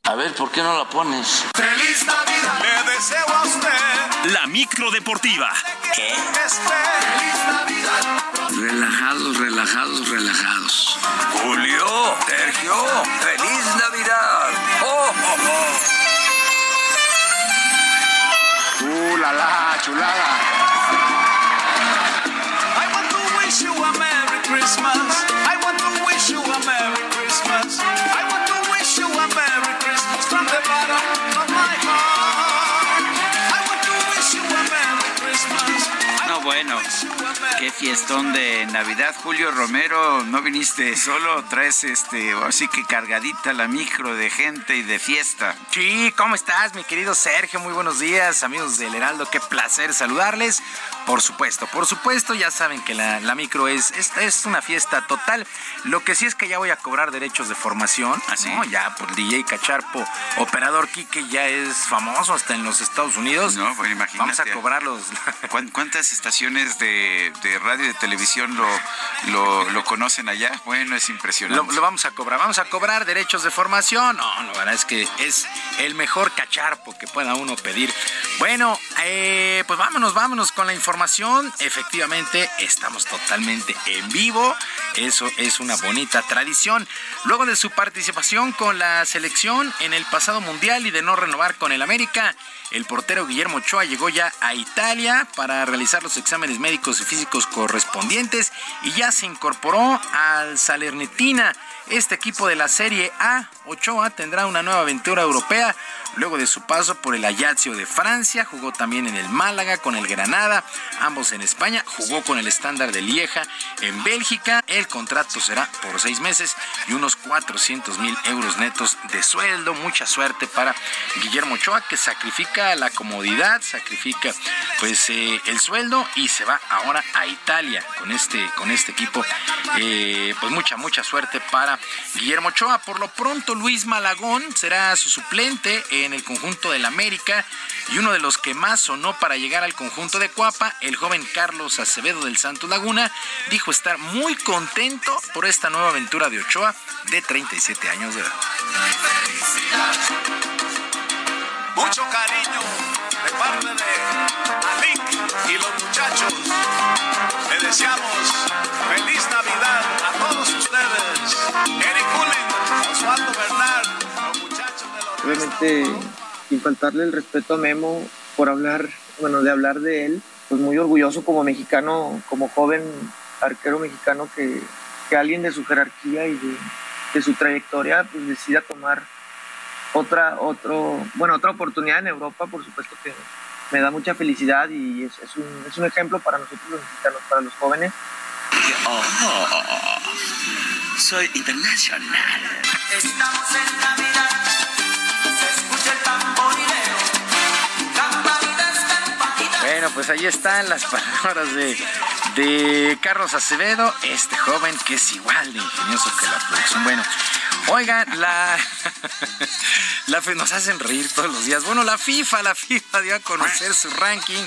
A ver, ¿por qué no la pones? ¡Feliz Navidad! Le deseo a usted. La micro deportiva. ¿Qué? ¡Feliz Navidad! Relajados, relajados, relajados. Julio, Sergio, feliz Navidad. ¡Oh, oh, oh! ¡Uh, la la, chulada! I want to wish you a Merry Christmas. I want to wish you a Merry qué fiestón de Navidad, Julio Romero. No viniste solo, traes este, así que cargadita la micro de gente y de fiesta. Sí, ¿cómo estás, mi querido Sergio? Muy buenos días, amigos del Heraldo. Qué placer saludarles. Por supuesto, por supuesto, ya saben que la, la micro es, es, es, una fiesta total. Lo que sí es que ya voy a cobrar derechos de formación. Así. ¿no? Ya por DJ Cacharpo, operador Quique ya es famoso hasta en los Estados Unidos. No, pues imagínate. Vamos a cobrarlos. ¿Cuántas estaciones de, de radio y de televisión lo, lo, conocen allá? Bueno, es impresionante. Lo, vamos a cobrar. Vamos a cobrar derechos de formación. No, la verdad es que es el mejor cacharpo que pueda uno pedir. Bueno, eh, pues vámonos, vámonos con la información, efectivamente estamos totalmente en vivo. Eso es una bonita tradición. Luego de su participación con la selección en el pasado mundial y de no renovar con el América, el portero Guillermo Ochoa llegó ya a Italia para realizar los exámenes médicos y físicos correspondientes y ya se incorporó al Salernitina. Este equipo de la Serie A, Ochoa, tendrá una nueva aventura europea luego de su paso por el Ajaccio de Francia. Jugó también en el Málaga con el Granada, ambos en España. Jugó con el Estándar de Lieja en Bélgica. El contrato será por seis meses y unos 400 mil euros netos de sueldo. Mucha suerte para Guillermo Ochoa, que sacrifica la comodidad, sacrifica pues eh, el sueldo y se va ahora a Italia con este, con este equipo. Eh, pues mucha, mucha suerte para Guillermo Ochoa. Por lo pronto, Luis Malagón será su suplente en el conjunto del América y uno de los que más sonó para llegar al conjunto de Cuapa, el joven Carlos Acevedo del Santos Laguna, dijo estar muy contento por esta nueva aventura de Ochoa de 37 años de edad. Mucho cariño de parte de y los muchachos. Le deseamos Obviamente, sin faltarle el respeto a Memo por hablar, bueno, de hablar de él, pues muy orgulloso como mexicano, como joven arquero mexicano que, que alguien de su jerarquía y de, de su trayectoria pues decida tomar otra, otro, bueno, otra oportunidad en Europa, por supuesto que me da mucha felicidad y es, es, un, es un ejemplo para nosotros los mexicanos, para los jóvenes. Oh, soy internacional. Estamos en Navidad, Bueno, pues ahí están las palabras de, Carlos Acevedo, este joven que es igual de ingenioso que la producción. Bueno, oigan, la, la nos hacen reír todos los días. Bueno, la FIFA, la FIFA dio a conocer su ranking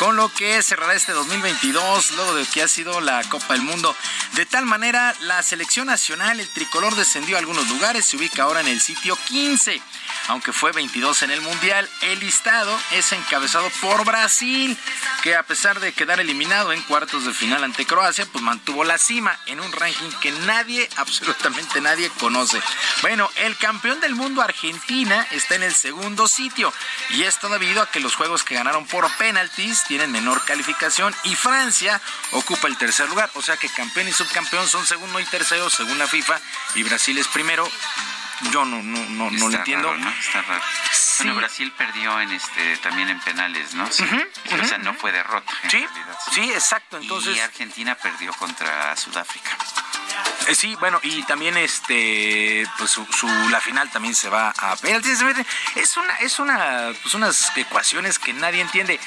con lo que cerrará este 2022, luego de que ha sido la Copa del Mundo. De tal manera, la selección nacional, el tricolor descendió a algunos lugares, se ubica ahora en el sitio 15 aunque fue 22 en el Mundial. El listado es encabezado por Brasil, que a pesar de quedar eliminado en cuartos de final ante Croacia, pues mantuvo la cima en un ranking que nadie, absolutamente nadie conoce. Bueno, el campeón del mundo Argentina está en el segundo sitio y esto debido a que los juegos que ganaron por penaltis tienen menor calificación y Francia ocupa el tercer lugar, o sea que campeón y subcampeón son segundo y tercero según la FIFA y Brasil es primero yo no, no, no, no lo entiendo. Raro, ¿no? Está raro. Bueno, Brasil perdió en este también en penales, ¿no? Sí. O sea, no fue derrota. En Sí, realidad, sí, exacto. Entonces, Y Argentina perdió contra Sudáfrica. Eh, sí, bueno, y también este pues su, su- la final también se va a penaltis. Es una es una pues unas ecuaciones que nadie entiende.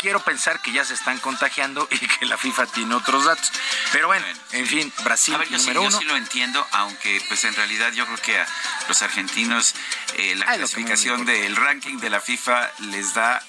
Quiero pensar que ya se están contagiando y que la FIFA tiene otros datos. Pero bueno, en fin, Brasil A ver, yo sí, número yo uno. sí lo entiendo, aunque pues en realidad yo creo que a los argentinos eh, la Ay, clasificación del ranking de la FIFA les da,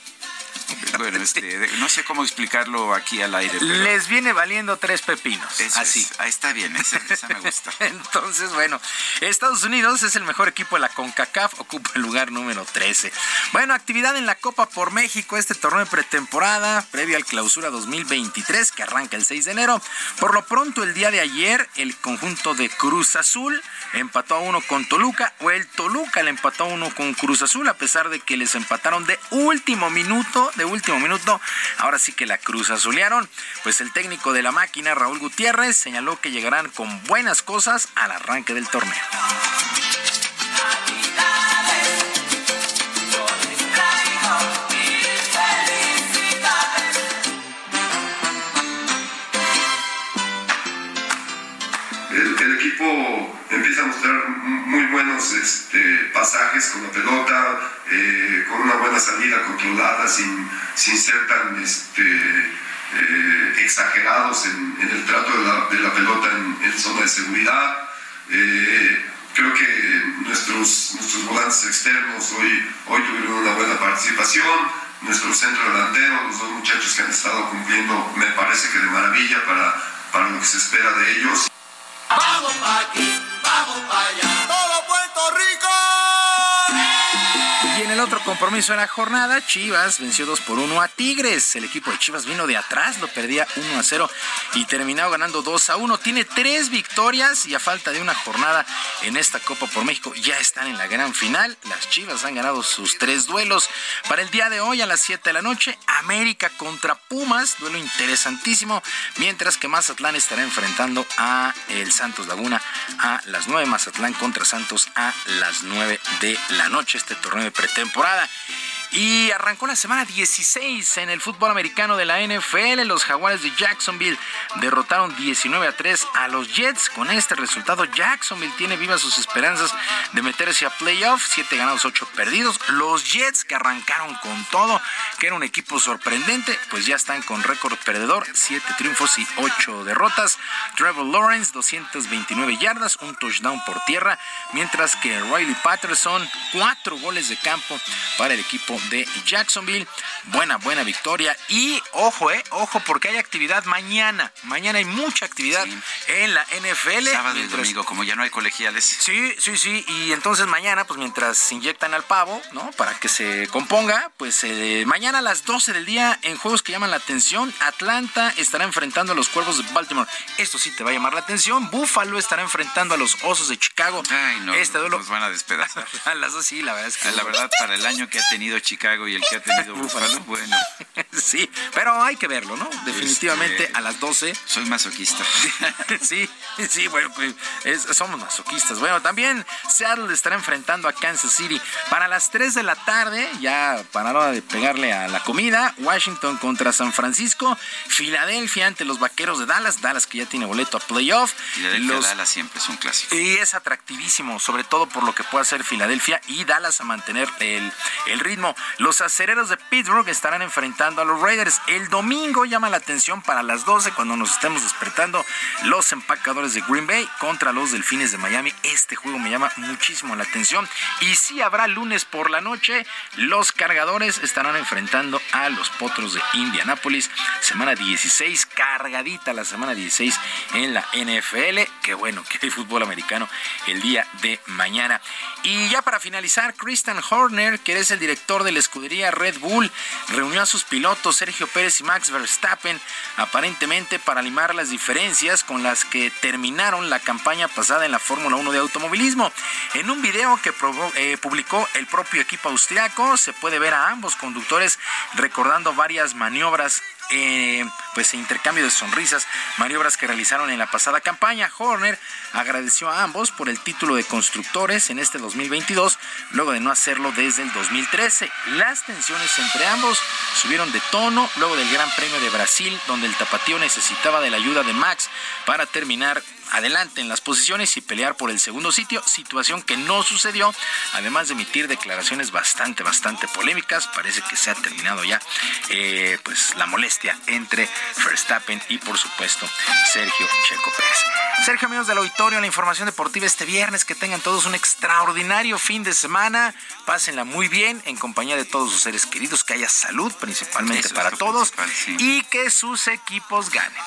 bueno, este, no sé cómo explicarlo aquí al aire. Pero Les viene valiendo tres pepinos. eso así. es. ahí está bien, esa, esa me gusta. Entonces, bueno, Estados Unidos es el mejor equipo de la CONCACAF, ocupa el lugar número 13. Bueno, actividad en la Copa por México, este torneo de pretemporada, previo al clausura 2023, que arranca el 6 de enero. Por lo pronto, el día de ayer, el conjunto de Cruz Azul empató a uno con Toluca, o el Toluca le empató a uno con Cruz Azul, a pesar de que les empataron de último minuto, de último minuto. Ahora sí que la Cruz Azulearon. Pues el técnico de la máquina, Raúl Gutiérrez, señaló que llegarán con buenas cosas al arranque del torneo. M- muy buenos este, pasajes con la pelota, eh, con una buena salida controlada, sin, sin ser tan este, eh, exagerados en, en el trato de la, de la pelota en, en zona de seguridad. Eh, creo que nuestros, nuestros volantes externos hoy, hoy tuvieron una buena participación. Nuestro centro delantero, los dos muchachos que han estado cumpliendo, me parece que de maravilla para, para lo que se espera de ellos. Vamos pa' aquí, vamos pa' allá. Todo Puerto Rico. Y en el otro compromiso de la jornada, Chivas venció 2 por 1 a Tigres. El equipo de Chivas vino de atrás, lo perdía 1 a 0 y terminó ganando 2 a 1. Tiene tres victorias y a falta de una jornada en esta Copa por México ya están en la gran final. Las Chivas han ganado sus tres duelos. Para el día de hoy a las 7 de la noche, América contra Pumas, duelo interesantísimo, mientras que Mazatlán estará enfrentando a el Santos Laguna a las 9, Mazatlán contra Santos a las 9 de la noche, este torneo de pretemporada. Y arrancó la semana 16 en el fútbol americano de la NFL. Los Jaguares de Jacksonville derrotaron 19 a 3 a los Jets. Con este resultado, Jacksonville tiene vivas sus esperanzas de meterse a playoffs. 7 ganados, 8 perdidos. Los Jets que arrancaron con todo, que era un equipo sorprendente, pues ya están con récord perdedor, 7 triunfos y 8 derrotas. Trevor Lawrence, 229 yardas, un touchdown por tierra, mientras que Riley Patterson, 4 goles de campo para el equipo de Jacksonville. Buena, buena victoria. Y ojo, eh, ojo, porque hay actividad mañana. Mañana hay mucha actividad en la NFL. Sábado y domingo, como ya no hay colegiales. Sí, sí, sí. Y entonces mañana, pues mientras inyectan al pavo, ¿no? Para que se componga, pues eh, mañana a las 12 del día, en juegos que llaman la atención, Atlanta estará enfrentando a los cuervos de Baltimore. Esto sí te va a llamar la atención. Buffalo estará enfrentando a los osos de Chicago. Ay, no. Este duelo. Nos van a despedazar. A las dos sí, la verdad es que. La verdad, para el año que ha tenido Chicago y el que ha tenido Buffalo, bueno. sí, pero hay que verlo, ¿no? Definitivamente Este, a las 12. Soy masoquista. sí, sí, bueno, pues es- somos masoquistas. Bueno, también Seattle estará enfrentando a Kansas City. Para las 3 de la tarde, ya para la hora de pegarle a la comida, Washington contra San Francisco, Filadelfia ante los Vaqueros de Dallas, Dallas que ya tiene boleto a playoff. Filadelfia Los- Dallas siempre es un clásico. y es atractivísimo, sobre todo por lo que puede hacer Filadelfia y Dallas a mantener el, el ritmo. Los acereros de Pittsburgh estarán enfrentando a los Raiders. El domingo llama la atención para las 12, cuando nos estemos despertando, los empacadores de Green Bay contra los Delfines de Miami. Este juego me llama muchísimo la atención. Y si habrá lunes por la noche, los cargadores estarán enfrentando a los Potros de Indianápolis. Semana 16, cargadita la semana 16 en la NFL. Qué bueno que hay fútbol americano el día de mañana. Y ya para finalizar, Christian Horner, que es el director de la escudería Red Bull, reunió a sus pilotos Sergio Pérez y Max Verstappen, aparentemente para limar las diferencias con las que terminaron la campaña pasada en la Fórmula 1 de automovilismo. En un video que eh, publicó el propio equipo austriaco, se puede ver a ambos conductores recordando varias maniobras eh, pues intercambio de sonrisas, maniobras que realizaron en la pasada campaña. Horner agradeció a ambos por el título de constructores en este 2022, luego de no hacerlo desde el 2013. Las tensiones entre ambos subieron de tono luego del Gran Premio de Brasil, donde el tapatío necesitaba de la ayuda de Max para terminar adelante en las posiciones y pelear por el segundo sitio, situación que no sucedió, además de emitir declaraciones bastante, bastante polémicas. Parece que se ha terminado ya eh, pues la molestia entre Verstappen y por supuesto Sergio Checo Pérez. Sergio, amigos del auditorio, la información deportiva este viernes, que tengan todos un extraordinario fin de semana, pásenla muy bien en compañía de todos sus seres queridos, que haya salud principalmente Eso para todos principal, sí. y que sus equipos ganen.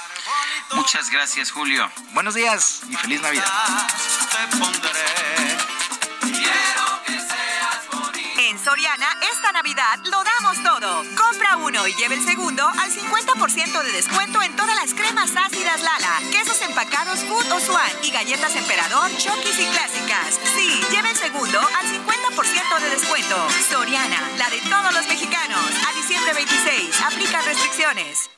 Muchas gracias, Julio. Buenos días y feliz Navidad. En Soriana, esta Navidad lo damos todo. Compra uno y lleve el segundo al 50% de descuento en todas las cremas ácidas Lala, quesos empacados Food o Swan y galletas Emperador, Chokis y clásicas. Sí, lleve el segundo al 50% de descuento. Soriana, la de todos los mexicanos. A diciembre 26, aplica restricciones.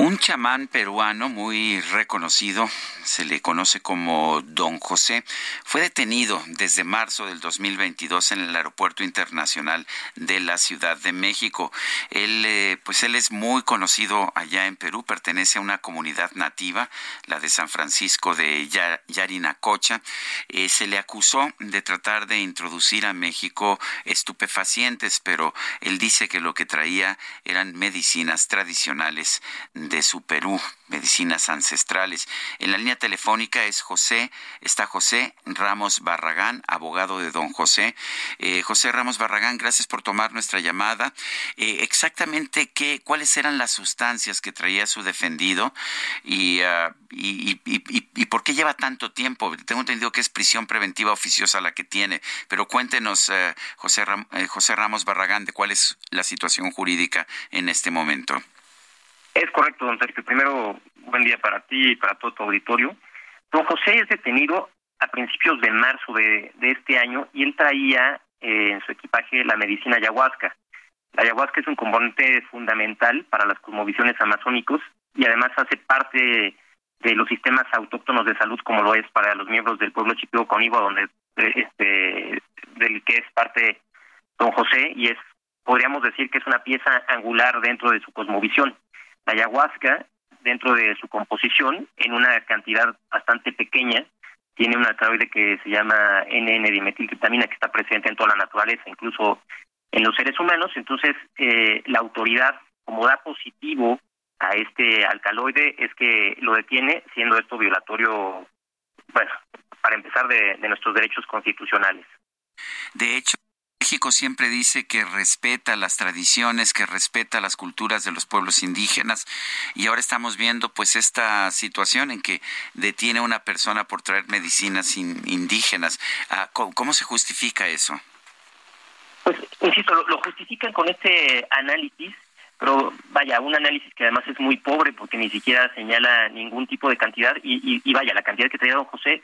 Un chamán peruano muy reconocido, se le conoce como Don José, fue detenido desde marzo del 2022 en el Aeropuerto Internacional de la Ciudad de México. Él, eh, pues él es muy conocido allá en Perú, pertenece a una comunidad nativa, la de San Francisco de Ya- Yarinacocha. Eh, se le acusó de tratar de introducir a México estupefacientes, pero él dice que lo que traía eran medicinas tradicionales de su Perú, medicinas ancestrales. En la línea telefónica es José, está José Ramos Barragán, abogado de don José. Eh, José Ramos Barragán, gracias por tomar nuestra llamada. Eh, exactamente qué, cuáles eran las sustancias que traía su defendido y, ah, y, por qué lleva tanto tiempo. Tengo entendido que es prisión preventiva oficiosa la que tiene, pero cuéntenos, eh, José, José Ramos Barragán, de cuál es la situación jurídica en este momento. Es correcto, don Sergio. Primero, buen día para ti y para todo tu auditorio. Don José es detenido a principios de marzo de, de este año y él traía eh, en su equipaje la medicina ayahuasca. La ayahuasca es un componente fundamental para las cosmovisiones amazónicos y además hace parte de los sistemas autóctonos de salud como lo es para los miembros del pueblo chipeo coníbo donde eh, este del que es parte don José y es podríamos decir que es una pieza angular dentro de su cosmovisión. Ayahuasca, dentro de su composición, en una cantidad bastante pequeña, tiene un alcaloide que se llama NN-dimetiltriptamina que está presente en toda la naturaleza, incluso en los seres humanos. Entonces, eh, la autoridad, como da positivo a este alcaloide, es que lo detiene, siendo esto violatorio, bueno, para empezar, de, de nuestros derechos constitucionales. De hecho, México siempre dice que respeta las tradiciones, que respeta las culturas de los pueblos indígenas y ahora estamos viendo pues esta situación en que detiene a una persona por traer medicinas indígenas. Ah, ¿Cómo, se justifica eso? Pues, insisto, lo, justifican con este análisis pero vaya, un análisis que además es muy pobre porque ni siquiera señala ningún tipo de cantidad y, y vaya, la cantidad que traía don José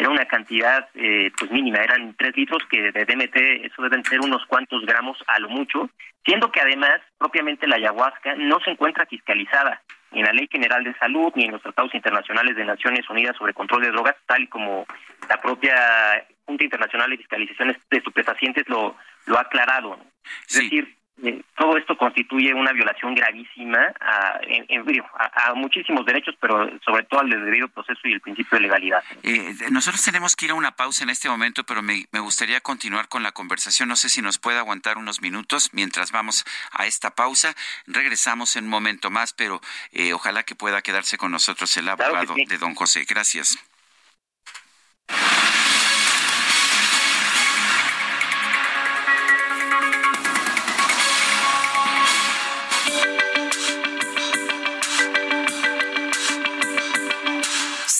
era una cantidad eh, pues mínima, eran tres litros que de DMT, eso deben ser unos cuantos gramos a lo mucho, siendo que además propiamente la ayahuasca no se encuentra fiscalizada ni en la Ley General de Salud ni en los tratados internacionales de Naciones Unidas sobre control de drogas, tal como la propia Junta Internacional de Fiscalización de Estupefacientes lo, lo ha aclarado. Es decir, eh, todo esto constituye una violación gravísima a, a, muchísimos derechos, pero sobre todo al debido proceso y el principio de legalidad. Eh, nosotros tenemos que ir a una pausa en este momento, pero me, gustaría continuar con la conversación. No sé si nos puede aguantar unos minutos mientras vamos a esta pausa. Regresamos en un momento más, pero eh, ojalá que pueda quedarse con nosotros el abogado de don José. Gracias.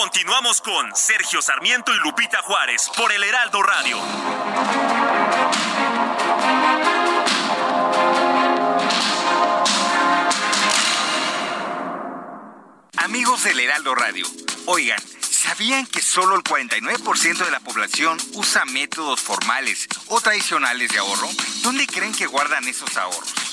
Continuamos con Sergio Sarmiento y Lupita Juárez por el Heraldo Radio. Amigos del Heraldo Radio, oigan, ¿sabían que solo el 49% de la población usa métodos formales o tradicionales de ahorro? ¿Dónde creen que guardan esos ahorros?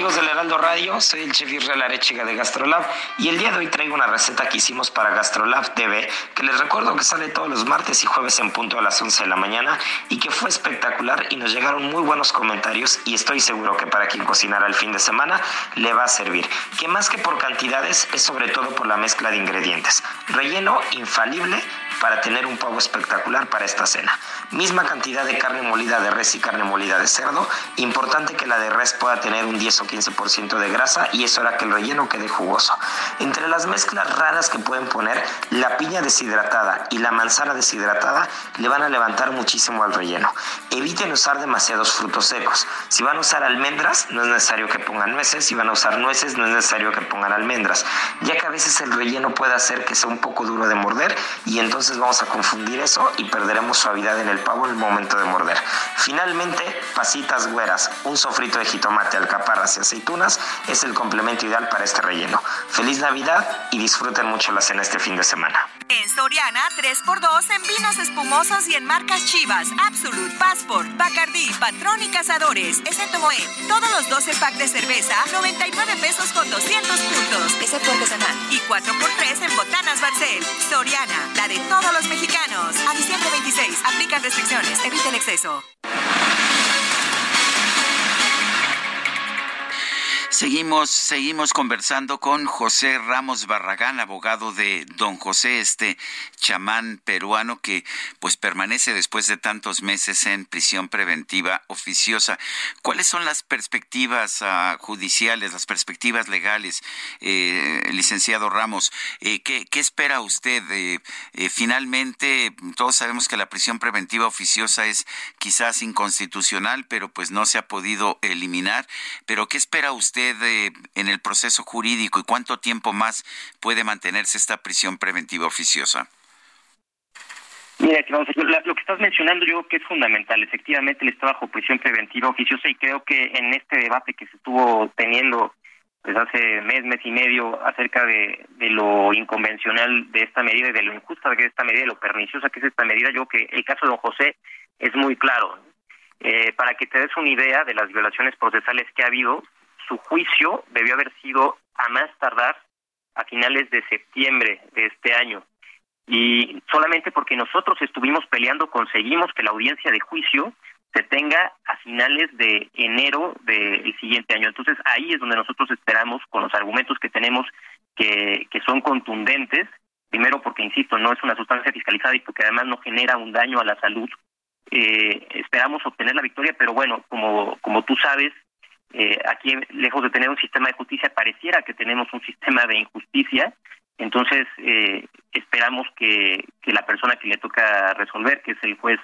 Amigos del Heraldo Radio, soy el chef Israel Arechiga de Gastrolab y el día de hoy traigo una receta que hicimos para Gastrolab TV que les recuerdo que sale todos los martes y jueves en punto a las 11 de la mañana y que fue espectacular y nos llegaron muy buenos comentarios y estoy seguro que para quien cocinara el fin de semana le va a servir. Que más que por cantidades es sobre todo por la mezcla de ingredientes. Relleno infalible para tener un pavo espectacular para esta cena. Misma cantidad de carne molida de res y carne molida de cerdo. Importante que la de res pueda tener un 10 o 15% de grasa y eso hará que el relleno quede jugoso. Entre las mezclas raras que pueden poner, la piña deshidratada y la manzana deshidratada le van a levantar muchísimo al relleno. Eviten usar demasiados frutos secos. Si van a usar almendras, no es necesario que pongan nueces. Si van a usar nueces, no es necesario que pongan almendras, ya que a veces el relleno puede hacer que sea un poco duro de morder y entonces vamos a confundir eso y perderemos suavidad en el pavo en el momento de morder. Finalmente, pasitas güeras, un sofrito de jitomate, alcaparras y aceitunas es el complemento ideal para este relleno. Feliz Navidad y disfruten mucho la cena este fin de semana. En Soriana, 3x2 en vinos espumosos y en marcas Chivas, Absolute, Passport, Bacardí, Patrón y Cazadores, excepto Moed. Todos los 12 packs de cerveza, 99 pesos con 200 puntos, excepto artesanal. Y 4x3 en Botanas Barcel. Soriana, la de todos los mexicanos. A diciembre 26, aplican restricciones, evita el exceso. Seguimos, seguimos conversando con José Ramos Barragán, abogado de Don José, este chamán peruano que pues permanece después de tantos meses en prisión preventiva oficiosa. ¿Cuáles son las perspectivas uh, judiciales, las perspectivas legales, eh, licenciado Ramos? Eh, ¿qué, ¿qué, espera usted? Eh, finalmente, todos sabemos que la prisión preventiva oficiosa es quizás inconstitucional, pero pues no se ha podido eliminar. Pero ¿qué espera usted en el proceso jurídico y cuánto tiempo más puede mantenerse esta prisión preventiva oficiosa? Mira, lo que estás mencionando yo creo que es fundamental. Efectivamente, el está bajo prisión preventiva oficiosa y creo que en este debate que se estuvo teniendo pues hace mes, mes y medio acerca de, de lo inconvencional de esta medida y de lo injusta que es esta medida, de lo perniciosa que es esta medida, yo creo que el caso de don José es muy claro. Eh, para que te des una idea de las violaciones procesales que ha habido, su juicio debió haber sido a más tardar a finales de septiembre de este año. Y solamente porque nosotros estuvimos peleando conseguimos que la audiencia de juicio se tenga a finales de enero del siguiente año. Entonces ahí es donde nosotros esperamos, con los argumentos que tenemos, que, que son contundentes, primero porque, insisto, no es una sustancia fiscalizada y porque además no genera un daño a la salud, eh, esperamos obtener la victoria, pero bueno, como, como tú sabes, eh, aquí, lejos de tener un sistema de justicia, pareciera que tenemos un sistema de injusticia. Entonces, eh, esperamos que, que, la persona que le toca resolver, que es el juez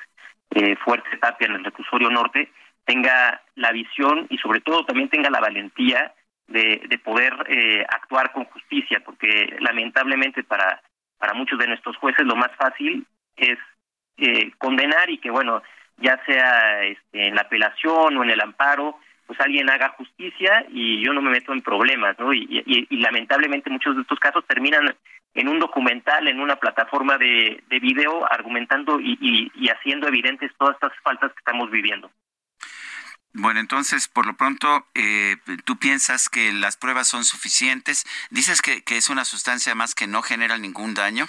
eh, Fuerte Tapia en el reclusorio norte, tenga la visión y sobre todo también tenga la valentía de, de poder eh, actuar con justicia, porque lamentablemente para, para muchos de nuestros jueces lo más fácil es eh, condenar y que, bueno, ya sea este, en la apelación o en el amparo, pues alguien haga justicia y yo no me meto en problemas, ¿no? Y, y, lamentablemente muchos de estos casos terminan en un documental, en una plataforma de, de video, argumentando y, y, haciendo evidentes todas estas faltas que estamos viviendo. Bueno, entonces, por lo pronto, eh, ¿tú piensas que las pruebas son suficientes? ¿Dices que, que es una sustancia más que no genera ningún daño?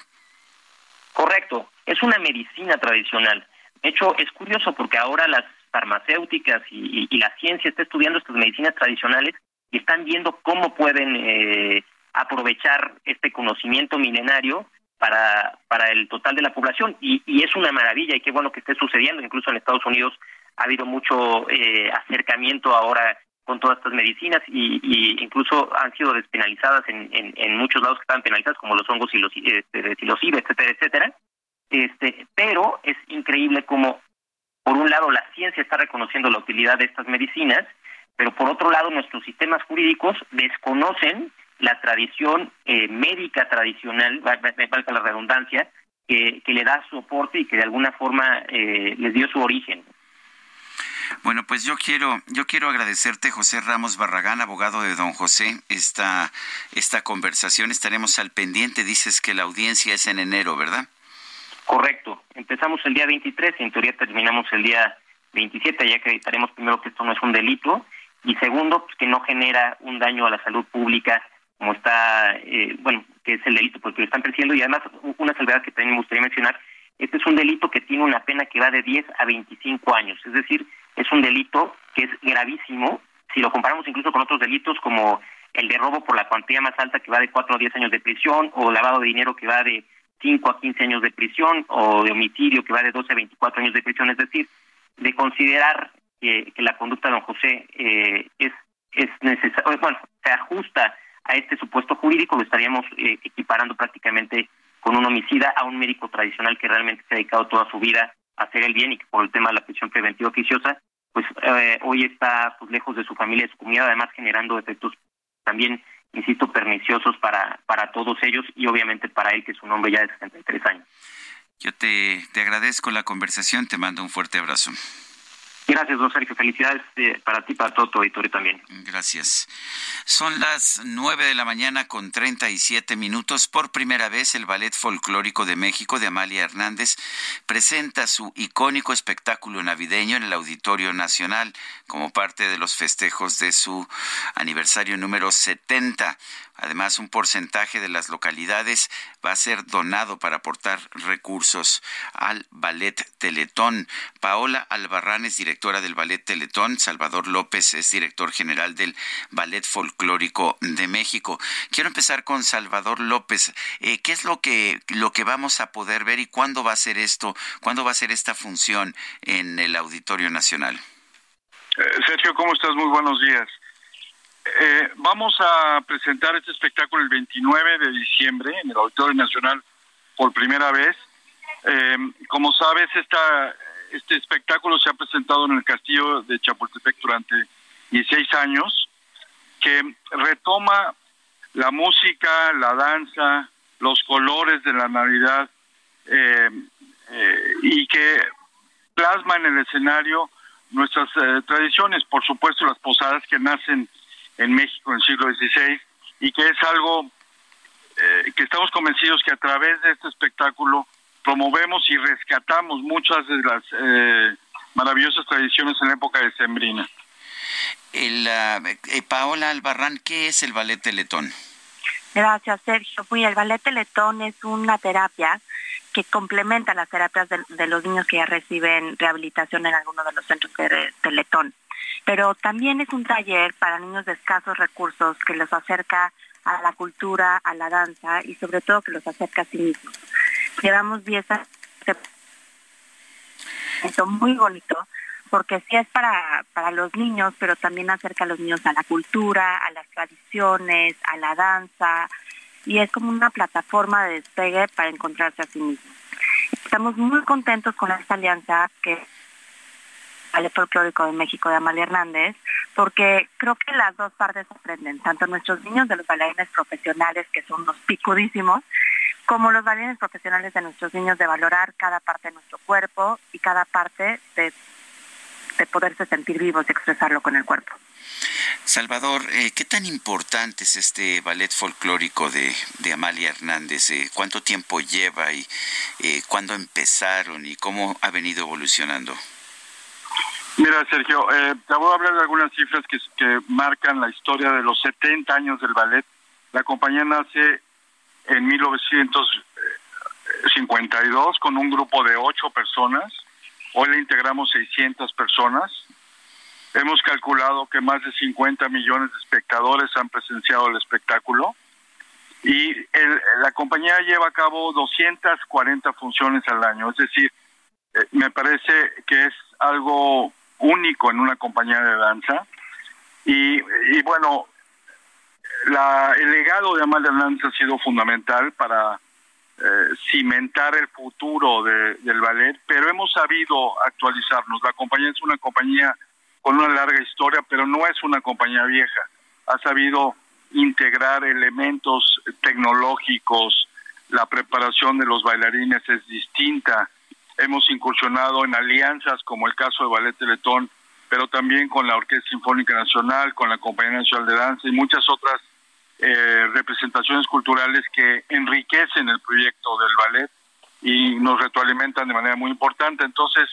Correcto, es una medicina tradicional. De hecho, es curioso porque ahora las farmacéuticas y, la ciencia está estudiando estas medicinas tradicionales y están viendo cómo pueden eh, aprovechar este conocimiento milenario para, para el total de la población. Y, es una maravilla y qué bueno que esté sucediendo. Incluso en Estados Unidos ha habido mucho eh, acercamiento ahora con todas estas medicinas y, y incluso han sido despenalizadas en, en, muchos lados que están penalizadas, como los hongos y los este, etcétera, etcétera. Este, pero es increíble cómo por un lado, la ciencia está reconociendo la utilidad de estas medicinas, pero por otro lado, nuestros sistemas jurídicos desconocen la tradición eh, médica tradicional, falta la redundancia, que, le da soporte y que de alguna forma eh, les dio su origen. Bueno, pues yo quiero, yo quiero agradecerte, José Ramos Barragán, abogado de don José, esta, esta conversación. Estaremos al pendiente. Dices que la audiencia es en enero, ¿verdad? Correcto. Empezamos el día 23 y en teoría terminamos el día 27, ya acreditaremos primero que esto no es un delito y segundo, pues que no genera un daño a la salud pública como está, eh, bueno, que es el delito porque lo están persiguiendo y además una salvedad que también me gustaría mencionar, este es un delito que tiene una pena que va de 10 a 25 años, es decir, es un delito que es gravísimo si lo comparamos incluso con otros delitos como el de robo por la cuantía más alta que va de 4 a 10 años de prisión o lavado de dinero que va de 5 a 15 años de prisión o de homicidio que va de 12 a 24 años de prisión, es decir, de considerar que, la conducta de don José eh, es, es necesario, bueno, se ajusta a este supuesto jurídico, lo estaríamos eh, equiparando prácticamente con un homicida a un médico tradicional que realmente se ha dedicado toda su vida a hacer el bien y que por el tema de la prisión preventiva oficiosa, pues eh, hoy está pues, lejos de su familia, de su comunidad, además generando efectos también insisto, perniciosos para, para todos ellos y obviamente para él, que es un hombre ya de 63 años. Yo te, te agradezco la conversación, te mando un fuerte abrazo. Gracias, don Sergio. Felicidades eh, para ti, para todo tu auditorio también. Gracias. Son las nueve de la mañana con treinta y siete minutos. Por primera vez, el Ballet Folclórico de México de Amalia Hernández presenta su icónico espectáculo navideño en el Auditorio Nacional como parte de los festejos de su aniversario número 70. Además, un porcentaje de las localidades va a ser donado para aportar recursos al Ballet Teletón. Paola Albarranes, directora directora del Ballet Teletón. Salvador López es director general del Ballet Folclórico de México. Quiero empezar con Salvador López. Eh, ¿Qué es lo que, lo que vamos a poder ver y cuándo va a ser esto? ¿Cuándo va a ser esta función en el Auditorio Nacional? Eh, Sergio, ¿cómo estás? Muy buenos días. Eh, vamos a presentar este espectáculo el 29 de diciembre en el Auditorio Nacional por primera vez. Eh, como sabes, esta, este espectáculo se ha presentado en el Castillo de Chapultepec durante 16 años, que retoma la música, la danza, los colores de la Navidad y que plasma en el escenario nuestras tradiciones, por supuesto las posadas que nacen en México en el siglo XVI y que es algo eh, que estamos convencidos que a través de este espectáculo promovemos y rescatamos muchas de las eh, maravillosas tradiciones en la época de Sembrina. El, eh, Paola Albarrán, ¿qué es el ballet teletón? Gracias, Sergio. el ballet teletón es una terapia que complementa las terapias de, de, los niños que ya reciben rehabilitación en alguno de los centros de Teletón pero también es un taller para niños de escasos recursos que los acerca a la cultura, a la danza y sobre todo que los acerca a sí mismos. Llevamos 10 años, muy bonito, porque sí es para, para los niños, pero también acerca a los niños a la cultura, a las tradiciones, a la danza, y es como una plataforma de despegue para encontrarse a sí mismos. Estamos muy contentos con esta alianza que Ballet Folclórico de México de Amalia Hernández, porque creo que las dos partes aprenden, tanto nuestros niños de los bailarines profesionales, que son unos picudísimos, como los bailarines profesionales de nuestros niños de valorar cada parte de nuestro cuerpo y cada parte de, de poderse sentir vivos y expresarlo con el cuerpo. Salvador, eh, ¿qué tan importante es este ballet folclórico de, de Amalia Hernández? Eh, ¿Cuánto tiempo lleva y eh, cuándo empezaron y cómo ha venido evolucionando? Mira, Sergio, eh, te voy a hablar de algunas cifras que, marcan la historia de los 70 años del ballet. La compañía nace en 1952 con un grupo de ocho personas. Hoy le integramos 600 personas. Hemos calculado que más de 50 millones de espectadores han presenciado el espectáculo. Y el, la compañía lleva a cabo 240 funciones al año. Es decir, eh, me parece que es algo único en una compañía de danza. Y, y bueno, la, el legado de Amalia Hernández ha sido fundamental para eh, cimentar el futuro de, del ballet, pero hemos sabido actualizarnos. La compañía es una compañía con una larga historia, pero no es una compañía vieja. Ha sabido integrar elementos tecnológicos, la preparación de los bailarines es distinta, Hemos incursionado en alianzas como el caso de Ballet Teletón, pero también con la Orquesta Sinfónica Nacional, con la Compañía Nacional de Danza y muchas otras eh, representaciones culturales que enriquecen el proyecto del ballet y nos retroalimentan de manera muy importante. Entonces,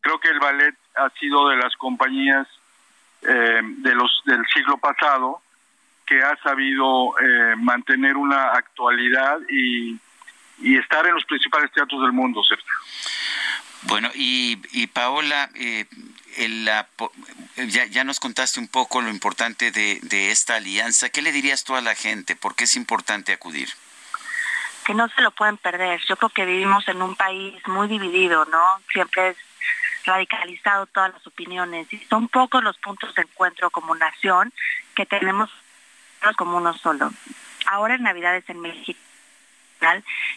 creo que el ballet ha sido de las compañías eh, de los del siglo pasado que ha sabido eh, mantener una actualidad y, y estar en los principales teatros del mundo, Sergio. Bueno, y, y Paola, eh, la, ya, ya, nos contaste un poco lo importante de, de esta alianza. ¿Qué le dirías tú a la gente? ¿Por qué es importante acudir? Que no se lo pueden perder. Yo creo que vivimos en un país muy dividido, ¿no? Siempre es radicalizado todas las opiniones y son pocos los puntos de encuentro como nación que tenemos como uno solo. Ahora en Navidades en México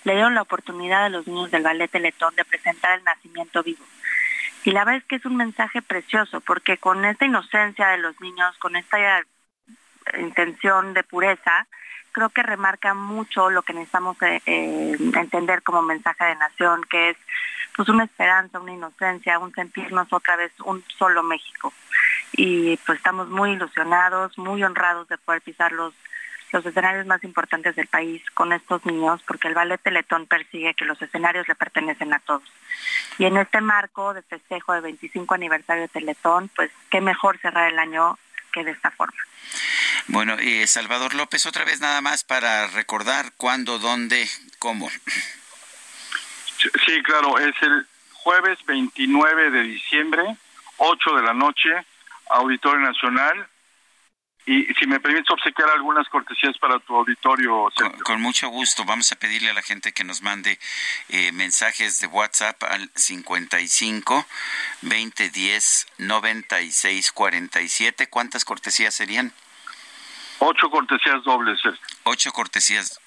le dieron la oportunidad a los niños del ballet Teletón de presentar el nacimiento vivo. Y la verdad es que es un mensaje precioso, porque con esta inocencia de los niños, con esta intención de pureza, creo que remarca mucho lo que necesitamos eh, eh, entender como mensaje de nación, que es pues una esperanza, una inocencia, un sentirnos otra vez un solo México. Y pues estamos muy ilusionados, muy honrados de poder pisar los los escenarios más importantes del país con estos niños, porque el Ballet Teletón persigue que los escenarios le pertenecen a todos. Y en este marco de festejo de 25 aniversario de Teletón, pues qué mejor cerrar el año que de esta forma. Bueno, y Salvador López, otra vez nada más para recordar cuándo, dónde, cómo. Sí, claro, es el jueves 29 de diciembre, 8 de la noche, Auditorio Nacional. Y si me permites obsequiar algunas cortesías para tu auditorio. Con, con, mucho gusto. Vamos a pedirle a la gente que nos mande eh, mensajes de WhatsApp al 55 2010 96 47. ¿Cuántas cortesías serían? Ocho cortesías dobles. Ocho cortesías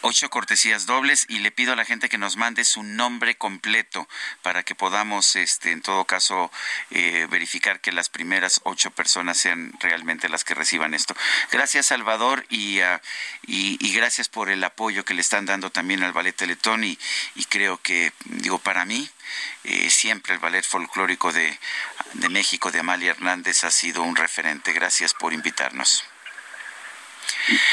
ocho cortesías dobles y le pido a la gente que nos mande su nombre completo para que podamos, este, en todo caso, eh, verificar que las primeras ocho personas sean realmente las que reciban esto. Gracias, Salvador, y, uh, y, gracias por el apoyo que le están dando también al Ballet Teletón y, y creo que, digo, para mí, eh, siempre el ballet folclórico de, de México de Amalia Hernández ha sido un referente. Gracias por invitarnos.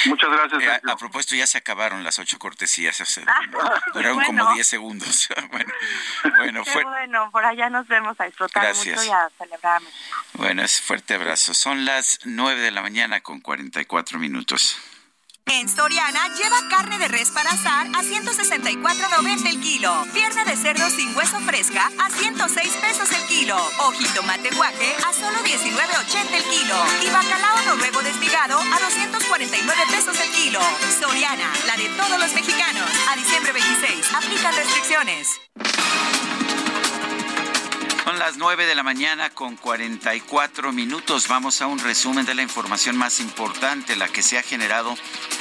Muchas gracias. Eh, a, a, propósito, ya se acabaron las ocho cortesías. O sea, duraron bueno. como diez segundos. bueno, bueno, fue... bueno, por allá nos vemos a disfrutar gracias. mucho y a celebrar. Bueno, es fuerte abrazo. Son las nueve de la mañana con cuarenta y cuatro minutos. En Soriana lleva carne de res para asar a 164.90 el kilo. Pierna de cerdo sin hueso fresca a 106 pesos el kilo. O jitomate guaje a solo 19.80 el kilo. Y bacalao noruego desmigado a 249 pesos el kilo. Soriana, la de todos los mexicanos. A diciembre 26, aplican restricciones. Son las 9 de la mañana con 44 minutos. Vamos a un resumen de la información más importante, la que se ha generado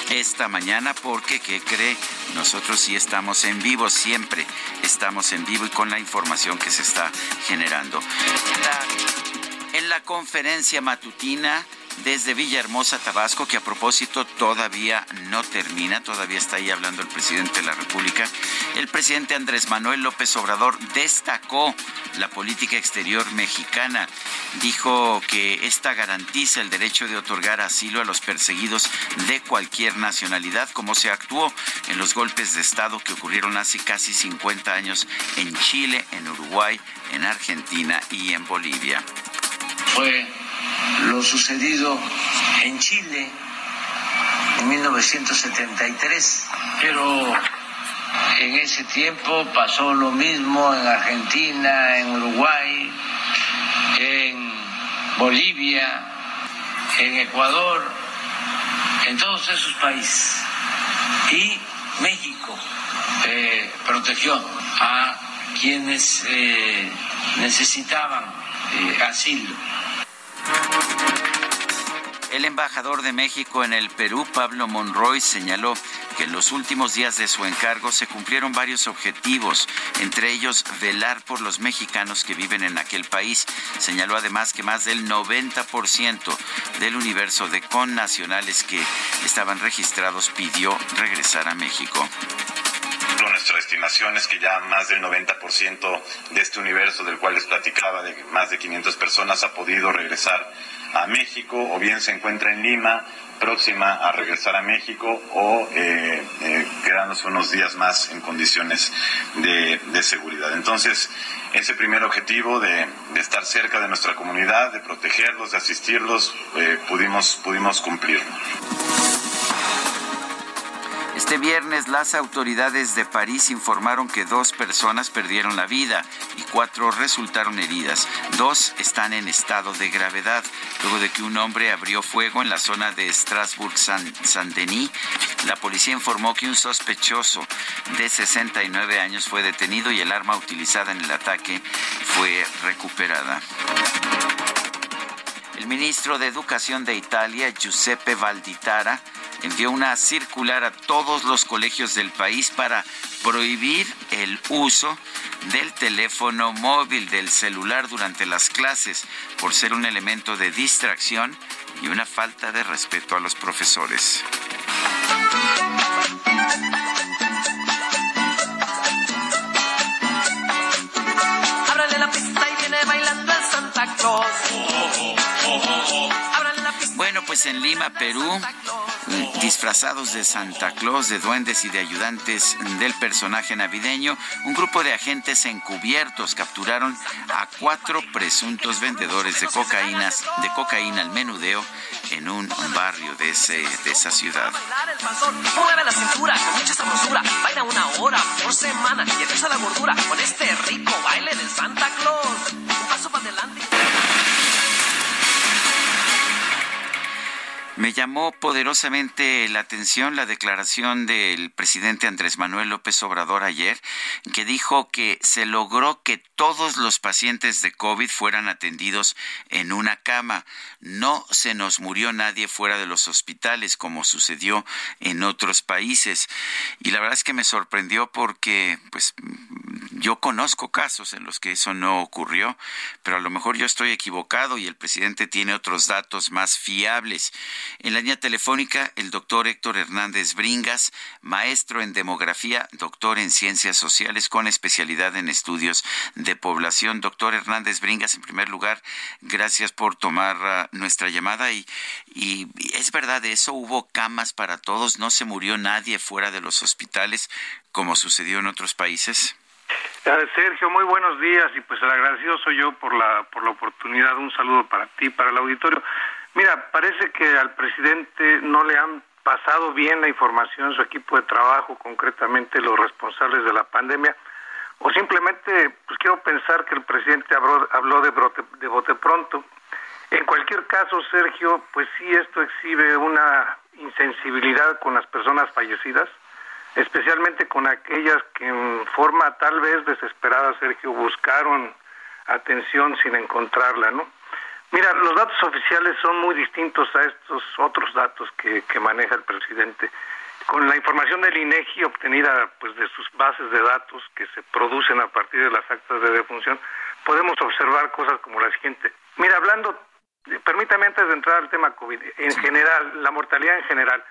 esta mañana, porque, ¿qué cree? Nosotros sí estamos en vivo, siempre estamos en vivo y con la información que se está generando. En la conferencia matutina desde Villahermosa, Tabasco, que a propósito todavía no termina, todavía está ahí hablando el presidente de la República. El presidente Andrés Manuel López Obrador destacó la política exterior mexicana. Dijo que esta garantiza el derecho de otorgar asilo a los perseguidos de cualquier nacionalidad, como se actuó en los golpes de Estado que ocurrieron hace casi 50 años en Chile, en Uruguay, en Argentina y en Bolivia. Lo sucedido en Chile en 1973, pero en ese tiempo pasó lo mismo en Argentina, en Uruguay, en Bolivia, en Ecuador, en todos esos países. Y México eh, protegió a quienes eh, necesitaban eh, asilo. El embajador de México en el Perú, Pablo Monroy, señaló que en los últimos días de su encargo se cumplieron varios objetivos, entre ellos velar por los mexicanos que viven en aquel país. Señaló además que más del 90% del universo de connacionales que estaban registrados pidió regresar a México nuestra estimación es que ya más del 90% de este universo del cual les platicaba, de más de 500 personas, ha podido regresar a México o bien se encuentra en Lima próxima a regresar a México o eh, eh, quedándose unos días más en condiciones de, seguridad. Entonces, ese primer objetivo de, de, estar cerca de nuestra comunidad, de protegerlos, de asistirlos, eh, pudimos, pudimos cumplirlo. Este viernes las autoridades de París informaron que dos personas perdieron la vida y cuatro resultaron heridas. Dos están en estado de gravedad luego de que un hombre abrió fuego en la zona de Strasbourg-Saint-Denis. La policía informó que un sospechoso de 69 años fue detenido y el arma utilizada en el ataque fue recuperada. El ministro de Educación de Italia, Giuseppe Valditara, envió una circular a todos los colegios del país para prohibir el uso del teléfono móvil, del celular durante las clases, por ser un elemento de distracción y una falta de respeto a los profesores. Ábrale la pista y viene bailando el Santa Claus. Bueno, pues en Lima, Perú, disfrazados de Santa Claus, de duendes y de ayudantes del personaje navideño, un grupo de agentes encubiertos capturaron a cuatro presuntos vendedores de cocaínas, de cocaína al menudeo en un barrio de, esa ciudad. Santa Claus. Un paso para adelante. Me llamó poderosamente la atención la declaración del presidente Andrés Manuel López Obrador ayer, que dijo que se logró que todos los pacientes de COVID fueran atendidos en una cama. No se nos murió nadie fuera de los hospitales, como sucedió en otros países. Y la verdad es que me sorprendió porque, pues, yo conozco casos en los que eso no ocurrió, pero a lo mejor yo estoy equivocado y el presidente tiene otros datos más fiables. En la línea telefónica, el doctor Héctor Hernández Bringas, maestro en demografía, doctor en ciencias sociales con especialidad en estudios de población. Doctor Hernández Bringas, en primer lugar, gracias por tomar uh, nuestra llamada y, y es verdad eso, hubo camas para todos, no se murió nadie fuera de los hospitales como sucedió en otros países. Sergio, muy buenos días y pues el agradecido soy yo por la por la oportunidad. Un saludo para ti, para el auditorio. Mira, parece que al presidente no le han pasado bien la información su equipo de trabajo, concretamente los responsables de la pandemia, o simplemente pues quiero pensar que el presidente habló, habló de, brote, de bote pronto. En cualquier caso, Sergio, pues sí esto exhibe una insensibilidad con las personas fallecidas especialmente con aquellas que en forma tal vez desesperada, Sergio, buscaron atención sin encontrarla, ¿no? Mira, los datos oficiales son muy distintos a estos otros datos que, que maneja el presidente. Con la información del INEGI obtenida pues de sus bases de datos que se producen a partir de las actas de defunción, podemos observar cosas como la siguiente. Mira, hablando, permítame antes de entrar al tema COVID, en general, la mortalidad en general,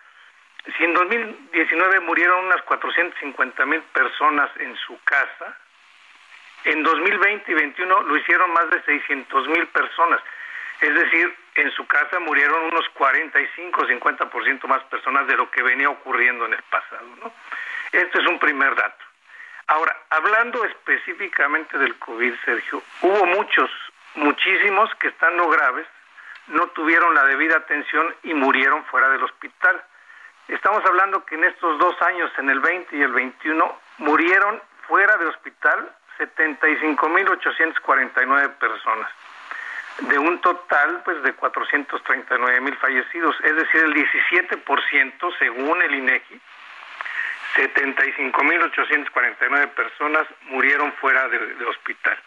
si en 2019 murieron unas 450 mil personas en su casa, en 2020 y 2021 lo hicieron más de 600 mil personas. Es decir, en su casa murieron unos 45 50% más personas de lo que venía ocurriendo en el pasado. ¿no? Este es un primer dato. Ahora, hablando específicamente del COVID, Sergio, hubo muchos, muchísimos que estando graves, no tuvieron la debida atención y murieron fuera del hospital. Estamos hablando que en estos dos años, en el 20 y el 21, murieron fuera de hospital 75.849 personas, de un total pues de 439.000 fallecidos, es decir, el 17% según el INEGI, 75.849 personas murieron fuera de, de hospital.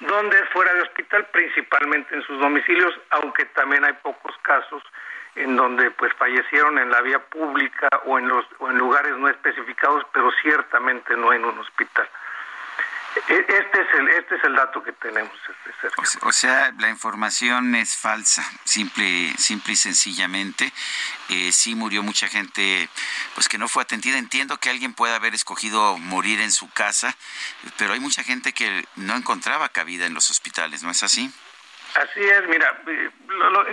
¿Dónde es fuera de hospital? Principalmente en sus domicilios, aunque también hay pocos casos en donde pues fallecieron en la vía pública o en los o en lugares no especificados, pero ciertamente no en un hospital. E, este es el este es el dato que tenemos. Este, o sea, la información es falsa, simple simple y sencillamente. Eh, sí murió mucha gente, pues que no fue atendida. Entiendo que alguien pueda haber escogido morir en su casa, pero hay mucha gente que no encontraba cabida en los hospitales, ¿no es así? Así es, mira, eh,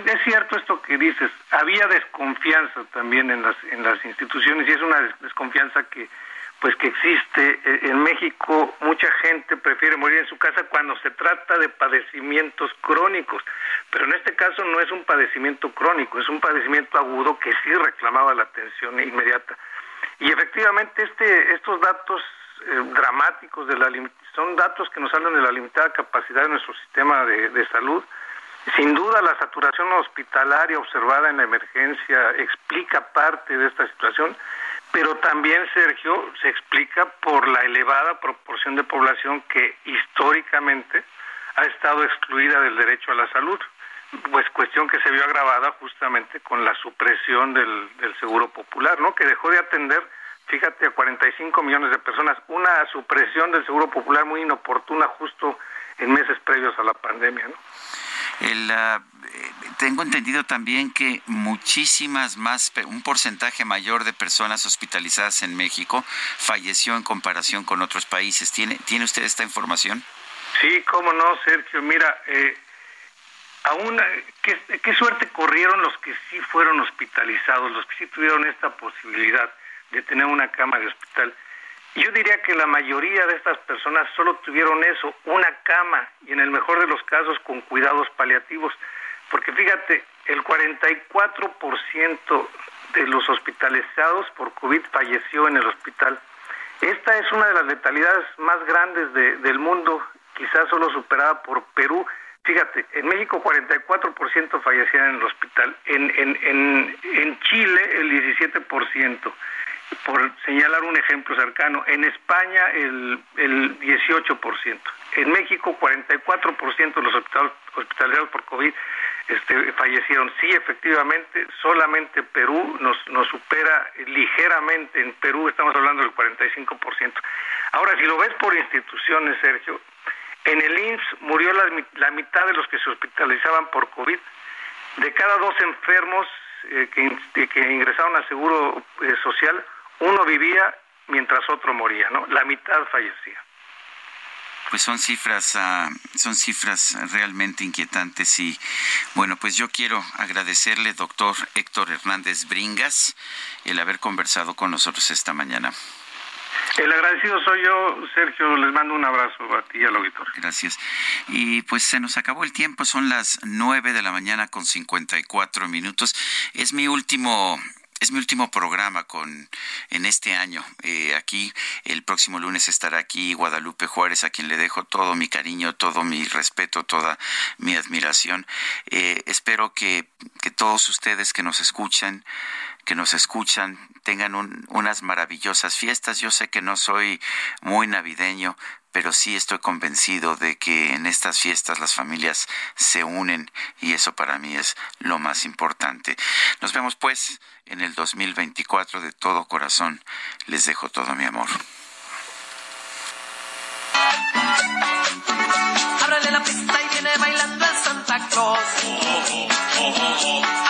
es cierto esto que dices. Había desconfianza también en las en las instituciones y es una desconfianza que pues que existe eh, en México. Mucha gente prefiere morir en su casa cuando se trata de padecimientos crónicos, pero en este caso no es un padecimiento crónico, es un padecimiento agudo que sí reclamaba la atención inmediata. Y efectivamente este estos datos eh, dramáticos de la son datos que nos hablan de la limitada capacidad de nuestro sistema de, salud. Sin duda, la saturación hospitalaria observada en la emergencia explica parte de esta situación, pero también, Sergio, se explica por la elevada proporción de población que históricamente ha estado excluida del derecho a la salud, pues cuestión que se vio agravada justamente con la supresión del, del seguro popular, ¿no? Que dejó de atender fíjate, a 45 millones de personas, una supresión del Seguro Popular muy inoportuna justo en meses previos a la pandemia, ¿no? El, uh, tengo entendido también que muchísimas más, un porcentaje mayor de personas hospitalizadas en México falleció en comparación con otros países. ¿Tiene, ¿tiene usted esta información? Sí, cómo no, Sergio. Mira, eh, aún, ¿qué, qué suerte corrieron los que sí fueron hospitalizados, los que sí tuvieron esta posibilidad de tener una cama de hospital. Yo diría que la mayoría de estas personas solo tuvieron eso, una cama, y en el mejor de los casos con cuidados paliativos, porque fíjate, el 44% de los hospitalizados por COVID falleció en el hospital. Esta es una de las letalidades más grandes del mundo. quizás solo superada por Perú. Fíjate, en México 44% fallecían en el hospital, en, en, en, en Chile el 17%, por señalar un ejemplo cercano, en España el, el 18%, en México 44% de los hospitalizados por COVID este, fallecieron. Sí, efectivamente, solamente Perú nos, nos supera ligeramente. En Perú estamos hablando del 45%. Ahora, si lo ves por instituciones, Sergio, en el IMSS murió la, la mitad de los que se hospitalizaban por COVID. De cada dos enfermos eh, que, que, ingresaron al seguro eh, social, uno vivía mientras otro moría, ¿no? La mitad fallecía. Pues son cifras, uh, son cifras realmente inquietantes y bueno, pues yo quiero agradecerle, doctor Héctor Hernández Bringas, el haber conversado con nosotros esta mañana. El agradecido soy yo, Sergio. Les mando un abrazo a ti y al auditor. Gracias. Y pues se nos acabó el tiempo. Son las nueve de la mañana con 54 minutos. Es mi último es mi último programa con en este año. Eh, aquí el próximo lunes estará aquí Guadalupe Juárez, a quien le dejo todo mi cariño, todo mi respeto, toda mi admiración. Eh, espero que, que todos ustedes que nos escuchan, que nos escuchan, tengan unas maravillosas fiestas. Yo sé que no soy muy navideño, pero sí estoy convencido de que en estas fiestas las familias se unen y eso para mí es lo más importante. Nos vemos pues en el 2024 de todo corazón. Les dejo todo mi amor. Ábrale la pista y viene bailando el Santa Claus. Ábrale la pista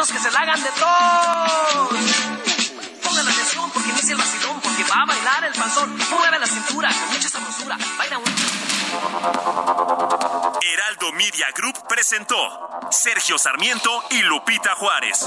menos que se la hagan de todo. Pongan atención porque inicia el vacilón, porque va a bailar el panzón. Mueve la cintura con mucha sabrosura. Baila un... Heraldo Media Group presentó Sergio Sarmiento y Lupita Juárez.